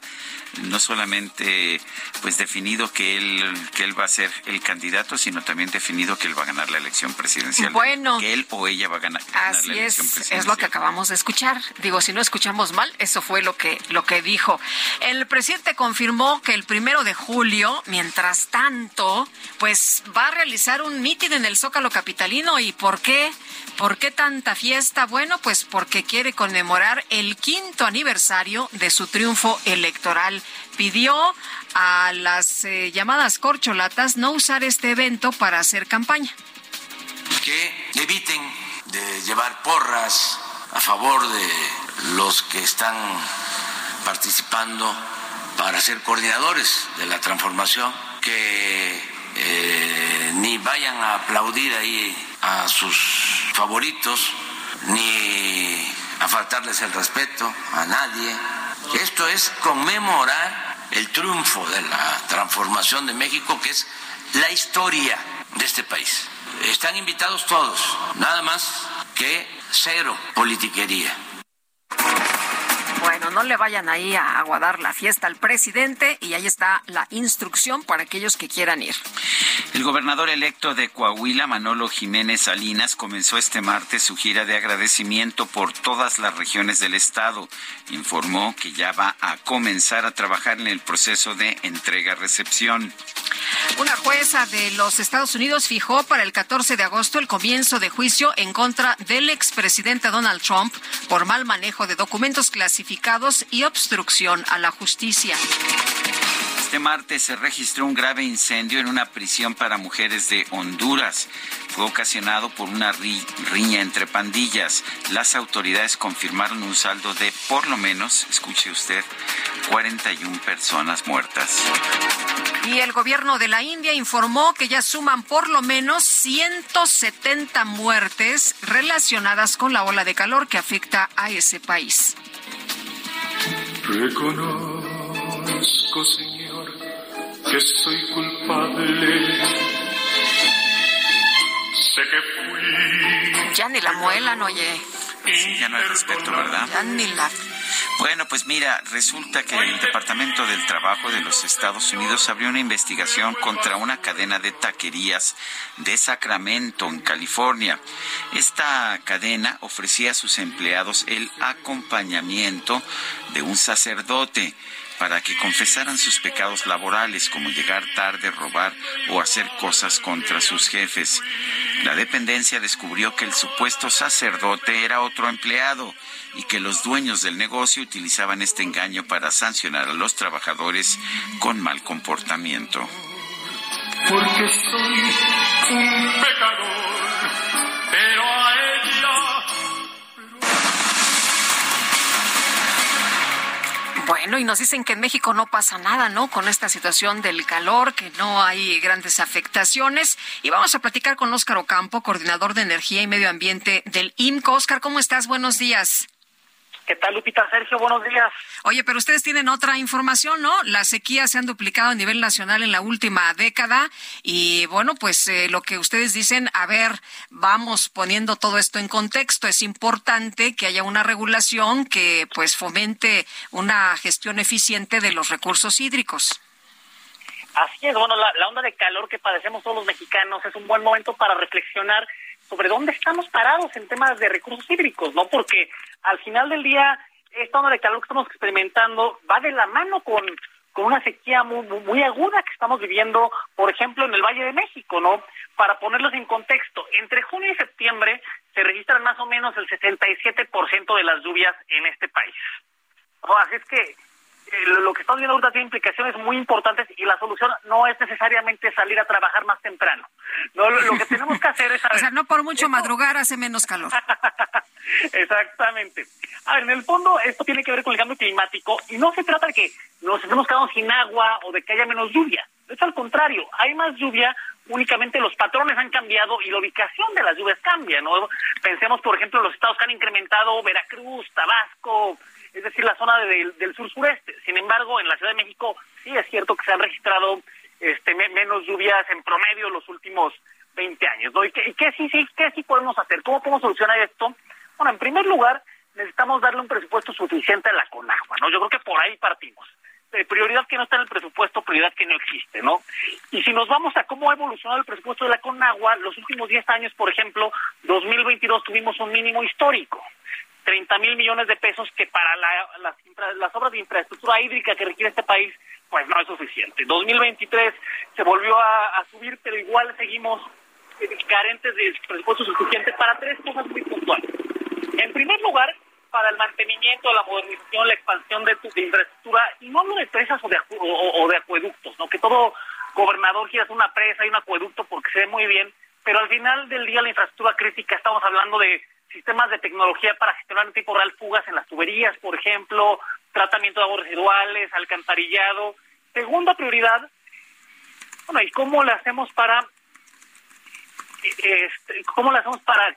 no solamente pues definido que él que él va a ser el candidato, sino también definido que él va a ganar la elección presidencial. Bueno. que él o ella va a ganar, ganar la Así elección es, presidencial. es lo que acabamos de escuchar. Digo, si no escuchamos mal, eso fue lo que, lo que dijo. El presidente confirmó que el primero de julio, mientras tanto, pues va a realizar un mitin en el Zócalo Capitalino. ¿Y por qué? ¿Por qué tanta fiesta? Bueno, pues porque quiere conmemorar el quinto aniversario de su triunfo electoral. Pidió a las eh, llamadas corcholatas no usar este evento para hacer campaña. que eviten de llevar porras a favor de los que están participando para ser coordinadores de la transformación, que eh, ni vayan a aplaudir ahí a sus favoritos, ni a faltarles el respeto a nadie. Esto es conmemorar el triunfo de la transformación de México, que es la historia de este país. Están invitados todos, nada más que cero politiquería. Bueno, no le vayan ahí a aguadar la fiesta al presidente y ahí está la instrucción para aquellos que quieran ir. El gobernador electo de Coahuila, Manolo Jiménez Salinas, comenzó este martes su gira de agradecimiento por todas las regiones del estado. Informó que ya va a comenzar a trabajar en el proceso de entrega-recepción. Una jueza de los Estados Unidos fijó para el 14 de agosto el comienzo de juicio en contra del expresidente Donald Trump por mal manejo de documentos clasificados y obstrucción a la justicia. Este martes se registró un grave incendio en una prisión para mujeres de Honduras. Fue ocasionado por una ri- riña entre pandillas. Las autoridades confirmaron un saldo de por lo menos, escuche usted, 41 personas muertas. Y el gobierno de la India informó que ya suman por lo menos 170 muertes relacionadas con la ola de calor que afecta a ese país. Reconozco, Señor, que soy culpable. Sé que fui. Ya ni la muelan, oye. Sí, ya no hay respeto, ¿verdad? Ya ni la... Bueno, pues mira, resulta que el Departamento del Trabajo de los Estados Unidos abrió una investigación contra una cadena de taquerías de Sacramento, en California. Esta cadena ofrecía a sus empleados el acompañamiento de un sacerdote para que confesaran sus pecados laborales como llegar tarde, robar o hacer cosas contra sus jefes. La dependencia descubrió que el supuesto sacerdote era otro empleado y que los dueños del negocio utilizaban este engaño para sancionar a los trabajadores con mal comportamiento. Porque soy un pecador, Bueno, y nos dicen que en México no pasa nada, ¿no? Con esta situación del calor, que no hay grandes afectaciones. Y vamos a platicar con Óscar Ocampo, coordinador de Energía y Medio Ambiente del IMCO. Óscar, ¿cómo estás? Buenos días. ¿Qué tal, Lupita? Sergio, buenos días. Oye, pero ustedes tienen otra información, ¿no? Las sequías se han duplicado a nivel nacional en la última década y bueno, pues eh, lo que ustedes dicen, a ver, vamos poniendo todo esto en contexto. Es importante que haya una regulación que pues fomente una gestión eficiente de los recursos hídricos. Así es, bueno, la, la onda de calor que padecemos todos los mexicanos es un buen momento para reflexionar sobre dónde estamos parados en temas de recursos hídricos, ¿no? Porque al final del día, esta onda de calor que estamos experimentando va de la mano con, con una sequía muy, muy aguda que estamos viviendo, por ejemplo, en el Valle de México, ¿no? Para ponerlos en contexto, entre junio y septiembre se registran más o menos el 67% de las lluvias en este país. Así es que lo que estamos viendo ahorita tiene implicaciones muy importantes y la solución no es necesariamente salir a trabajar más temprano. No, lo, lo que *laughs* tenemos que hacer es... o sea, no por mucho madrugar hace menos calor. *laughs* Exactamente. A ver, en el fondo esto tiene que ver con el cambio climático y no se trata de que nos estemos quedando sin agua o de que haya menos lluvia. Es al contrario, hay más lluvia, únicamente los patrones han cambiado y la ubicación de las lluvias cambia, ¿no? Pensemos, por ejemplo, los estados que han incrementado Veracruz, Tabasco, es decir, la zona de, del sur-sureste. Sin embargo, en la Ciudad de México sí es cierto que se han registrado este, me, menos lluvias en promedio los últimos 20 años, ¿no? ¿Y qué, y qué sí, sí, qué sí podemos hacer? ¿Cómo podemos solucionar esto? Bueno, en primer lugar, necesitamos darle un presupuesto suficiente a la Conagua, ¿no? Yo creo que por ahí partimos. Eh, prioridad que no está en el presupuesto, prioridad que no existe, ¿no? Y si nos vamos a cómo ha evolucionado el presupuesto de la Conagua, los últimos 10 años, por ejemplo, 2022 tuvimos un mínimo histórico. 30 mil millones de pesos que para la- las, las obras de infraestructura hídrica que requiere este país, pues no es suficiente. 2023 se volvió a, subir, pero igual seguimos eh, carentes de presupuesto suficiente para tres cosas muy puntuales. En primer lugar, para el mantenimiento, la modernización, la expansión de, de infraestructura, y no hablo de presas o de, o, o de acueductos, ¿no? que todo gobernador quiere hacer una presa y un acueducto porque se ve muy bien, pero al final del día la infraestructura crítica, estamos hablando de sistemas de tecnología para gestionar en tiempo real fugas en las tuberías, por ejemplo, tratamiento de aguas residuales, alcantarillado. Segunda prioridad, bueno, ¿y cómo le hacemos para eh, este, cómo le hacemos para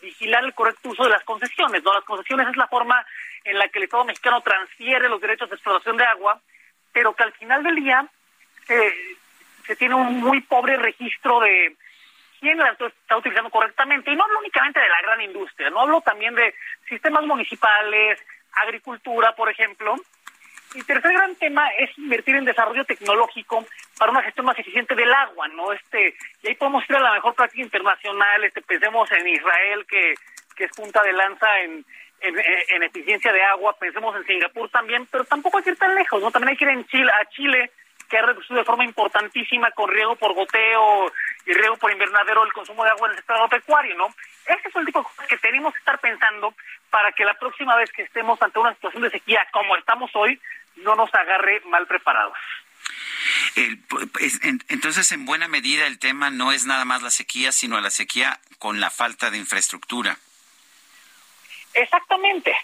vigilar el correcto uso de las concesiones? ¿no? Las concesiones es la forma en la que el Estado mexicano transfiere los derechos de explotación de agua, pero que al final del día se, se tiene un muy pobre registro de quién la está utilizando correctamente. Y no hablo únicamente de la gran industria, no hablo también de sistemas municipales, agricultura, por ejemplo. Y tercer gran tema es invertir en desarrollo tecnológico para una gestión más eficiente del agua, ¿no? Este, y ahí podemos ir a la mejor práctica internacional, este, pensemos en Israel, que, que es punta de lanza en, en, en eficiencia de agua, pensemos en Singapur también, pero tampoco hay que ir tan lejos, ¿no? También hay que ir en Chile, a Chile, que ha reducido de forma importantísima con riego por goteo y riego por invernadero el consumo de agua en el sector agropecuario, ¿no? Ese es el tipo de cosas que tenemos que estar pensando para que la próxima vez que estemos ante una situación de sequía como estamos hoy, no nos agarre mal preparados. El- pues, en- entonces, en buena medida, el tema no es nada más la sequía, sino la sequía con la falta de infraestructura. Exactamente,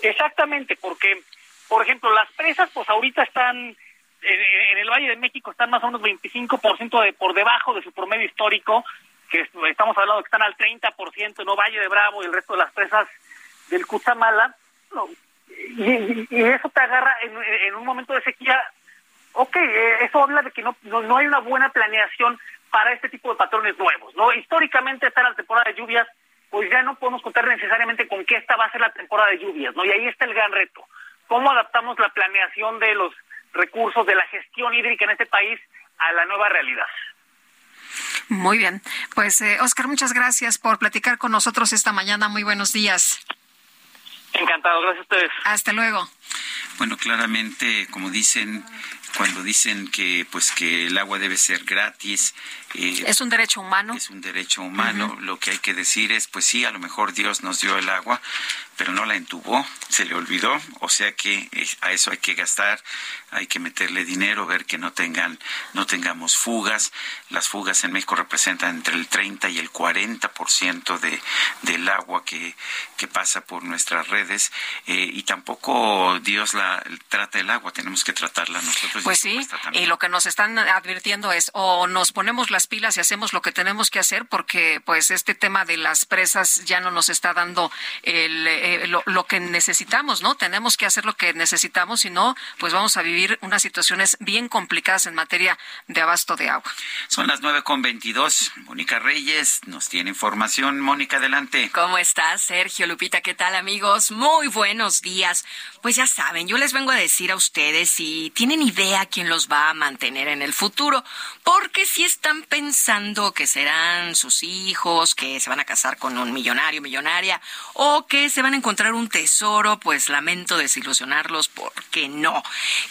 exactamente, porque, por ejemplo, las presas, pues ahorita están, en, en el Valle de México están más o menos 25% de, por debajo de su promedio histórico, que es- estamos hablando que están al 30%, ¿no? Valle de Bravo y el resto de las presas del Cutzamala, no, y, eso te agarra en, en un momento de sequía, ok, eh, eso habla de que no, no, no hay una buena planeación para este tipo de patrones nuevos, ¿no? Históricamente está la temporada de lluvias, pues ya no podemos contar necesariamente con que esta va a ser la temporada de lluvias, ¿no? Y ahí está el gran reto. ¿Cómo adaptamos la planeación de los recursos, de la gestión hídrica en este país a la nueva realidad? Muy bien. Pues, eh, Oscar, muchas gracias por platicar con nosotros esta mañana. Muy buenos días. Encantado, gracias a ustedes. Hasta luego. Bueno, claramente, como dicen, cuando dicen que pues que el agua debe ser gratis, eh, Es un derecho humano. es un derecho humano, lo que hay que decir es, pues sí, a lo mejor Dios nos dio el agua, pero no la entubó, se le olvidó, o sea que eh, a eso hay que gastar, hay que meterle dinero, ver que no tengan, no tengamos fugas. Las fugas en México representan entre el 30 y el 40% de, del agua que, que pasa por nuestras redes, eh, y tampoco Dios la trata el agua, tenemos que tratarla nosotros. Pues sí, y lo que nos están advirtiendo es o nos ponemos las pilas y hacemos lo que tenemos que hacer, porque pues este tema de las presas ya no nos está dando el, eh, lo, lo que necesitamos, ¿no? Tenemos que hacer lo que necesitamos, si no, pues vamos a vivir unas situaciones bien complicadas en materia de abasto de agua. Son las nueve con veintidós. Mónica Reyes nos tiene información. Mónica, adelante. ¿Cómo estás, Sergio Lupita? ¿Qué tal, amigos? Muy buenos días. Pues ya saben, yo les vengo a decir a ustedes si tienen idea quién los va a mantener en el futuro, porque si están pensando que serán sus hijos, que se van a casar con un millonario, millonaria, o que se van a encontrar un tesoro, pues lamento desilusionarlos porque no.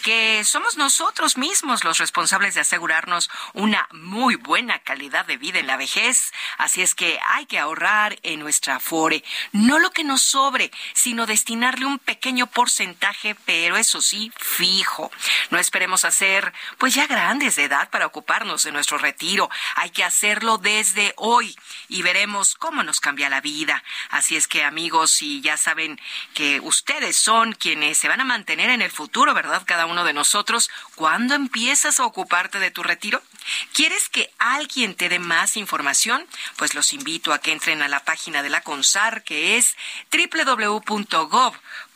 Que somos nosotros mismos los responsables de asegurarnos una muy buena calidad de vida en la vejez. Así es que hay que ahorrar en nuestra Afore, no lo que nos sobre, sino destinarle un pequeño porcentaje, pero eso sí, fijo. No esperemos a ser pues ya grandes de edad para ocuparnos de nuestro retiro. Hay que hacerlo desde hoy y veremos cómo nos cambia la vida. Así es que amigos, si ya saben que ustedes son quienes se van a mantener en el futuro, ¿verdad? Cada uno de nosotros, ¿cuándo empiezas a ocuparte de tu retiro? ¿Quieres que alguien te dé más información? Pues los invito a que entren a la página de la CONSAR, que es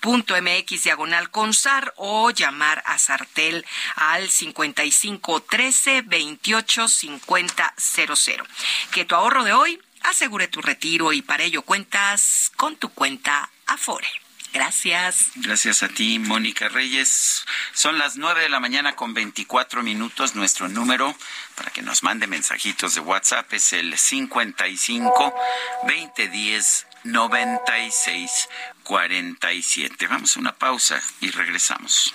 www.gov.mx diagonal CONSAR o llamar a Sartel al 55 13 28 50 00. Que tu ahorro de hoy asegure tu retiro y para ello cuentas con tu cuenta Afore. Gracias. Gracias a ti, Mónica Reyes. Son las nueve de la mañana con 24 minutos. Nuestro número para que nos mande mensajitos de WhatsApp es el 55 2010 96 47. Vamos a una pausa y regresamos.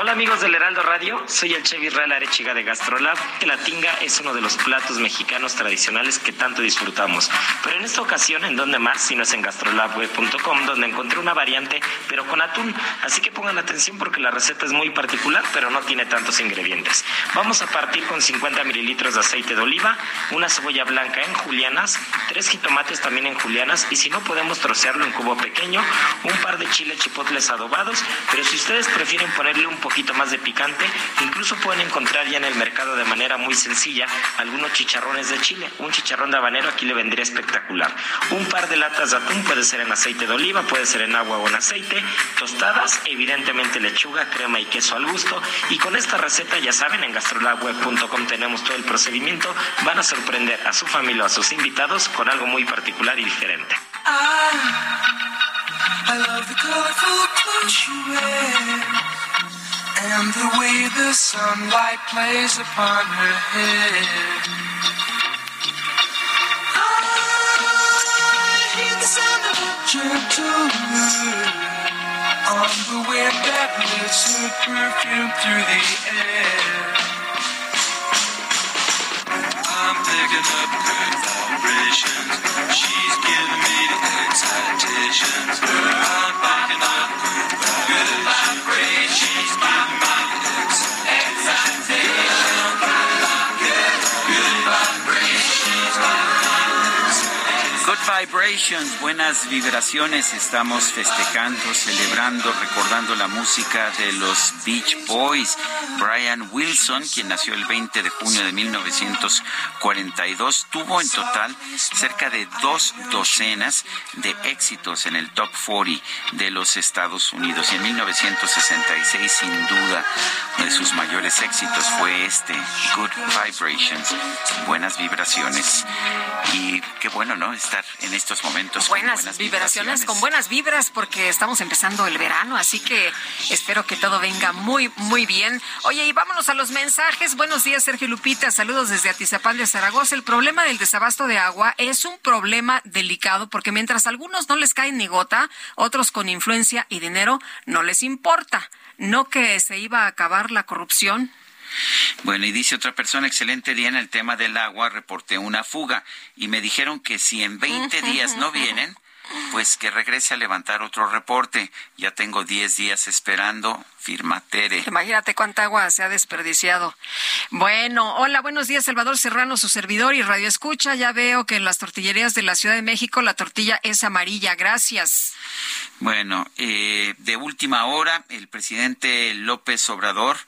Hola amigos del Heraldo Radio, soy el chef Israel Arechiga de Gastrolab, que la tinga es uno de los platos mexicanos tradicionales que tanto disfrutamos. Pero en esta ocasión, ¿en dónde más? Si no es en gastrolabweb.com, donde encontré una variante, pero con atún. Así que pongan atención porque la receta es muy particular, pero no tiene tantos ingredientes. Vamos a partir con 50 mililitros de aceite de oliva, una cebolla blanca en julianas, tres jitomates también en julianas, y si no podemos trocearlo en cubo pequeño, un par de chiles chipotles adobados, pero si ustedes prefieren ponerle un poquito más de picante, incluso pueden encontrar ya en el mercado de manera muy sencilla algunos chicharrones de chile. Un chicharrón de habanero aquí le vendría espectacular. Un par de latas de atún puede ser en aceite de oliva, puede ser en agua o en aceite, tostadas, evidentemente lechuga, crema y queso al gusto. Y con esta receta, ya saben, en gastrolabweb.com tenemos todo el procedimiento. Van a sorprender a su familia o a sus invitados con algo muy particular y diferente. Wear and the way the sunlight plays upon her hair. I hear the sound of a gentle wind on the wind that lifts her perfume through the air. I'm picking up good vibrations. She's giving me the excitations. I'm picking up good vibrations. She's giving me the excitation. Good Vibrations, buenas vibraciones. Estamos festejando, celebrando, recordando la música de los Beach Boys. Brian Wilson, quien nació el 20 de junio de 1942, tuvo en total cerca de dos docenas de éxitos en el Top 40 de los Estados Unidos. Y en 1966, sin duda, uno de sus mayores éxitos fue este, Good Vibrations, buenas vibraciones. Y qué bueno, ¿no? Estar en estos momentos con Buenas, vibraciones, con buenas vibras, porque estamos empezando el verano, así que espero que todo venga muy, muy bien. Oye, y vámonos a los mensajes. Buenos días, Sergio Lupita. Saludos desde Atizapán de Zaragoza. El problema del desabasto de agua es un problema delicado, porque mientras a algunos no les cae ni gota, otros con influencia y dinero no les importa. No que se iba a acabar la corrupción. Bueno, y dice otra persona, excelente día en el tema del agua, reporté una fuga y me dijeron que si en 20 días no vienen, pues que regrese a levantar otro reporte. Ya tengo 10 días esperando, firma Tere. Imagínate cuánta agua se ha desperdiciado. Bueno, hola, buenos días, Salvador Serrano, su servidor y Radio Escucha. Ya veo que en las tortillerías de la Ciudad de México la tortilla es amarilla. Gracias. Bueno, eh, de última hora, el presidente López Obrador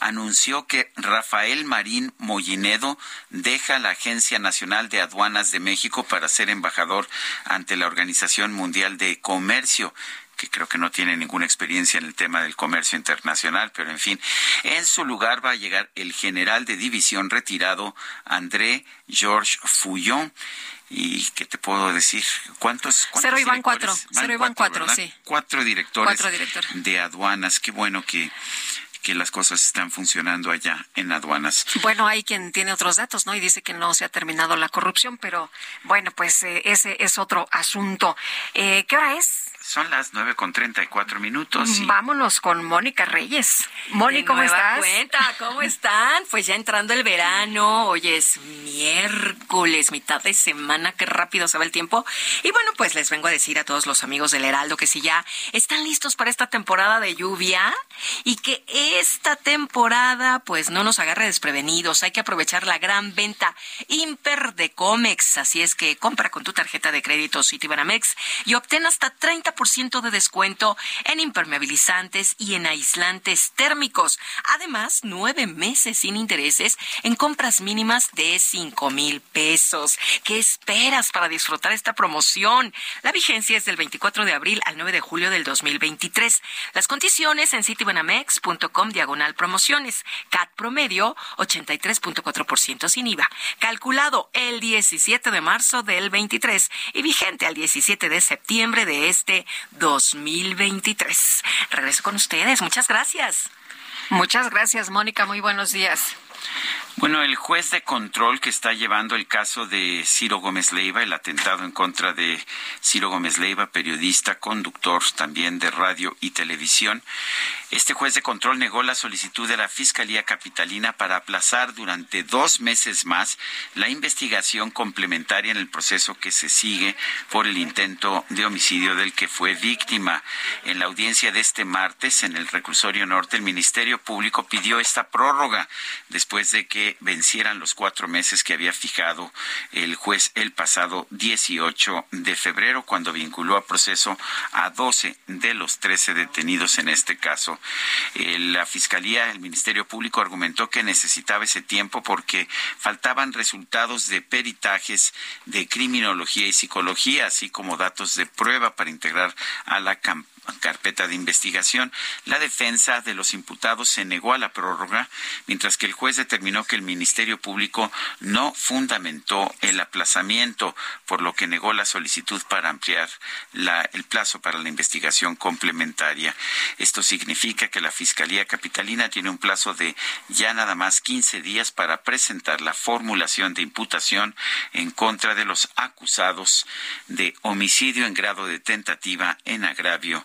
anunció que Rafael Marín Mollinedo deja la Agencia Nacional de Aduanas de México para ser embajador ante la Organización Mundial de Comercio que creo que no tiene ninguna experiencia en el tema del comercio internacional, pero en fin, en su lugar va a llegar el general de división retirado André Georges Fouillon. ¿Y qué te puedo decir? ¿Cuántos? cuántos Cero y van cuatro. Cero y van cuatro, sí. Cuatro directores, Cuatro directores. de aduanas. Qué bueno que, que las cosas están funcionando allá en aduanas. Bueno, hay quien tiene otros datos, ¿no? Y dice que no se ha terminado la corrupción, pero bueno, pues eh, ese es otro asunto. Eh, ¿Qué hora es? Son las nueve con treinta y cuatro minutos. Y Vámonos con Mónica Reyes. Mónica, ¿cómo nueva estás? cuenta, ¿cómo están? Pues ya entrando el verano, hoy es miércoles, mitad de semana, qué rápido se va el tiempo. Y bueno, pues les vengo a decir a todos los amigos del Heraldo que si ya están listos para esta temporada de lluvia y que esta temporada pues no nos agarre desprevenidos, hay que aprovechar la gran venta Imper de Comex, así es que compra con tu tarjeta de crédito Citibanamex y obtén hasta 30% de descuento en impermeabilizantes y en aislantes térmicos. Además, nueve meses sin intereses en compras mínimas de cinco mil pesos. ¿Qué esperas para disfrutar esta promoción? La vigencia es del 24 de abril al 9 de julio del 2023. Las condiciones en citibanamex.com diagonal promociones. CAT promedio 83.4% sin IVA. Calculado el 17 de marzo del 23 y vigente al 17 de septiembre de este 2023. Regreso con ustedes. Muchas gracias. Muchas gracias, Mónica. Muy buenos días. Bueno, el juez de control que está llevando el caso de Ciro Gómez Leiva, el atentado en contra de Ciro Gómez Leiva, periodista, conductor también de radio y televisión, este juez de control negó la solicitud de la Fiscalía Capitalina para aplazar durante dos meses más la investigación complementaria en el proceso que se sigue por el intento de homicidio del que fue víctima. En la audiencia de este martes en el reclusorio norte, el Ministerio Público pidió esta prórroga después de que vencieran los cuatro meses que había fijado el juez el pasado 18 de febrero, cuando vinculó a proceso a 12 de los 13 detenidos en este caso. Eh, la Fiscalía, el Ministerio Público argumentó que necesitaba ese tiempo porque faltaban resultados de peritajes de criminología y psicología, así como datos de prueba para integrar a la campaña carpeta de investigación. La defensa de los imputados se negó a la prórroga, mientras que el juez determinó que el Ministerio Público no fundamentó el aplazamiento, por lo que negó la solicitud para ampliar el plazo para la investigación complementaria. Esto significa que la Fiscalía Capitalina tiene un plazo de ya nada más 15 días para presentar la formulación de imputación en contra de los acusados de homicidio en grado de tentativa en agravio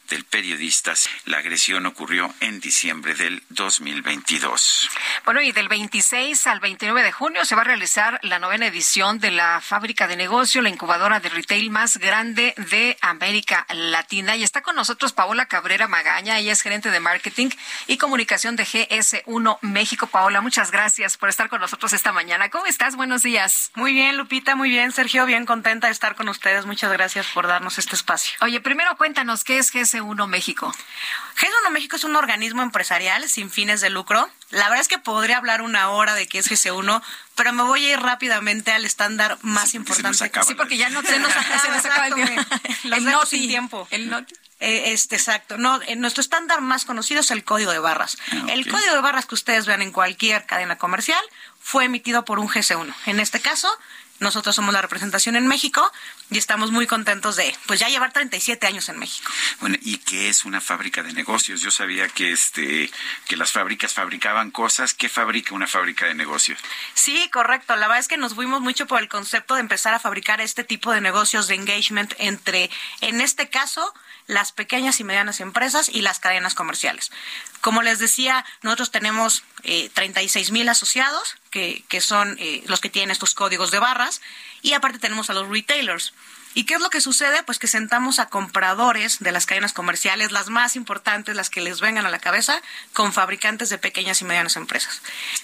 del periodista. La agresión ocurrió en diciembre del 2022. Bueno, y del 26 al 29 de junio se va a realizar la novena edición de la fábrica de negocio, la incubadora de retail más grande de América Latina. Y está con nosotros Paola Cabrera Magaña, ella es gerente de marketing y comunicación de GS1 México. Paola, muchas gracias por estar con nosotros esta mañana. ¿Cómo estás? Buenos días. Muy bien, Lupita, muy bien. Sergio, bien contenta de estar con ustedes. Muchas gracias por darnos este espacio. Oye, primero cuéntanos, ¿qué es GS1 México? GS1 México es un organismo empresarial sin fines de lucro. La verdad es que podría hablar una hora de qué es GS1, pero me voy a ir rápidamente al estándar más importante. sí, porque ya no se nos, *laughs* se nos acaba el tiempo. Los El dejo noti. sin tiempo. El noti. Eh, este, exacto. No, eh, nuestro estándar más conocido es el código de barras. El código de barras que ustedes vean en cualquier cadena comercial fue emitido por un GC1. En este caso, nosotros somos la representación en México y estamos muy contentos de, pues ya llevar 37 años en México. Bueno, ¿y qué es una fábrica de negocios? Yo sabía que este que las fábricas fabricaban cosas. ¿Qué fabrica una fábrica de negocios? Sí, correcto. La verdad es que nos fuimos mucho por el concepto de empezar a fabricar este tipo de negocios de engagement entre, en este caso, las pequeñas y medianas empresas y las cadenas comerciales. Como les decía, nosotros tenemos eh, 36 mil asociados, que, que son eh, los que tienen estos códigos de barras, y aparte tenemos a los retailers. ¿Y qué es lo que sucede? Pues que sentamos a compradores de las cadenas comerciales, las más importantes, las que les vengan a la cabeza, con fabricantes de pequeñas y medianas empresas.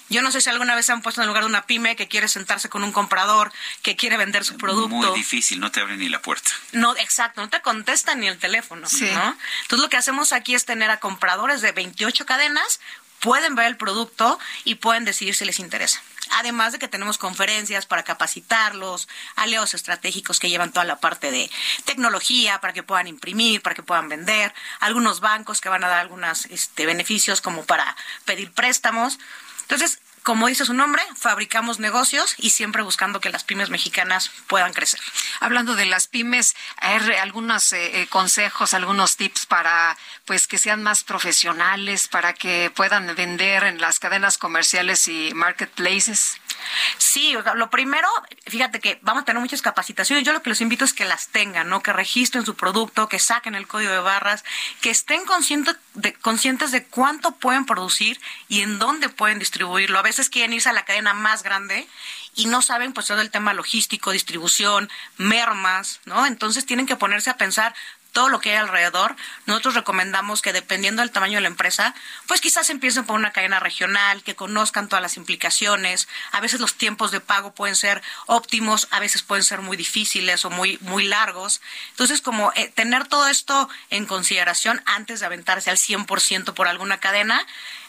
Yo no sé si alguna vez se han puesto en el lugar de una pyme que quiere sentarse con un comprador, que quiere vender su producto. Muy difícil, no te abren ni la puerta. No, exacto, no te contestan ni el teléfono, Sí. ¿no? Entonces lo que hacemos aquí es tener a compradores de 28 cadenas, pueden ver el producto y pueden decidir si les interesa. Además de que tenemos conferencias para capacitarlos, aliados estratégicos que llevan toda la parte de tecnología para que puedan imprimir, para que puedan vender, algunos bancos que van a dar algunos este, beneficios como para pedir préstamos. Entonces, como dice su nombre, fabricamos negocios y siempre buscando que las pymes mexicanas puedan crecer. Hablando de las pymes, hay algunos eh, eh, consejos, algunos tips para pues que sean más profesionales, para que puedan vender en las cadenas comerciales y marketplaces. Sí, lo primero, fíjate que vamos a tener muchas capacitaciones. Yo lo que los invito es que las tengan, ¿no? Que registren su producto, que saquen el código de barras, que estén conscientes de, conscientes de cuánto pueden producir y en dónde pueden distribuirlo. A veces quieren irse a la cadena más grande y no saben pues todo el tema logístico, distribución, mermas, ¿no? Entonces tienen que ponerse a pensar todo lo que hay alrededor. Nosotros recomendamos que dependiendo del tamaño de la empresa, pues quizás empiecen por una cadena regional, que conozcan todas las implicaciones. A veces los tiempos de pago pueden ser óptimos, a veces pueden ser muy difíciles o muy muy largos. Entonces, como eh, tener todo esto en consideración antes de aventarse al 100% por alguna cadena,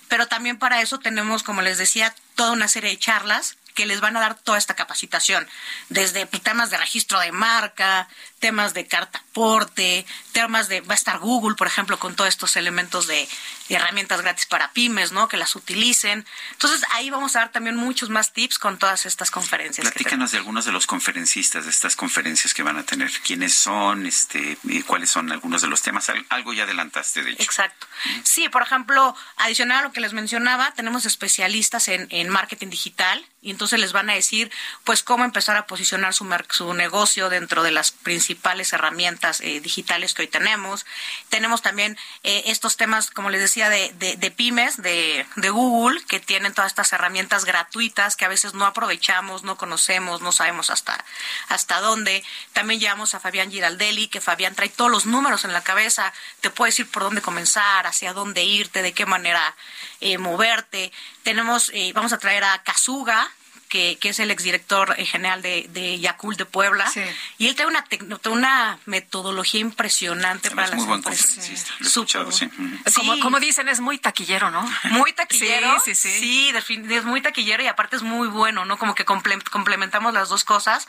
pero también para eso tenemos, como les decía, toda una serie de charlas que les van a dar toda esta capacitación, desde pues, temas de registro de marca, temas de carta aporte, temas de, va a estar Google, por ejemplo, con todos estos elementos de herramientas gratis para pymes, ¿no? Que las utilicen. Entonces, ahí vamos a dar también muchos más tips con todas estas conferencias. Platícanos de algunos de los conferencistas de estas conferencias que van a tener. ¿Quiénes son? Este, ¿Cuáles son algunos de los temas? Al- Algo ya adelantaste, de hecho. Exacto. Sí, por ejemplo, adicional a lo que les mencionaba, tenemos especialistas en, en marketing digital y entonces les van a decir, pues, cómo empezar a posicionar su, su negocio dentro de las principales herramientas eh, digitales que hoy tenemos. Tenemos también eh, estos temas, como les decía, de, de- de pymes, de, de Google, que tienen todas estas herramientas gratuitas que a veces no aprovechamos, no conocemos, no sabemos hasta, hasta dónde. También llevamos a Fabián Giraldelli, que Fabián trae todos los números en la cabeza, te puede decir por dónde comenzar, hacia dónde irte, de qué manera eh, moverte. Tenemos, eh, vamos a traer a Kazuga, que, que es el exdirector general de, de Yakult de Puebla, y él trae una, tecno- una metodología impresionante para Es las muy buen empresas. conferencista. Lo he escuchado, sí. Como, como dicen, es muy taquillero, ¿no? Muy taquillero. Sí, sí, sí. defin- es muy taquillero y aparte es muy bueno, ¿no? Como que comple- complementamos las dos cosas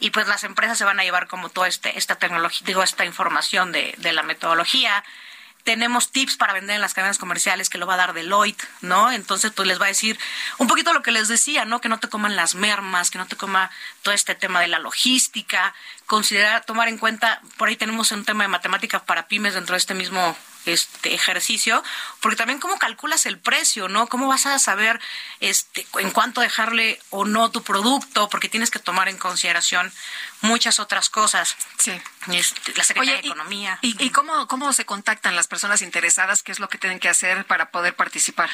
y pues las empresas se van a llevar como toda este, esta tecnología, digo, esta información de, de la metodología. Tenemos tips para vender en las cadenas comerciales que lo va a dar Deloitte, ¿no? Entonces, pues les va a decir un poquito lo que les decía, ¿no? Que no te coman las mermas, que no te coma todo este tema de la logística, considerar, tomar en cuenta, por ahí tenemos un tema de matemáticas para pymes dentro de este mismo este ejercicio, porque también cómo calculas el precio, ¿no? ¿Cómo vas a saber este en cuánto dejarle o no tu producto? Porque tienes que tomar en consideración muchas otras cosas. Sí. este, la Secretaría Oye, de Economía. ¿Y, y cómo, cómo se contactan las personas interesadas? ¿Qué es lo que tienen que hacer para poder participar?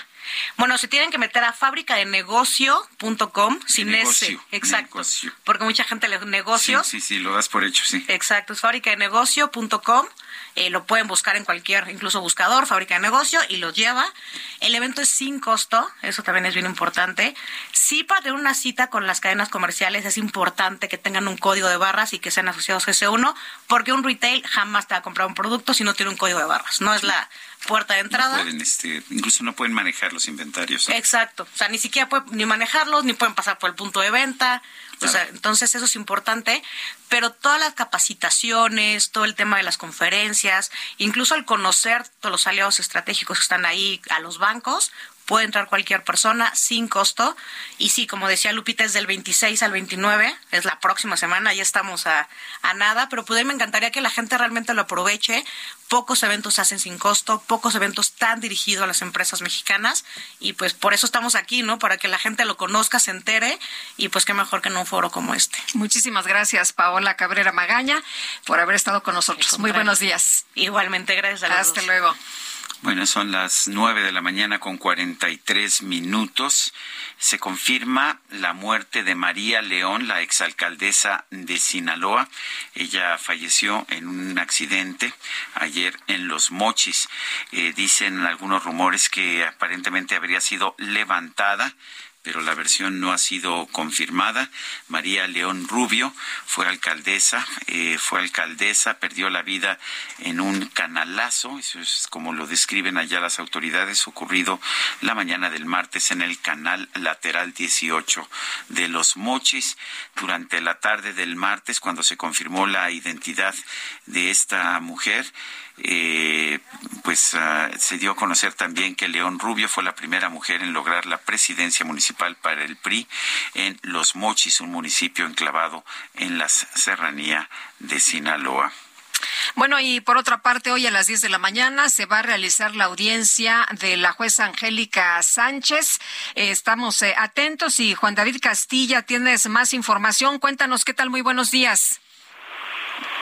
Bueno, se tienen que meter a fabricadenegocio.com sin Negocio, S. Exacto. negocio. Porque mucha gente le negocios. Sí, sí, sí, lo das por hecho, sí. Exacto, es fabricadenegocio.com. Eh, lo pueden buscar en cualquier, incluso buscador, fábrica de negocio, y los lleva. El evento es sin costo, eso también es bien importante. Sí, para tener una cita con las cadenas comerciales es importante que tengan un código de barras y que sean asociados a S1, porque un retail jamás te va a comprar un producto si no tiene un código de barras. No es la puerta de entrada. No pueden, este, incluso no pueden manejar los inventarios. ¿no? Exacto. O sea, ni siquiera pueden ni manejarlos, ni pueden pasar por el punto de venta. O sea, entonces eso es importante. Pero todas las capacitaciones, todo el tema de las conferencias, incluso el conocer todos los aliados estratégicos que están ahí a los bancos, puede entrar cualquier persona sin costo. Y sí, como decía Lupita, es del 26 al 29, es la próxima semana, ya estamos a, a nada, pero pues me encantaría que la gente realmente lo aproveche. Pocos eventos se hacen sin costo, pocos eventos tan dirigidos a las empresas mexicanas y pues por eso estamos aquí, ¿no? Para que la gente lo conozca, se entere y pues qué mejor que en un foro como este. Muchísimas gracias, Paola Cabrera Magaña, por haber estado con nosotros. Muy buenos días. Igualmente, gracias a los Hasta dos. luego. Bueno, son las nueve de la mañana con 43 minutos. Se confirma la muerte de María León, la exalcaldesa de Sinaloa. Ella falleció en un accidente ayer en Los Mochis. Eh, dicen algunos rumores que aparentemente habría sido levantada pero la versión no ha sido confirmada. María León Rubio fue alcaldesa, eh, fue alcaldesa, perdió la vida en un canalazo, eso es como lo describen allá las autoridades, ocurrido la mañana del martes en el canal lateral 18 de Los Mochis. Durante la tarde del martes, cuando se confirmó la identidad de esta mujer, eh, pues ah, se dio a conocer también que León Rubio fue la primera mujer en lograr la presidencia municipal para el PRI en Los Mochis, un municipio enclavado en la serranía de Sinaloa. Bueno, y por otra parte, hoy a las 10 de la mañana se va a realizar la audiencia de la jueza Angélica Sánchez. Eh, estamos eh, atentos y Juan David Castilla, tienes más información. Cuéntanos qué tal. Muy buenos días.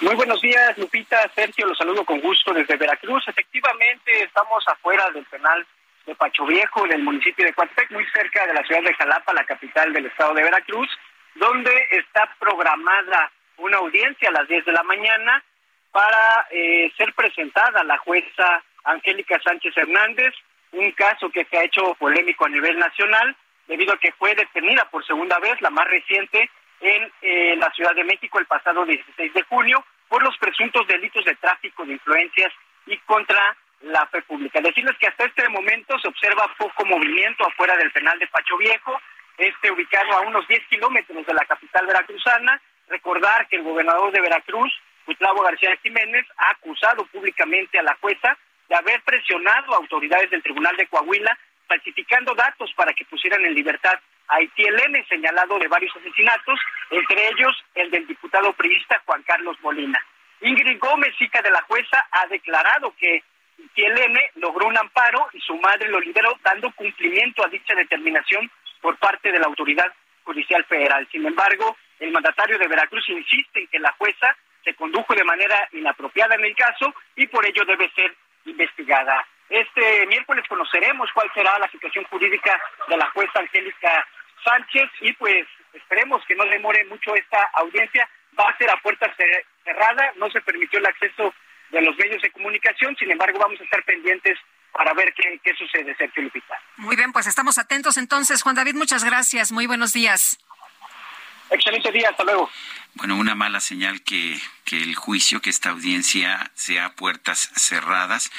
Muy buenos días, Lupita. Sergio, los saludo con gusto desde Veracruz. Efectivamente, estamos afuera del penal de Pacho Viejo, en el municipio de Coatepec, muy cerca de la ciudad de Jalapa, la capital del estado de Veracruz, donde está programada una audiencia a las 10 de la mañana para eh, ser presentada la jueza Angélica Sánchez Hernández, un caso que se ha hecho polémico a nivel nacional, debido a que fue detenida por segunda vez, la más reciente, en eh, la Ciudad de México el pasado 16 de junio por los presuntos delitos de tráfico de influencias y contra la fe pública. Decirles que hasta este momento se observa poco movimiento afuera del penal de Pacho Viejo, este ubicado a unos 10 kilómetros de la capital veracruzana. Recordar que el gobernador de Veracruz, Gustavo García Jiménez, ha acusado públicamente a la jueza de haber presionado a autoridades del Tribunal de Coahuila falsificando datos para que pusieran en libertad a Itielene, señalado de varios asesinatos, entre ellos el del diputado priista Juan Carlos Molina. Ingrid Gómez, hija de la jueza, ha declarado que Itielene logró un amparo y su madre lo liberó, dando cumplimiento a dicha determinación por parte de la autoridad judicial federal. Sin embargo, el mandatario de Veracruz insiste en que la jueza se condujo de manera inapropiada en el caso y por ello debe ser investigada. Este miércoles conoceremos cuál será la situación jurídica de la jueza Angélica Sánchez y pues esperemos que no demore mucho esta audiencia. Va a ser a puerta cerrada, no se permitió el acceso de los medios de comunicación, sin embargo vamos a estar pendientes para ver qué, qué sucede, Sergio Lupita. Muy bien, pues estamos atentos entonces. Juan David, muchas gracias. Muy buenos días. Excelente día, hasta luego. Bueno, una mala señal que, que el juicio, que esta audiencia sea a puertas cerradas.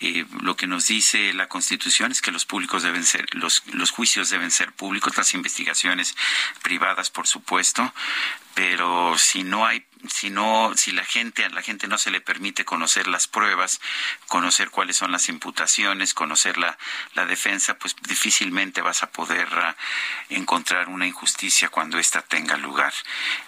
Eh, lo que nos dice la Constitución es que los públicos deben ser, los, los juicios deben ser públicos, las investigaciones privadas, por supuesto, pero si no hay si no si la gente a la gente no se le permite conocer las pruebas conocer cuáles son las imputaciones conocer la, la defensa pues difícilmente vas a poder uh, encontrar una injusticia cuando ésta tenga lugar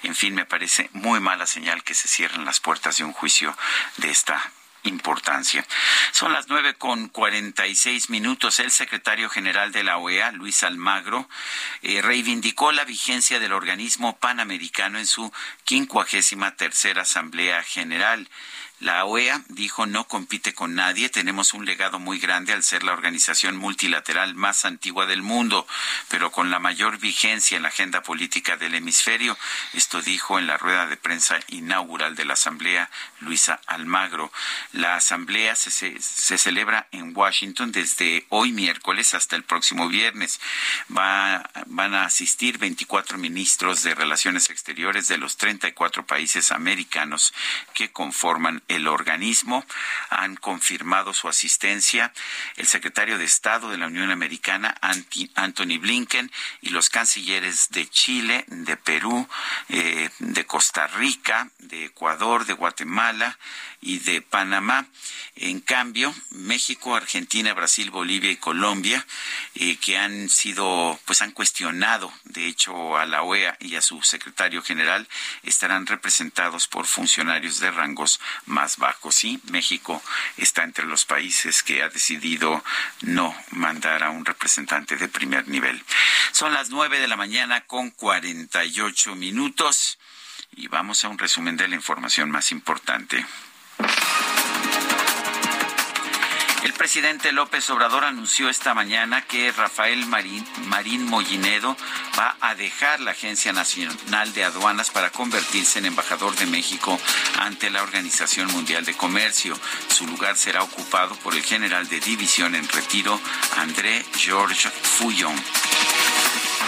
en fin me parece muy mala señal que se cierren las puertas de un juicio de esta importancia. Son las nueve con cuarenta y seis minutos. El secretario general de la OEA, Luis Almagro, eh, reivindicó la vigencia del organismo panamericano en su quincuagésima tercera asamblea general. La OEA dijo no compite con nadie, tenemos un legado muy grande al ser la organización multilateral más antigua del mundo, pero con la mayor vigencia en la agenda política del hemisferio. Esto dijo en la rueda de prensa inaugural de la Asamblea Luisa Almagro. La Asamblea se, celebra en Washington desde hoy miércoles hasta el próximo viernes. Va, van a asistir 24 ministros de Relaciones Exteriores de los 34 países americanos que conforman el organismo han confirmado su asistencia el secretario de Estado de la Unión Americana, Anthony Blinken, y los cancilleres de Chile, de Perú, eh, de Costa Rica, de Ecuador, de Guatemala, y de Panamá. En cambio, México, Argentina, Brasil, Bolivia y Colombia, eh, que han sido, pues han cuestionado, de hecho, a la OEA y a su secretario general, estarán representados por funcionarios de rangos más bajos. Sí, México está entre los países que ha decidido no mandar a un representante de primer nivel. Son las nueve de la mañana con cuarenta y ocho minutos y vamos a un resumen de la información más importante. El presidente López Obrador anunció esta mañana que Rafael Marín, Marín Mollinedo va a dejar la Agencia Nacional de Aduanas para convertirse en embajador de México ante la Organización Mundial de Comercio. Su lugar será ocupado por el general de división en retiro, André George Fuyon.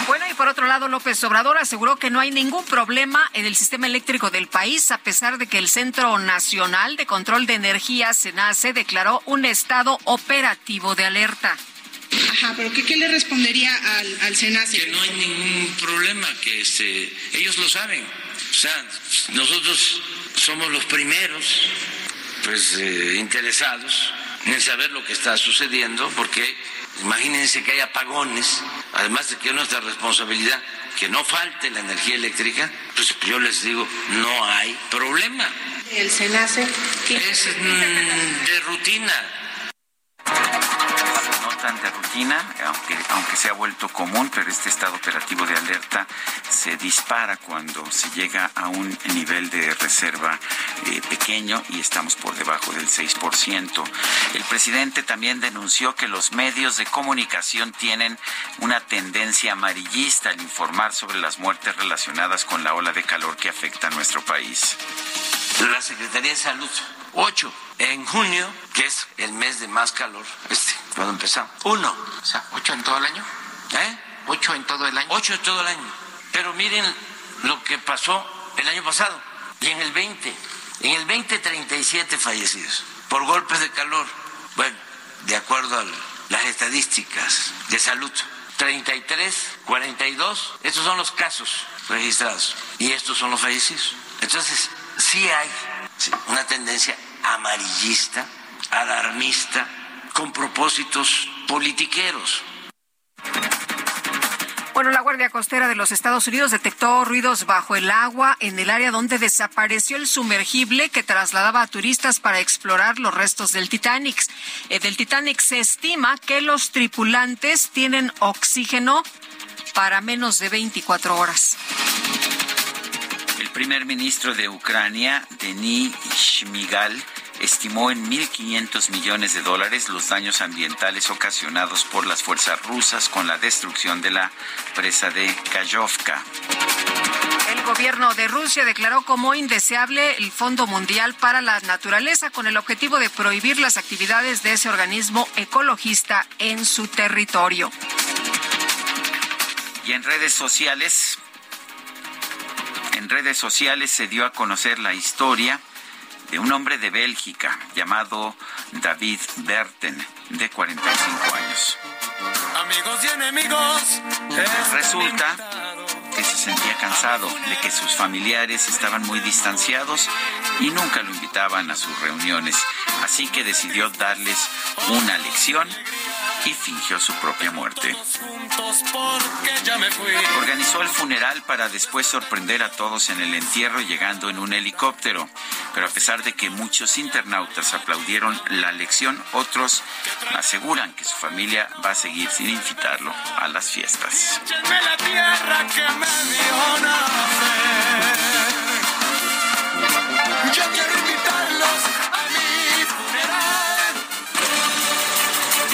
Bueno, y por otro lado, López Obrador aseguró que no hay ningún problema en el sistema eléctrico del país, a pesar de que el Centro Nacional de Control de Energía, SENACE, declaró un estado operativo de alerta. Ajá, pero ¿qué, le respondería al, al SENACE? Que no hay ningún problema, que este, ellos lo saben. O sea, nosotros somos los primeros pues, eh, interesados en saber lo que está sucediendo, porque Imagínense que hay apagones, además de que es nuestra responsabilidad que no falte la energía eléctrica, pues yo les digo, no hay problema. ¿El SENACE? Es mm, de rutina de rutina, aunque, aunque se ha vuelto común, pero este estado operativo de alerta se dispara cuando se llega a un nivel de reserva eh, pequeño y estamos por debajo del 6%. El presidente también denunció que los medios de comunicación tienen una tendencia amarillista al informar sobre las muertes relacionadas con la ola de calor que afecta a nuestro país. La Secretaría de Salud, 8 en junio, que es el mes de más calor, este, cuando empezamos. Uno. O sea, ocho en todo el año. ¿Eh? Ocho en todo el año. Ocho en todo el año. Pero miren lo que pasó el año pasado y en el 20. En el 20, 37 fallecidos por golpes de calor. Bueno, de acuerdo a las estadísticas de salud. 33, 42, estos son los casos registrados y estos son los fallecidos. Entonces, sí hay una tendencia amarillista, alarmista, con propósitos politiqueros. Bueno, la Guardia Costera de los Estados Unidos detectó ruidos bajo el agua en el área donde desapareció el sumergible que trasladaba a turistas para explorar los restos del Titanic. Eh, del Titanic se estima que los tripulantes tienen oxígeno para menos de 24 horas. El primer ministro de Ucrania, Denis Shmigal, estimó en 1.500 millones de dólares los daños ambientales ocasionados por las fuerzas rusas con la destrucción de la presa de Kayovka. El gobierno de Rusia declaró como indeseable el Fondo Mundial para la Naturaleza con el objetivo de prohibir las actividades de ese organismo ecologista en su territorio. Y en redes sociales, en redes sociales se dio a conocer la historia de un hombre de Bélgica llamado David Berten, de 45 años. Amigos y enemigos. Resulta que se sentía cansado de que sus familiares estaban muy distanciados y nunca lo invitaban a sus reuniones, así que decidió darles una lección y fingió su propia muerte. Organizó el funeral para después sorprender a todos en el entierro llegando en un helicóptero. Pero a pesar de que muchos internautas aplaudieron la lección, otros aseguran que su familia va a seguir sin invitarlo a las fiestas. Yo quiero invitarlos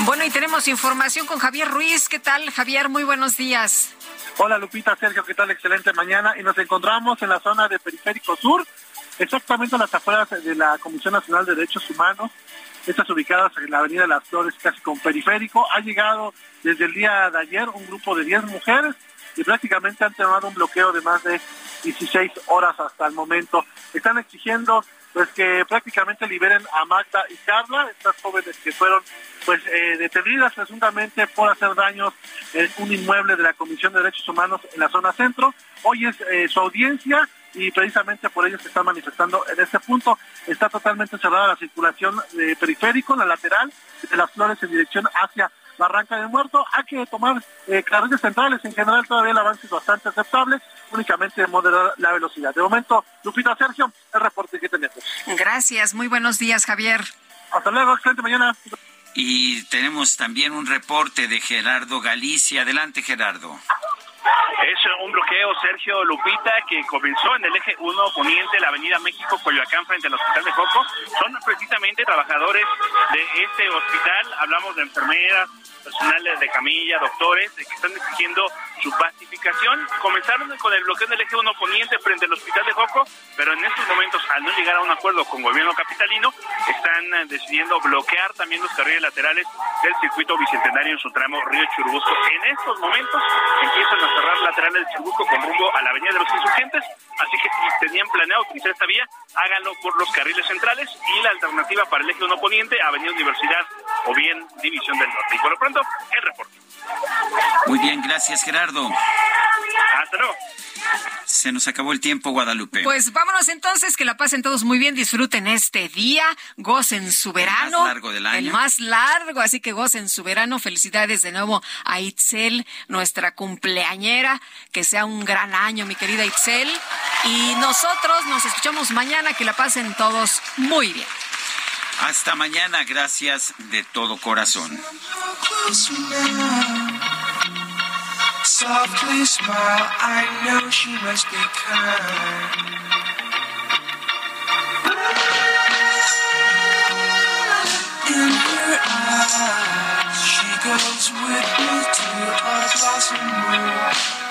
Bueno, y tenemos información con Javier Ruiz. ¿Qué tal, Javier? Muy buenos días. Hola Lupita, Sergio, ¿qué tal? Excelente mañana. Y nos encontramos en la zona de Periférico Sur, exactamente a las afueras de la Comisión Nacional de Derechos Humanos. Estas ubicadas en la Avenida de las Flores, casi con periférico. Ha llegado desde el día de ayer un grupo de 10 mujeres y prácticamente han tomado un bloqueo de más de 16 horas hasta el momento. Están exigiendo pues que prácticamente liberen a Magda y Carla, estas jóvenes que fueron pues eh, detenidas presuntamente por hacer daños en un inmueble de la Comisión de Derechos Humanos en la zona centro. Hoy es eh, su audiencia y precisamente por ello se están manifestando en este punto. Está totalmente cerrada la circulación de periférico, la lateral de las flores en dirección hacia Barranca del Muerto. Hay que tomar eh, carriles centrales. En general todavía el avance es bastante aceptable, únicamente moderar la velocidad. De momento, Lupita Sergio, el reporte que tenemos. Gracias. Muy buenos días, Javier. Hasta luego, excelente mañana. Y tenemos también un reporte de Gerardo Galicia. Adelante, Gerardo. Es un bloqueo, Sergio Lupita, que comenzó en el eje 1 poniente, la avenida México, Coyoacán, frente al Hospital de Coco. Son precisamente trabajadores de este hospital. Hablamos de enfermeras, personales de camilla, doctores, que están exigiendo su pacificación. Comenzaron con el bloqueo del eje 1 poniente frente al Hospital de Joco, pero en estos momentos, al no llegar a un acuerdo con gobierno capitalino, están eh, decidiendo bloquear también los carriles laterales del circuito bicentenario en su tramo Río Churubusco. En estos momentos empiezan a cerrar laterales de Churubusco con rumbo a la Avenida de los Insurgentes, así que si tenían planeado utilizar esta vía, háganlo por los carriles centrales y la alternativa para el eje 1 poniente, Avenida Universidad o bien División del Norte. Y por lo pronto, el reporte. Muy bien, gracias, Gerardo. Hasta luego. Se nos acabó el tiempo, Guadalupe. Pues vámonos entonces, que la pasen todos muy bien, disfruten este día, gocen su verano. más largo del año. El más largo, así que gocen su verano. Felicidades de nuevo a Itzel, nuestra cumpleañera. Que sea un gran año, mi querida Itzel. Y nosotros nos escuchamos mañana, que la pasen todos muy bien. Hasta mañana, gracias de todo corazón. Softly smile, I know she must be kind. In her eyes, she goes with me to a blossom room.